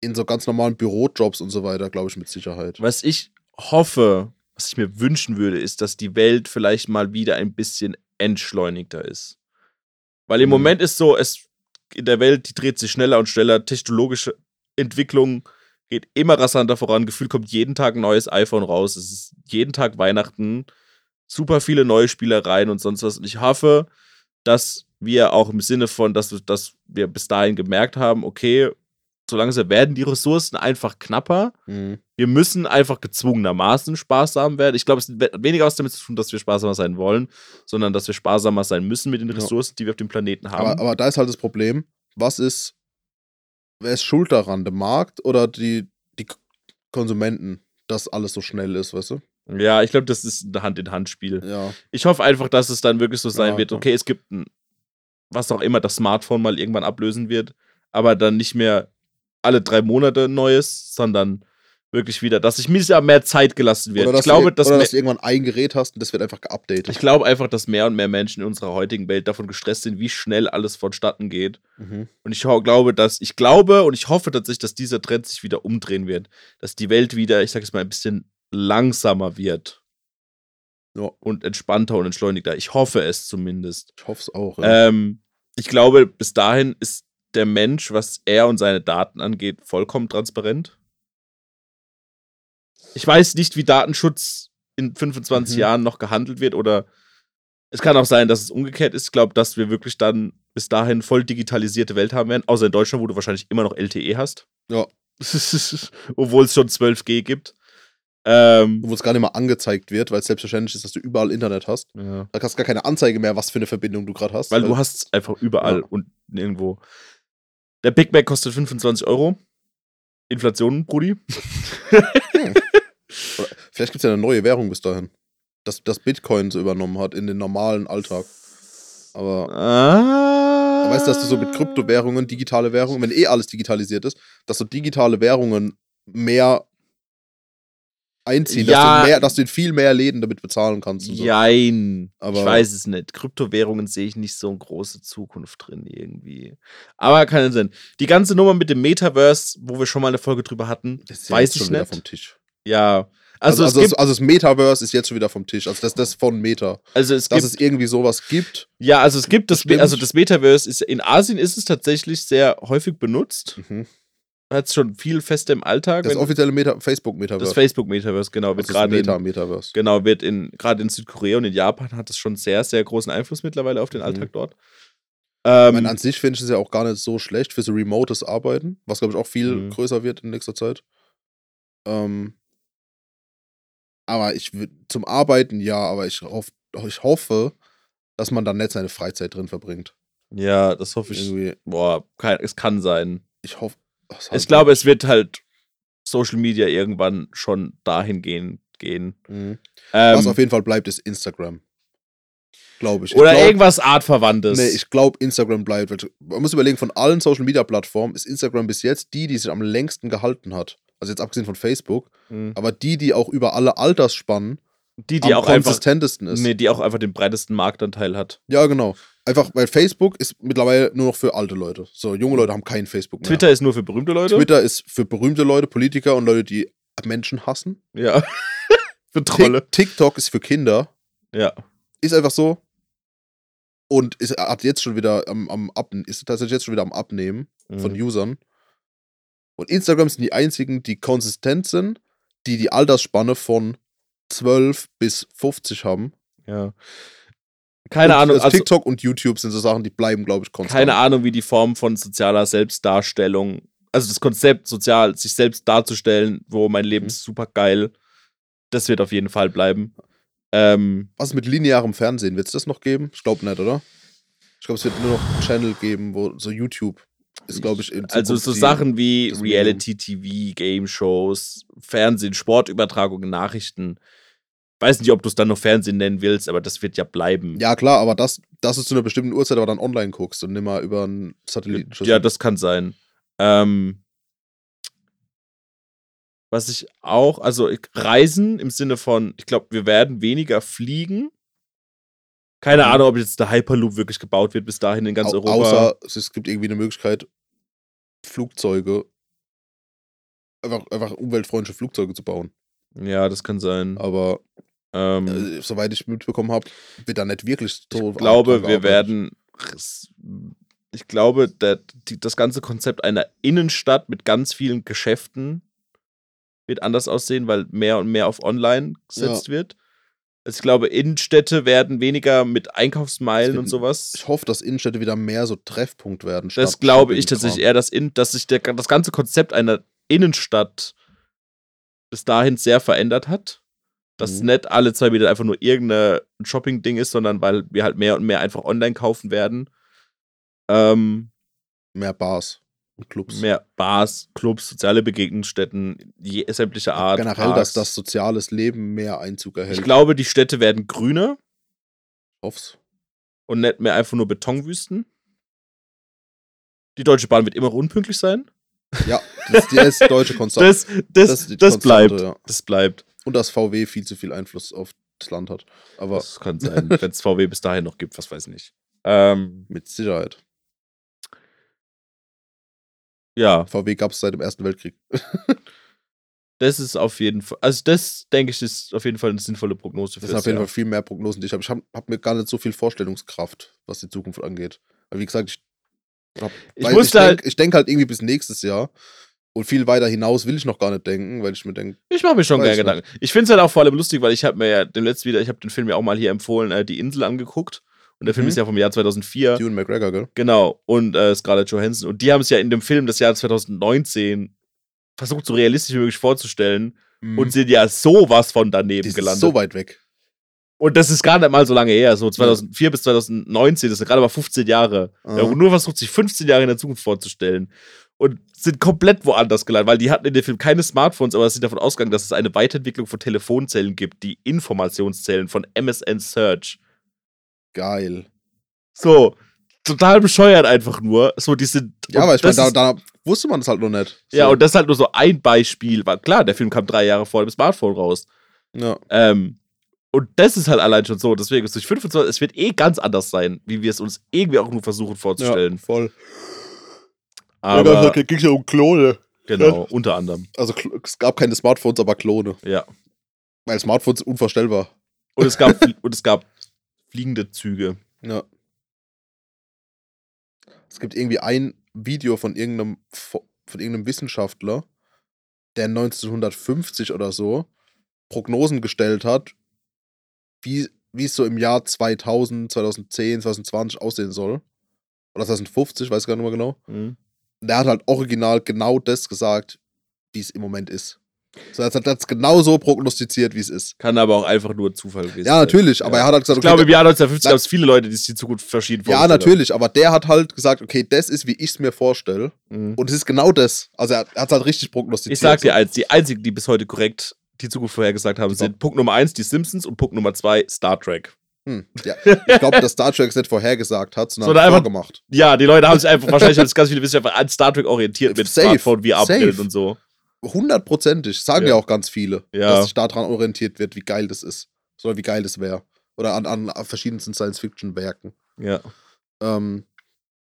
in so ganz normalen Bürojobs und so weiter, glaube ich mit Sicherheit. Was ich hoffe, was ich mir wünschen würde, ist, dass die Welt vielleicht mal wieder ein bisschen entschleunigter ist. Weil im Mhm. Moment ist so, es in der Welt, die dreht sich schneller und schneller, technologische Entwicklung geht immer rasanter voran. Gefühlt kommt jeden Tag ein neues iPhone raus. Es ist jeden Tag Weihnachten. Super viele neue Spielereien und sonst was. Und ich hoffe, dass wir auch im Sinne von, dass, dass wir bis dahin gemerkt haben, okay, so langsam werden die Ressourcen einfach knapper. Mhm. Wir müssen einfach gezwungenermaßen sparsam werden. Ich glaube, es hat weniger was damit zu tun, dass wir sparsamer sein wollen, sondern dass wir sparsamer sein müssen mit den Ja. Ressourcen, die wir auf dem Planeten haben. Aber, aber da ist halt das Problem, was ist, wer ist schuld daran, der Markt oder die, die Konsumenten, dass alles so schnell ist, weißt du? ja, ich glaube, das ist ein Hand-in-Hand-Spiel. Ja. Ich hoffe einfach, dass es dann wirklich so sein Ja, wird. ja. Okay, es gibt ein, was auch immer, das Smartphone mal irgendwann ablösen wird, aber dann nicht mehr alle drei Monate ein neues, sondern wirklich wieder, dass sich mir ja mehr Zeit gelassen wird. Oder, ich glaube, dass, oder dass du irgendwann ein Gerät hast und das wird einfach geupdatet. ich glaube einfach, dass mehr und mehr Menschen in unserer heutigen Welt davon gestresst sind, wie schnell alles vonstatten geht. Mhm. Und ich glaube, dass ich glaube und ich hoffe tatsächlich, dass dieser Trend sich wieder umdrehen wird, dass die Welt wieder, ich sage es mal, ein bisschen langsamer wird Ja, und entspannter und entschleunigter. Ich hoffe es zumindest. ich hoffe es auch. Ja. Ähm, ich glaube, bis dahin ist der Mensch, was er und seine Daten angeht, vollkommen transparent. Ich weiß nicht, wie Datenschutz in 25 Mhm. Jahren noch gehandelt wird oder es kann auch sein, dass es umgekehrt ist. Ich glaube, dass wir wirklich dann bis dahin voll digitalisierte Welt haben werden, außer in Deutschland, wo du wahrscheinlich immer noch LTE hast. Ja. Obwohl es schon 12G gibt. Ähm, Wo es gar nicht mal angezeigt wird, weil es selbstverständlich ist, dass du überall Internet hast. ja. Da hast du gar keine Anzeige mehr, was für eine Verbindung du gerade hast. Weil du hast es einfach überall Ja. und nirgendwo. Der Big Mac kostet 25 Euro. Inflation, Brudi. Vielleicht gibt es ja eine neue Währung bis dahin. Dass das Bitcoin so übernommen hat in den normalen Alltag. Aber Ah. weißt du, dass du so mit Kryptowährungen, digitale Währungen, wenn eh alles digitalisiert ist, dass so digitale Währungen mehr einziehen, dass, Ja. du mehr, dass du in viel mehr Läden damit bezahlen kannst. Und so. Jein. Aber- ich weiß es nicht. Kryptowährungen sehe ich nicht so eine große Zukunft drin irgendwie. Aber kann sein. Die ganze Nummer mit dem Metaverse, wo wir schon mal eine Folge drüber hatten, Das ist weiß jetzt ich schon wieder nicht. vom Tisch. Ja. Also, Also, also, also das Metaverse ist jetzt schon wieder vom Tisch. Also das, das von Meta. also es Dass gibt es irgendwie sowas gibt. Ja, also es gibt das, Stimmt. also das Metaverse ist in Asien ist es tatsächlich sehr häufig benutzt. Mhm. Hat schon viel fest im Alltag. Das offizielle Meta Facebook-Metaverse. das Facebook Metaverse genau wird das gerade in, Meta-Metaverse. genau wird in gerade in Südkorea und in Japan hat es schon sehr sehr großen Einfluss mittlerweile auf den Mhm. Alltag dort. Ich Ähm, meine, an sich finde ich es ja auch gar nicht so schlecht für so remotes Arbeiten, was glaube ich auch viel Mhm. größer wird in nächster Zeit. Ähm, aber ich zum Arbeiten ja, aber ich, hoff, ich hoffe, dass man dann nicht seine Freizeit drin verbringt. ja, das hoffe ich. Irgendwie, Boah, kein, es kann sein. ich hoffe. Ich glaube, es wird halt Social Media irgendwann schon dahin gehen. gehen. Mhm. Ähm, Was auf jeden Fall bleibt, ist Instagram. Glaube ich. ich oder glaub, irgendwas artverwandtes. Nee, ich glaube, Instagram bleibt. Man muss überlegen, von allen Social Media Plattformen ist Instagram bis jetzt die, die sich am längsten gehalten hat. Also jetzt abgesehen von Facebook, Mhm. aber die, die auch über alle Altersspannen die, die am auch einfach, konsistentesten ist. nee, die auch einfach den breitesten Marktanteil hat. Ja, genau. Einfach, weil Facebook ist mittlerweile nur noch für alte Leute. So, junge Leute haben kein Facebook mehr. Twitter ist nur für berühmte Leute. Twitter ist für berühmte Leute, Politiker und Leute, die Menschen hassen. Ja. für Trolle. Tik- TikTok ist für Kinder. Ja. Ist einfach so. Und ist, hat jetzt schon wieder am, am Ab, ist tatsächlich jetzt schon wieder am Abnehmen von Mhm. Usern. Und Instagram sind die einzigen, die konsistent sind, die die Altersspanne von 12 bis 50 haben. ja. Keine und, Ahnung, Also also, TikTok und YouTube sind so Sachen, die bleiben, glaube ich, konstant. keine Ahnung, wie die Form von sozialer Selbstdarstellung, also das Konzept sozial, sich selbst darzustellen, wo mein Leben Mhm. ist super geil, das wird auf jeden Fall bleiben. Ähm, Was mit linearem Fernsehen? Wird es das noch geben? Ich glaube nicht, oder? Ich glaube, es wird nur noch einen Channel geben, wo so YouTube ist, glaube ich, also so Sachen wie. Reality-TV, Game-Shows, Fernsehen, Sportübertragungen, Nachrichten. Weiß nicht, ob du es dann noch Fernsehen nennen willst, aber das wird ja bleiben. Ja, klar, aber das, das ist zu einer bestimmten Uhrzeit, aber dann online guckst und nicht mal über einen Satellitenschuss. Ja, das kann sein. Ähm, was ich auch, also ich- Reisen im Sinne von, ich glaube, wir werden weniger fliegen. Keine Mhm. Ahnung, ob jetzt der Hyperloop wirklich gebaut wird bis dahin in ganz Au- Europa. Außer es- gibt irgendwie eine Möglichkeit, Flugzeuge, einfach, einfach umweltfreundliche Flugzeuge zu bauen. ja, das kann sein. Aber Ähm, äh, soweit ich mitbekommen habe, wird da nicht wirklich so. ich glaube, wir werden. Ich glaube, der, die, das ganze Konzept einer Innenstadt mit ganz vielen Geschäften wird anders aussehen, weil mehr und mehr auf online gesetzt wird. Also ich glaube, Innenstädte werden weniger mit Einkaufsmeilen Es und sowas. Ich hoffe, dass Innenstädte wieder mehr so Treffpunkt werden. Das glaube ich tatsächlich eher, dass, in, dass sich der, das ganze Konzept einer Innenstadt bis dahin sehr verändert hat. Dass Mhm. nicht alle zwei Meter einfach nur irgendein Shopping-Ding ist, sondern weil wir halt mehr und mehr einfach online kaufen werden. Ähm, Mehr Bars Clubs. mehr Bars, Clubs, soziale Begegnungsstätten, je, sämtlicher Art. Generell, Parks. dass das soziales Leben mehr Einzug erhält. Ich glaube, die Städte werden grüner hoff's. und nicht mehr einfach nur Betonwüsten. Die Deutsche Bahn wird immer unpünktlich sein. Ja, das, die ist deutsche Konstant. Das, das, die das, Konstante, bleibt. ja. Das bleibt. Und dass VW viel zu viel Einfluss auf das Land hat. Aber Das kann sein, wenn es VW bis dahin noch gibt, was weiß ich nicht. Ähm, mit Sicherheit. Ja, VW gab es seit dem Ersten Weltkrieg. das ist auf jeden Fall, also das denke ich ist auf jeden Fall eine sinnvolle Prognose Das sind auf jeden Fall viel mehr Prognosen, die ich habe. Ich habe hab mir gar nicht so viel Vorstellungskraft, was die Zukunft angeht. Aber wie gesagt, ich, hab, Ich ich halt- denk, denke halt irgendwie bis nächstes Jahr. Und viel weiter hinaus will ich noch gar nicht denken, weil ich mir denke, Ich mache mir schon gerne. Gedanken. Ich finde es halt auch vor allem lustig, weil ich habe mir ja den letzten wieder, ich habe den Film ja auch mal hier empfohlen, äh, Die Insel angeguckt. Und der Film Mhm. ist ja vom Jahr 2004. Ewan McGregor, gell? Genau. Und äh, Scarlett Johansson. Und die haben es ja in dem Film des Jahres 2019 versucht, so realistisch wie möglich vorzustellen. Und sind ja sowas von daneben die ist gelandet. so weit weg. Und das ist gar nicht mal so lange her, so 2004 bis 2019, das sind gerade mal 15 Jahre. Ah. Ja, und nur versucht, sich 15 Jahre in der Zukunft vorzustellen. Und sind komplett woanders gelandet, weil die hatten in dem Film keine Smartphones, aber es sind davon ausgegangen, dass es eine Weiterentwicklung von Telefonzellen gibt, die Informationszellen von MSN Search. Geil. So, total bescheuert einfach nur. So, die sind. Ja, aber ich meine, da, da wusste man das halt noch nicht. So. Ja, und das ist halt nur so ein Beispiel. Weil klar, der Film kam drei Jahre vor dem Smartphone raus. ja. Ähm, und das ist halt allein schon so. Deswegen ist durch 25, es wird eh ganz anders sein, wie wir es uns irgendwie auch nur versuchen vorzustellen. ja, voll. Aber ging ja um Klone. genau, unter anderem. Also es gab keine Smartphones, aber Klone. Ja. Weil Smartphones unvorstellbar. Und es gab, und es gab fliegende Züge. Ja. Es gibt irgendwie ein Video von irgendeinem, von irgendeinem Wissenschaftler, der 1950 oder so Prognosen gestellt hat, wie, wie es so im Jahr 2000, 2010, 2020 aussehen soll. Oder 2050, weiß gar nicht mehr genau. Mhm. Der hat halt original genau das gesagt, wie es im Moment ist. So, er hat es genau so prognostiziert, wie es ist. Kann aber auch einfach nur Zufall gewesen Ja, natürlich, aber Ja. er hat halt gesagt, Ich glaube, im Jahr 1950 Na- gab es viele Leute, die sich die Zukunft verschieden ja, natürlich, aber der hat halt gesagt, okay, das ist, wie ich es mir vorstelle. Mhm. Und es ist genau das. Also er hat es halt richtig prognostiziert. Ich sag dir eins, die einzigen, die bis heute korrekt die Zukunft vorhergesagt haben, sind Punkt Nummer eins die Simpsons und Punkt Nummer zwei Star Trek. Hm, ja. Ich glaube, dass Star Trek es nicht vorhergesagt hat, sondern Sondern einfach- vorgemacht. Ja, die Leute haben sich einfach, wahrscheinlich haben sich ganz viele Wissenschaftler an Star Trek orientiert mit Safe, Smartphone, safe. und so. Hundertprozentig. Sagen Ja. ja. auch ganz viele, Ja. dass sich daran orientiert wird, wie geil das ist. Oder wie geil das wäre. Oder an, an verschiedensten Science-Fiction-Werken. Ja. Ähm,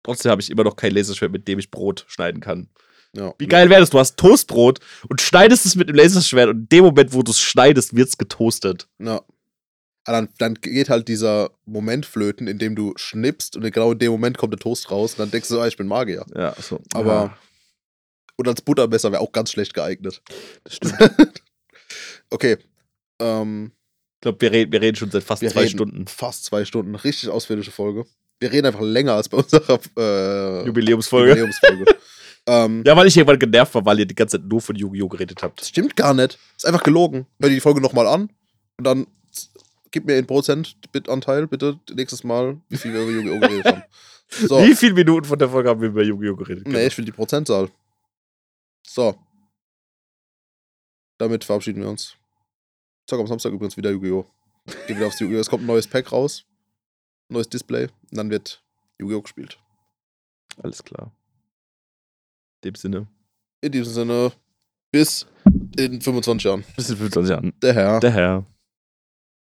Trotzdem habe ich immer noch kein Laserschwert, mit dem ich Brot schneiden kann. ja. Wie geil wäre das? Du hast Toastbrot und schneidest es mit dem Laserschwert und in dem Moment, wo du es schneidest, wird es getoastet. Ja. Aber dann, dann geht halt dieser Moment flöten, in dem du schnippst und genau in dem Moment kommt der Toast raus und dann denkst du, ah, ich bin Magier. Ja, so. Aber Ja, Und als Buttermesser wäre auch ganz schlecht geeignet. das stimmt. Okay. Ähm, Ich glaube, wir, reden- wir reden schon seit fast zwei Stunden. Fast zwei Stunden. Richtig ausführliche Folge. Wir reden einfach länger als bei unserer äh, Jubiläumsfolge. Jubiläumsfolge. ähm, Ja, weil ich irgendwann genervt war, weil ihr die ganze Zeit nur von Yu-Gi-Oh! geredet habt. Das stimmt gar nicht. Ist einfach gelogen. Hör dir die Folge nochmal an und dann gib mir in Prozent Bitanteil bitte nächstes Mal, wie viel wir über Yu-Gi-Oh! geredet haben. So. Wie viele Minuten von der Folge haben wir über Yu-Gi-Oh! geredet? Nee, ich will die Prozentzahl. So. Damit verabschieden wir uns. Zock am Samstag übrigens wieder Yu-Gi-Oh! Geh wieder aufs Yu-Gi-Oh! Es kommt ein neues Pack raus. Neues Display. Und dann wird Yu-Gi-Oh! gespielt. Alles klar. In dem Sinne. In diesem Sinne, bis in 25 Jahren. Bis in 25 Jahren. Der Herr. Der Herr.